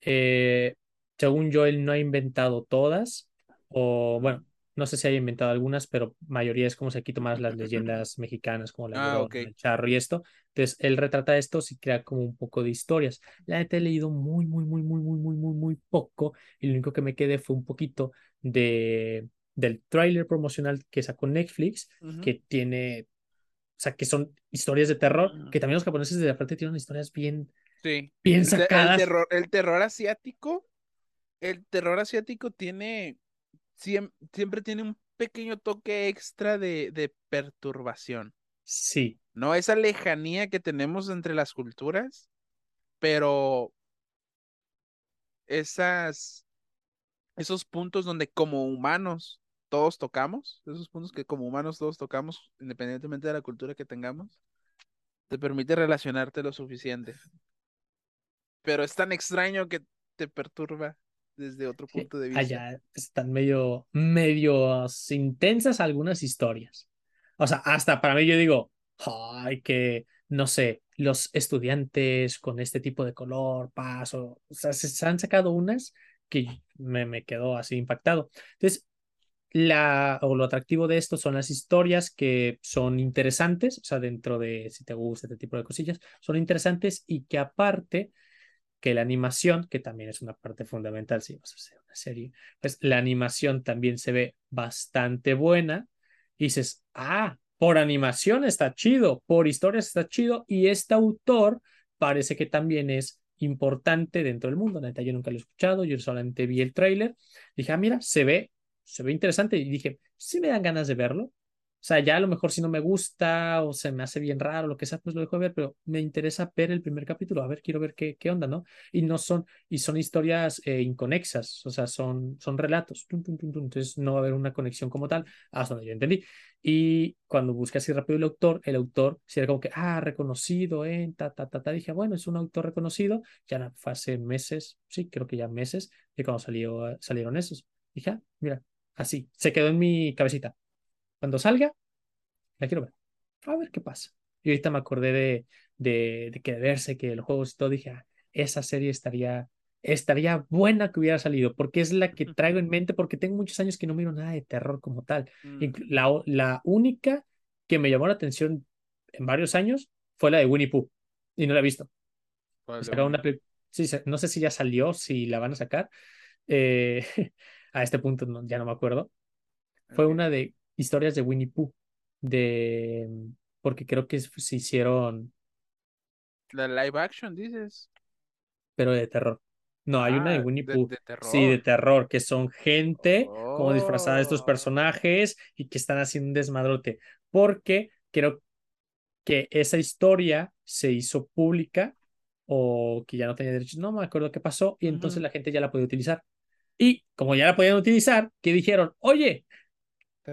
Eh, según yo, él no ha inventado todas, o bueno, no sé si haya inventado algunas, pero mayoría es como se quito más las leyendas mexicanas, como la Ah, Llorona, el charro y esto. Entonces, él retrata esto y crea como un poco de historias. La neta he leído muy, muy, muy, muy, muy, muy, muy, muy poco, y lo único que me quedé fue un poquito de del tráiler promocional que sacó Netflix, que tiene, o sea, que son historias de terror, que también los japoneses de aparte tienen historias bien, Sí. bien El, te- el sacadas. terror, el terror asiático, el terror asiático tiene, siem- siempre tiene un pequeño toque extra de, de perturbación, Sí, ¿no? Esa lejanía que tenemos entre las culturas, pero esas, esos puntos donde como humanos todos tocamos, esos puntos que como humanos todos tocamos, independientemente de la cultura que tengamos, te permite relacionarte lo suficiente. Pero es tan extraño que te perturba desde otro punto de vista. allá están medio, medio intensas algunas historias. O sea, hasta para mí yo digo, ay, que, no sé, los estudiantes con este tipo de color, paso, o sea, se, se han sacado unas que me, me quedó así impactado. Entonces, la, o lo atractivo de esto son las historias que son interesantes, o sea, dentro de, si te gusta este tipo de cosillas, son interesantes y que aparte que la animación, que también es una parte fundamental si vas a hacer una serie, pues la animación también se ve bastante buena y dices, ah, por animación está chido, por historias está chido y este autor parece que también es importante dentro del mundo. Neta, yo nunca lo he escuchado, yo solamente vi el tráiler, dije, ah, mira, se ve, se ve interesante y dije, sí me dan ganas de verlo. O sea, ya a lo mejor si no me gusta o se me hace bien raro, lo que sea, pues lo dejo de ver, pero me interesa ver el primer capítulo, a ver, quiero ver qué, qué onda, ¿no? Y no son, y son historias eh, inconexas, o sea, son, son relatos, entonces no va a haber una conexión como tal, hasta donde yo entendí. Y cuando busqué así rápido el autor, el autor, si era como que, ah, reconocido, eh, ta, ta, ta, ta, dije, bueno, es un autor reconocido, ya fue hace meses, sí, creo que ya meses, de cuando salió, salieron esos. Dije, ah, mira, así, se quedó en mi cabecita cuando salga, la quiero ver. A ver qué pasa. Y ahorita me acordé de, de, de que de verse que los juegos y todo, dije, ah, esa serie estaría, estaría buena que hubiera salido, porque es la que traigo en mente, porque tengo muchos años que no miro nada de terror como tal. Mm, La, única que me llamó la atención en varios años fue la de Winnie Pooh, y no la he visto. ¿cuál de Sacaron Winnie? una sí, no sé si ya salió, si la van a sacar. Eh, a este punto no- ya no me acuerdo. Fue una de historias de Winnie Pooh, de porque creo que se hicieron, La live action, dices. pero de terror. No, hay una de Ah, Winnie de, Pooh, de sí, de terror. que son gente como disfrazada de estos Oh. personajes y que están haciendo un desmadrote. Porque creo que esa historia se hizo pública o que ya no tenía derechos, no me acuerdo qué pasó, y entonces Ujú. la gente ya la podía utilizar. Y como ya la podían utilizar, que dijeron, oye,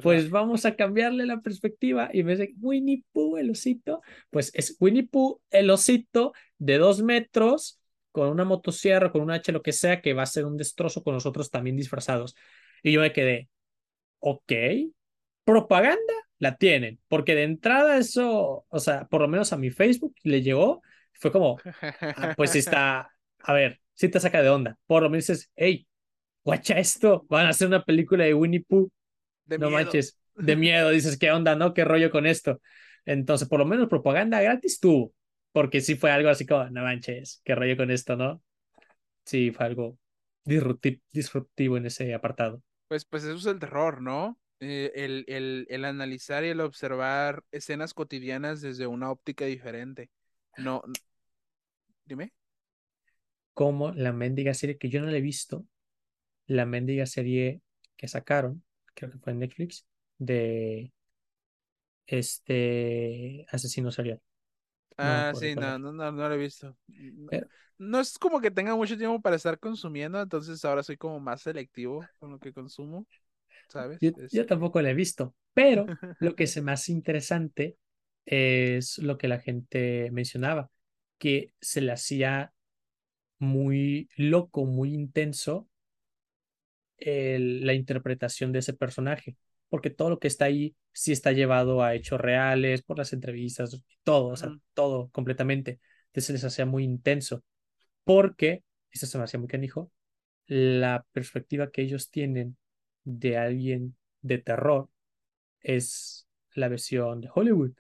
pues vamos a cambiarle la perspectiva y me dice Winnie Pooh, el osito, pues es Winnie Pooh, el osito de dos metros con una motosierra, con un hacha, lo que sea, que va a ser un destrozo con nosotros también disfrazados. Y yo me quedé, ok, propaganda la tienen, porque de entrada eso, o sea, por lo menos a mi Facebook le llegó, fue como, ah, pues está, a ver, sí te saca de onda, por lo menos dices, hey, guacha esto, van a hacer una película de Winnie Pooh De no miedo. manches, de miedo, dices, ¿qué onda, no? ¿Qué rollo con esto? Entonces, por lo menos propaganda gratis tuvo, porque sí fue algo así como, no manches, ¿qué rollo con esto, no? Sí, fue algo disrupti- disruptivo en ese apartado. Pues, pues eso es el terror, ¿no? Eh, el, el, el analizar y el observar escenas cotidianas desde una óptica diferente. No, dime. Como la mendiga serie que yo no la he visto, la mendiga serie que sacaron, creo que fue en Netflix, de este asesino serial. Ah, sí, no, no, no, no lo he visto. No, Pero no es como que tenga mucho tiempo para estar consumiendo, entonces ahora soy como más selectivo con lo que consumo, Yo, ¿sabes? yo tampoco la he visto, pero lo que es más interesante es lo que la gente mencionaba, que se le hacía muy loco, muy intenso el- la interpretación de ese personaje, porque todo lo que está ahí sí está llevado a hechos reales, por las entrevistas, todo, o sea, todo completamente. Entonces se les hacía muy intenso, porque, eso se me hacía muy canijo, la perspectiva que ellos tienen de alguien de terror es la versión de Hollywood,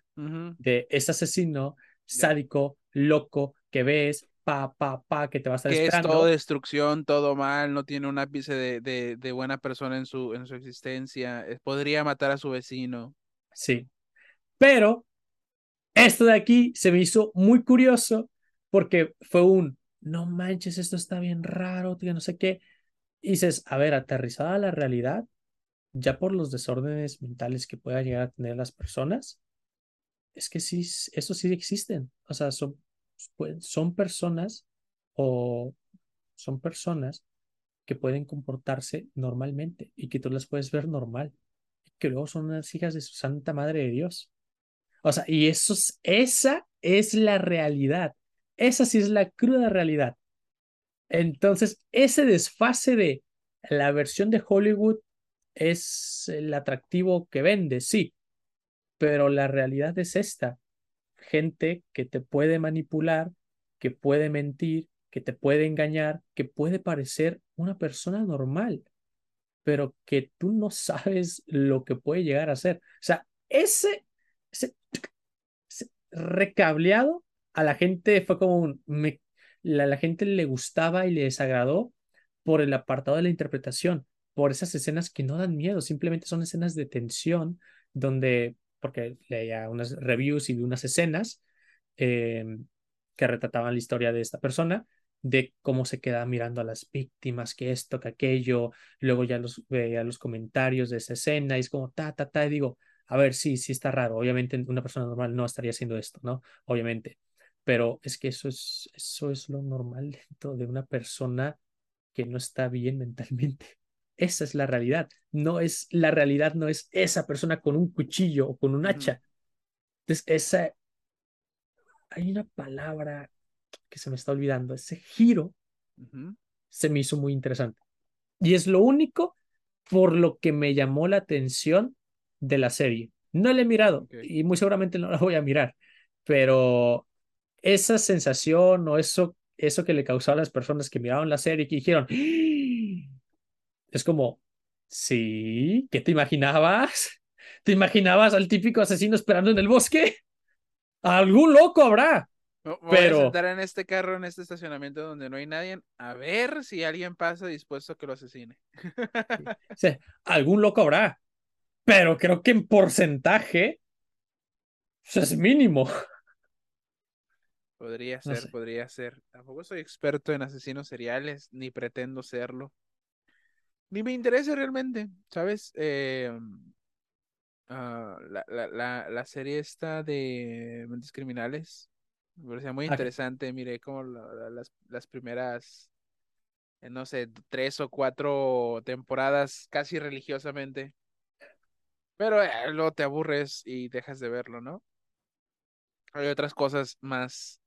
de ese asesino sádico, loco, que ves, pa, pa, pa, que te va a estar Que es todo destrucción, todo mal, no tiene un ápice de, de, de buena persona en su, en su existencia, eh, podría matar a su vecino. Sí, pero esto de aquí se me hizo muy curioso porque fue un, no manches, esto está bien raro, que no sé qué. Y dices, a ver, aterrizada la realidad, ya por los desórdenes mentales que puedan llegar a tener las personas, es que sí, eso sí existen. O sea, son, pues, son personas o son personas que pueden comportarse normalmente y que tú las puedes ver normal, que luego son unas hijas de su santa madre de Dios. O sea, y eso es, esa es la realidad. Esa sí es la cruda realidad. Entonces, ese desfase de la versión de Hollywood es el atractivo que vende, sí, pero la realidad es esta. Gente que te puede manipular, que puede mentir, que te puede engañar, que puede parecer una persona normal, pero que tú no sabes lo que puede llegar a ser. O sea, ese, ese se- recableado a la gente fue como un, me- la, la gente le gustaba y le desagradó por el apartado de la interpretación, por esas escenas que no dan miedo, simplemente son escenas de tensión donde, porque leía unas reviews y vi unas escenas eh, que retrataban la historia de esta persona, de cómo se queda mirando a las víctimas, que esto, que aquello, luego ya los veía los comentarios de esa escena y es como ta, ta, ta, y digo, a ver, sí, sí está raro. Obviamente una persona normal no estaría haciendo esto, ¿no? Obviamente. Pero es que eso es, eso es lo normal dentro de una persona que no está bien mentalmente. Esa es la realidad. No es, la realidad no es esa persona con un cuchillo o con un hacha. Entonces, esa, hay una palabra que se me está olvidando. Ese giro se me hizo muy interesante. Y es lo único por lo que me llamó la atención de la serie. No la he mirado y muy seguramente no la voy a mirar, pero esa sensación o eso, eso que le causó a las personas que miraron la serie y que dijeron, es como, sí, ¿qué te imaginabas? ¿Te imaginabas al típico asesino esperando en el bosque? Algún loco habrá. Voy a Pero- sentar en este carro, en este estacionamiento donde no hay nadie, a ver si alguien pasa dispuesto a que lo asesine. Sea, algún loco habrá. Pero creo que en porcentaje pues, es mínimo. Podría No ser, sé. podría ser. Tampoco soy experto en asesinos seriales, ni pretendo serlo. Ni me interesa realmente, ¿sabes? Eh, ah, la, la, la, la serie esta de Mentes Criminales me parecía muy interesante. Miré como la- la- las, las primeras, eh, no sé, tres o cuatro temporadas casi religiosamente. Pero eh, luego te aburres y dejas de verlo, ¿no? Hay otras cosas más,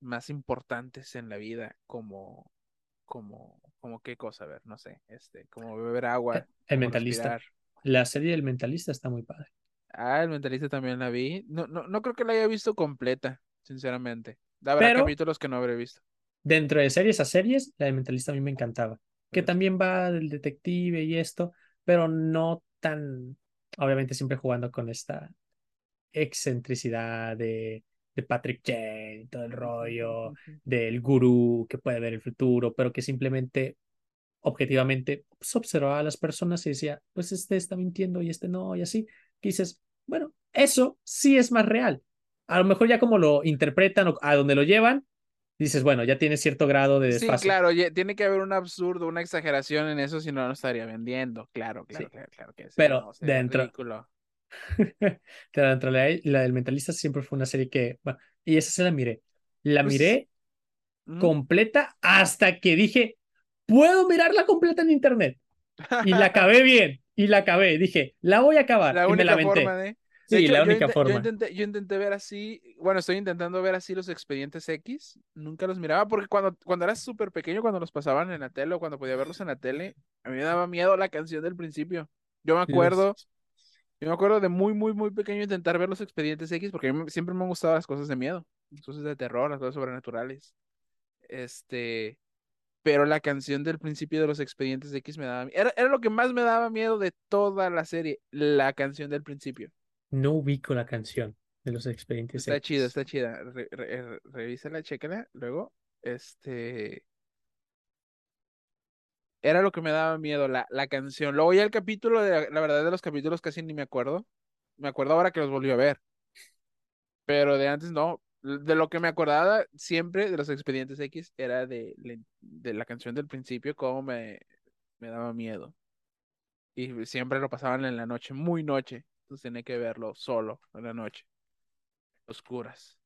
más importantes en la vida, como, como, como qué cosa, a ver, no sé, este, como beber agua, El mentalista. respirar. La serie del mentalista está muy padre. Ah, el mentalista también la vi. No, no, no creo que la haya visto completa, sinceramente. Habrá Pero- capítulos que no habré visto. Dentro de series a series, la del mentalista a mí me encantaba. Que también va del detective y esto, pero no tan, obviamente siempre jugando con esta excentricidad de, de Patrick y todo el rollo, del gurú que puede ver el futuro, pero que simplemente, objetivamente, pues, observaba a las personas y decía, pues este está mintiendo y este no, y así, que dices, bueno, eso sí es más real. A lo mejor ya como lo interpretan o a donde lo llevan, dices, bueno, ya tiene cierto grado de Sí, desfase. claro, ye- tiene que haber un absurdo, una exageración en eso, si no, no estaría vendiendo. Claro, claro, Sí. claro, claro que sí. Pero no, dentro- ridículo. La, la del mentalista siempre fue una serie que, bueno, y esa se la miré. La Pues, miré Ujú. completa hasta que dije, puedo mirarla completa en internet. Y la acabé bien, y la acabé. Dije, la voy a acabar. La y me única la aventé. forma de... Sí, hecho, la yo única inte- forma. Yo intenté, yo intenté ver así, bueno, estoy intentando ver así los expedientes X, nunca los miraba porque cuando, cuando era súper pequeño, cuando los pasaban en la tele o cuando podía verlos en la tele, a mí me daba miedo la canción del principio. Yo me acuerdo, yo me acuerdo de muy, muy, muy pequeño intentar ver los expedientes X porque a mí siempre me han gustado las cosas de miedo, las cosas de terror, las cosas sobrenaturales. Este, pero la canción del principio de los expedientes X me daba, era, era lo que más me daba miedo de toda la serie, la canción del principio. No ubico la canción de los expedientes. Está X. chida, está chida. Re- re- revísala, chécala. Luego, este. Era lo que me daba miedo, la, la canción. Luego ya el capítulo, de, la, verdad de los capítulos casi ni me acuerdo. Me acuerdo ahora que los volví a ver. Pero de antes no. De lo que me acordaba siempre de los expedientes X era de, de la canción del principio, cómo me, me daba miedo. Y siempre lo pasaban en la noche, muy noche. Entonces tenía que verlo solo en la noche. Oscuras.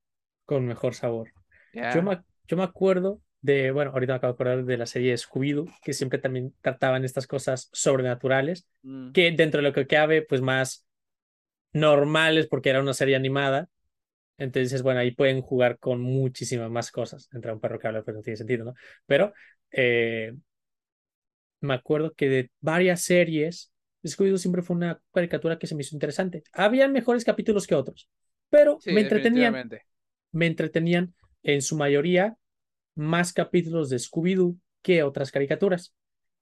Con mejor sabor. Yo me, yo me acuerdo de, bueno, ahorita me acabo de acordar de la serie Scooby-Doo, que siempre también trataban estas cosas sobrenaturales, Mm. que dentro de lo que cabe, pues más normales, porque era una serie animada. Entonces, bueno, ahí pueden jugar con muchísimas más cosas. Entre un perro que habla, pues no tiene sentido, ¿no? Pero eh, me acuerdo que de varias series, Scooby-Doo siempre fue una caricatura que se me hizo interesante. Habían mejores capítulos que otros, pero Sí, me entretenían me entretenían en su mayoría más capítulos de Scooby-Doo que otras caricaturas.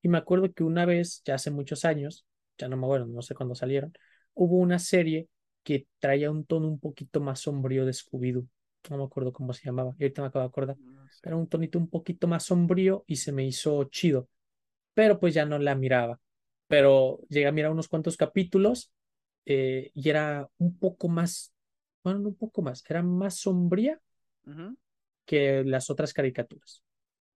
Y me acuerdo que una vez, ya hace muchos años, ya no me acuerdo, no sé cuándo salieron, hubo una serie que traía un tono un poquito más sombrío de Scooby-Doo. No me acuerdo cómo se llamaba, y ahorita me acabo de acordar. Era un tonito un poquito más sombrío y se me hizo chido. Pero pues ya no la miraba. Pero llegué a mirar unos cuantos capítulos eh, y era un poco más, bueno, no un poco más, era más sombría Ujú. Que las otras caricaturas.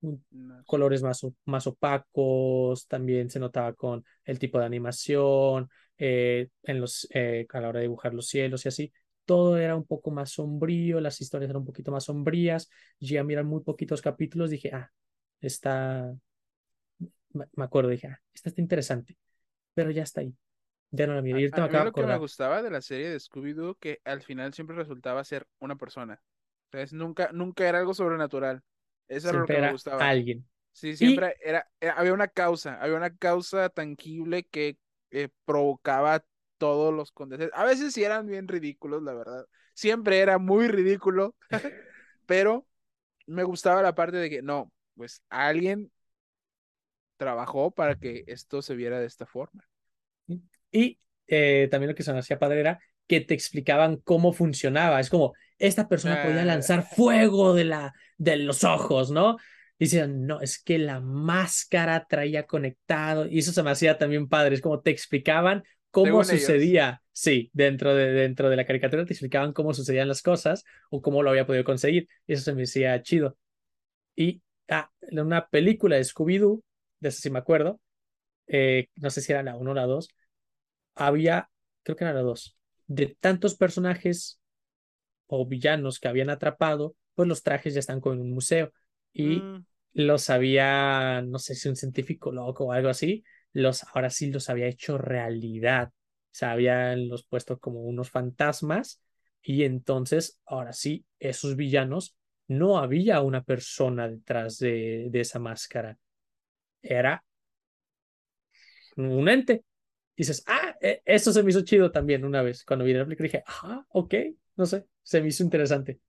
No. Colores más, más opacos, también se notaba con el tipo de animación, eh, en los, eh, a la hora de dibujar los cielos y así. Todo era un poco más sombrío, las historias eran un poquito más sombrías. Llegué a mirar muy poquitos capítulos, dije, ah, está, me acuerdo, dije, ah, esta está interesante, pero ya está ahí. Ya no la miré. A, a mí lo que me gustaba de la serie de Scooby-Doo que al final siempre resultaba ser una persona. Entonces nunca, nunca era algo sobrenatural. Eso era lo que me gustaba. alguien. Sí, siempre era, era- había una causa, había una causa tangible que eh, provocaba todos los condes. A veces sí eran bien ridículos, la verdad. Siempre era muy ridículo, pero me gustaba la parte de que no, pues alguien trabajó para que esto se viera de esta forma. Y eh, también lo que se me hacía padre era que te explicaban cómo funcionaba. Es como, esta persona podía lanzar fuego de, la, de los ojos, ¿no? Decían, no, es que la máscara traía conectado. Y eso se me hacía también padre. Es como te explicaban cómo Según ellos. sucedía. Sí, dentro de, dentro de la caricatura te explicaban cómo sucedían las cosas o cómo lo había podido conseguir. Y eso se me hacía chido. Y ah, en una película de Scooby-Doo, de eso sí me acuerdo, eh, no sé si era la 1 o la 2, había, creo que era la 2, de tantos personajes o villanos que habían atrapado, pues los trajes ya están con un museo. Y Mm, los había, no sé si un científico loco o algo así, los, ahora sí los había hecho realidad. O sea, habían los puesto como unos fantasmas y entonces, ahora sí, esos villanos, no había una persona detrás de, de esa máscara. Era un ente. Y dices, ah, e- eso se me hizo chido también una vez. Cuando vi la película dije, ah, ok, no sé, se me hizo interesante.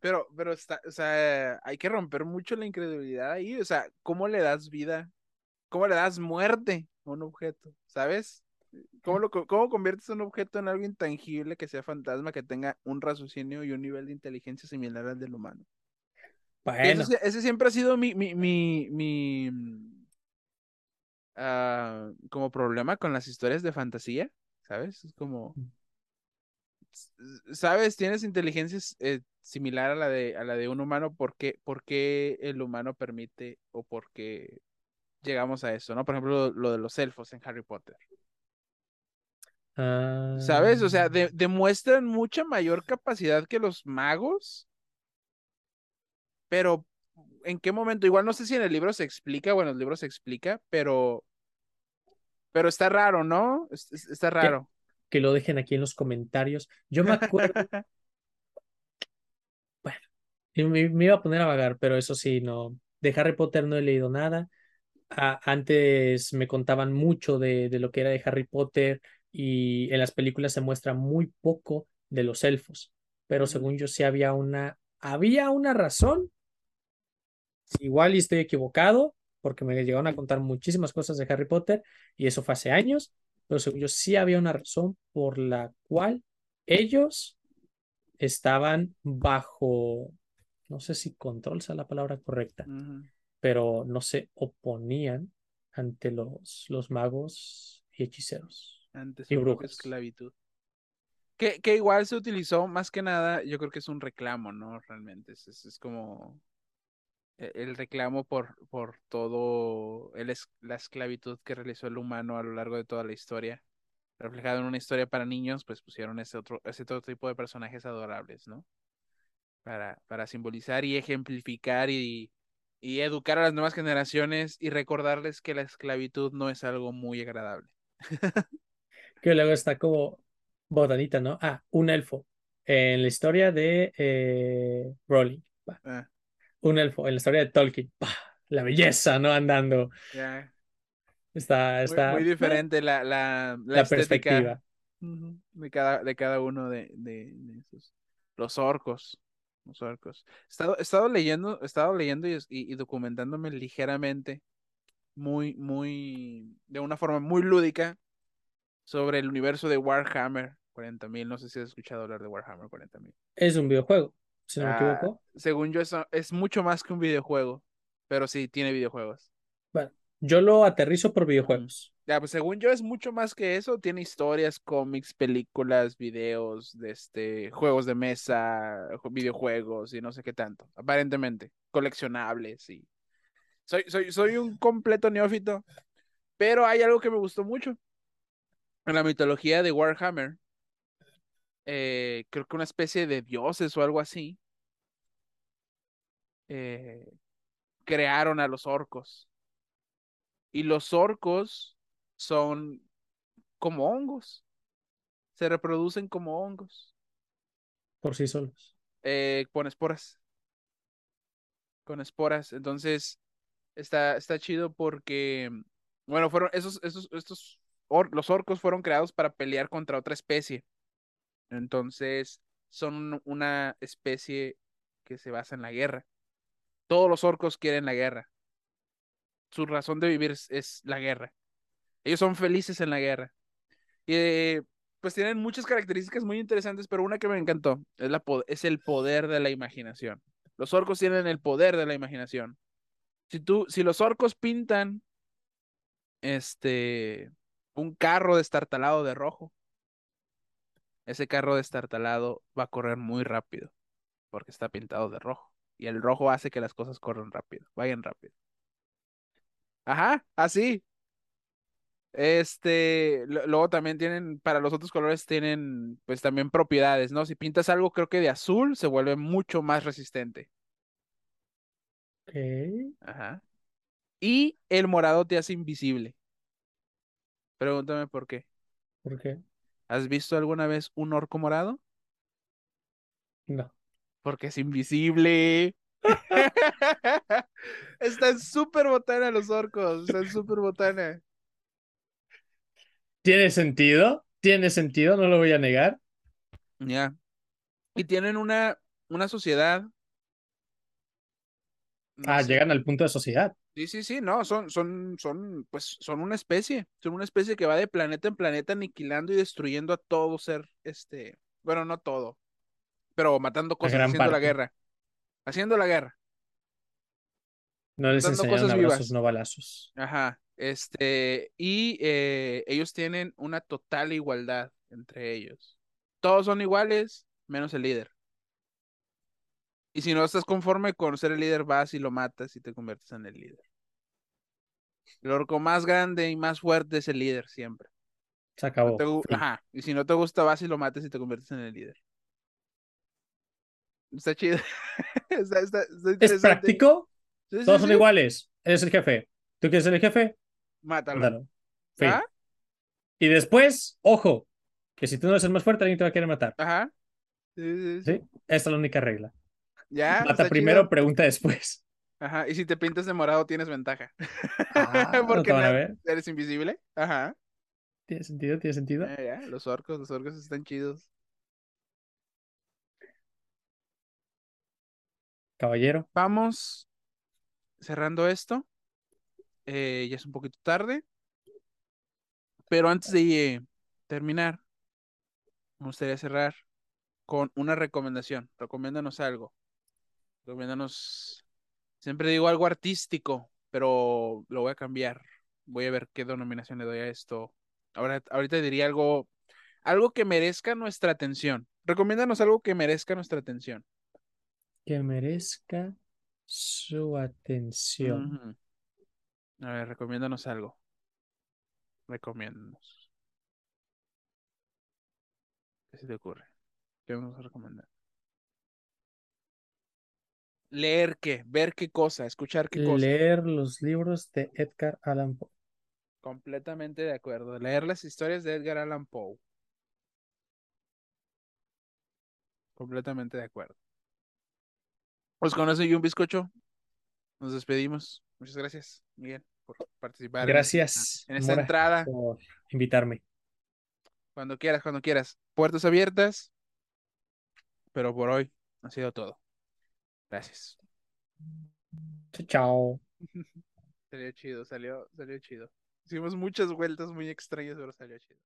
Pero, pero está, o sea, hay que romper mucho la incredulidad ahí. O sea, ¿cómo le das vida? ¿Cómo le das muerte a un objeto? ¿Sabes? ¿Cómo, lo, cómo conviertes un objeto en algo intangible que sea fantasma, que tenga un raciocinio y un nivel de inteligencia similar al del humano? Bueno, ese siempre ha sido mi, mi, mi, mi, mm, ah, como problema con las historias de fantasía, ¿sabes? Es como, s- ¿sabes? Tienes inteligencia eh, similar a la de, a la de un humano, ¿por qué, por qué el humano permite o por qué llegamos a eso, ¿no? Por ejemplo, lo, lo de los elfos en Harry Potter. ah, ¿Sabes? O sea, de- demuestran mucha mayor capacidad que los magos, pero ¿en qué momento? Igual no sé si en el libro se explica, bueno, el libro se explica, pero, pero está raro, ¿no? Es- es- Está raro. Que lo dejen aquí en los comentarios. Yo me acuerdo, y me, me iba a poner a vagar, pero eso sí, no. De Harry Potter no he leído nada. Antes me contaban mucho de, de lo que era de Harry Potter y en las películas se muestra muy poco de los elfos, pero según yo sí había una, había una razón. Igual y estoy equivocado, porque me llegaron a contar muchísimas cosas de Harry Potter y eso fue hace años, pero según yo sí había una razón por la cual ellos estaban bajo, no sé si control sea la palabra correcta, pero no se oponían ante los, los magos y hechiceros. Ante Y brujas. esclavitud. Que, que igual se utilizó más que nada, yo creo que es un reclamo, ¿no? Realmente, es, es, es como el reclamo por, por todo el es- la esclavitud que realizó el humano a lo largo de toda la historia. Reflejado en una historia para niños, pues pusieron ese otro, ese otro tipo de personajes adorables, ¿no? Para, para simbolizar y ejemplificar y, y educar a las nuevas generaciones y recordarles que la esclavitud no es algo muy agradable. Que luego está como botanita, ¿no? Ah, un elfo. En la historia de eh, Rowling. Ah, Un elfo. En la historia de Tolkien. La belleza, ¿no? Andando. Está, Muy, está. muy diferente la, la, la perspectiva. de cada, de cada uno de, de, de esos. Los orcos. Los orcos. He estado, he estado leyendo, he estado leyendo y, y- y documentándome ligeramente, muy, muy, de una forma muy lúdica, sobre el universo de Warhammer 40.000. No sé si has escuchado hablar de Warhammer 40.000. Es un videojuego, si no me Ah, según yo, eso es mucho más que un videojuego, pero sí, tiene videojuegos. Bueno, yo lo aterrizo por videojuegos. Ya, pues según yo es mucho más que eso, tiene historias, cómics, películas, videos, de este, juegos de mesa, ju- videojuegos y no sé qué tanto, aparentemente, coleccionables y soy, soy, soy un completo neófito, pero hay algo que me gustó mucho. En la mitología de Warhammer, eh, creo que una especie de dioses o algo así, eh, crearon a los orcos. Y los orcos son como hongos. Se reproducen como hongos. por sí solos. eh, con esporas. Con esporas. Entonces, está, está chido porque, bueno, fueron esos, esos, estos or- los orcos fueron creados para pelear contra otra especie. Entonces, son una especie que se basa en la guerra. Todos los orcos quieren la guerra. Su razón de vivir es, la guerra. Ellos son felices en la guerra. Y eh, pues tienen muchas características muy interesantes, pero una que me encantó es, la, es el poder de la imaginación. Los orcos tienen el poder de la imaginación. Si tú, si los orcos pintan este un carro destartalado de rojo, ese carro destartalado va a correr muy rápido porque está pintado de rojo. Y el rojo hace que las cosas corran rápido, vayan rápido. Ajá, así. Este, luego también tienen, para los otros colores tienen pues también propiedades, ¿no? Si pintas algo creo que de azul, se vuelve mucho más resistente. Ok. Ajá. Y el morado te hace invisible. Pregúntame por qué. ¿Por qué? ¿Has visto alguna vez un orco morado? No. Porque es invisible. Están súper botana los orcos, están súper botana. ¿Tiene sentido? ¿Tiene sentido? No lo voy a negar. Ya. Y tienen una, una sociedad. no Ah, sé. llegan al punto de sociedad. Sí, sí, sí, no, son, son, son, pues, son una especie, son una especie que va de planeta en planeta aniquilando y destruyendo a todo ser, este, bueno, no todo, pero matando cosas, haciendo la guerra, haciendo la guerra, No les Dando enseñaron cosas abrazos, vivas. no balazos. ajá, este, y eh, ellos tienen una total igualdad entre ellos, todos son iguales, menos el líder. Y si no estás conforme con ser el líder, vas y lo matas y te conviertes en el líder. El orco más grande y más fuerte es el líder siempre. Se No acabó. te. Ajá. Y si no te gusta, vas y lo mates y te conviertes en el líder. Está chido. está, está- está ¿Es práctico? Sí, sí, Todos son iguales. Eres el jefe. ¿Tú quieres ser el jefe? Mátalo. Mátalo. Fin. ¿Ah? Y después, ojo, que si tú no eres el más fuerte, alguien te va a querer matar. Ajá. Sí, sí, sí. ¿Sí? Esta es la única regla. Ya. Mata primero, chido. pregunta después. Ajá. Y si te pintas de morado, tienes ventaja. Ah, Porque eres invisible. Ajá. ¿Tiene sentido? ¿Tiene sentido? Eh, ya, Los orcos, los orcos están chidos. Caballero. Vamos cerrando esto. Eh, ya es un poquito tarde. Pero antes de eh, terminar, me gustaría cerrar con una recomendación. Recomiéndanos algo. Recomiéndanos. Siempre digo algo artístico, pero lo voy a cambiar. Voy a ver qué denominación le doy a esto. Ahora, ahorita diría algo, algo que merezca nuestra atención. Recomiéndanos algo que merezca nuestra atención. Que merezca su atención. A ver, recomiéndanos algo. Recomiéndanos. ¿Qué se te ocurre? ¿Qué vamos a recomendar? Leer qué, ver qué cosa, escuchar qué cosa. Leer los libros de Edgar Allan Poe. Completamente de acuerdo. Leer las historias de Edgar Allan Poe. Completamente de acuerdo. Pues con eso y un bizcocho, nos despedimos. Muchas gracias, Miguel, por participar en Gracias, en esta Mora, entrada. por invitarme. Cuando quieras, cuando quieras. Puertas abiertas. Pero por hoy ha sido todo. Gracias. Chao, chao. Salió chido, salió, salió chido. Hicimos muchas vueltas muy extrañas, pero salió chido.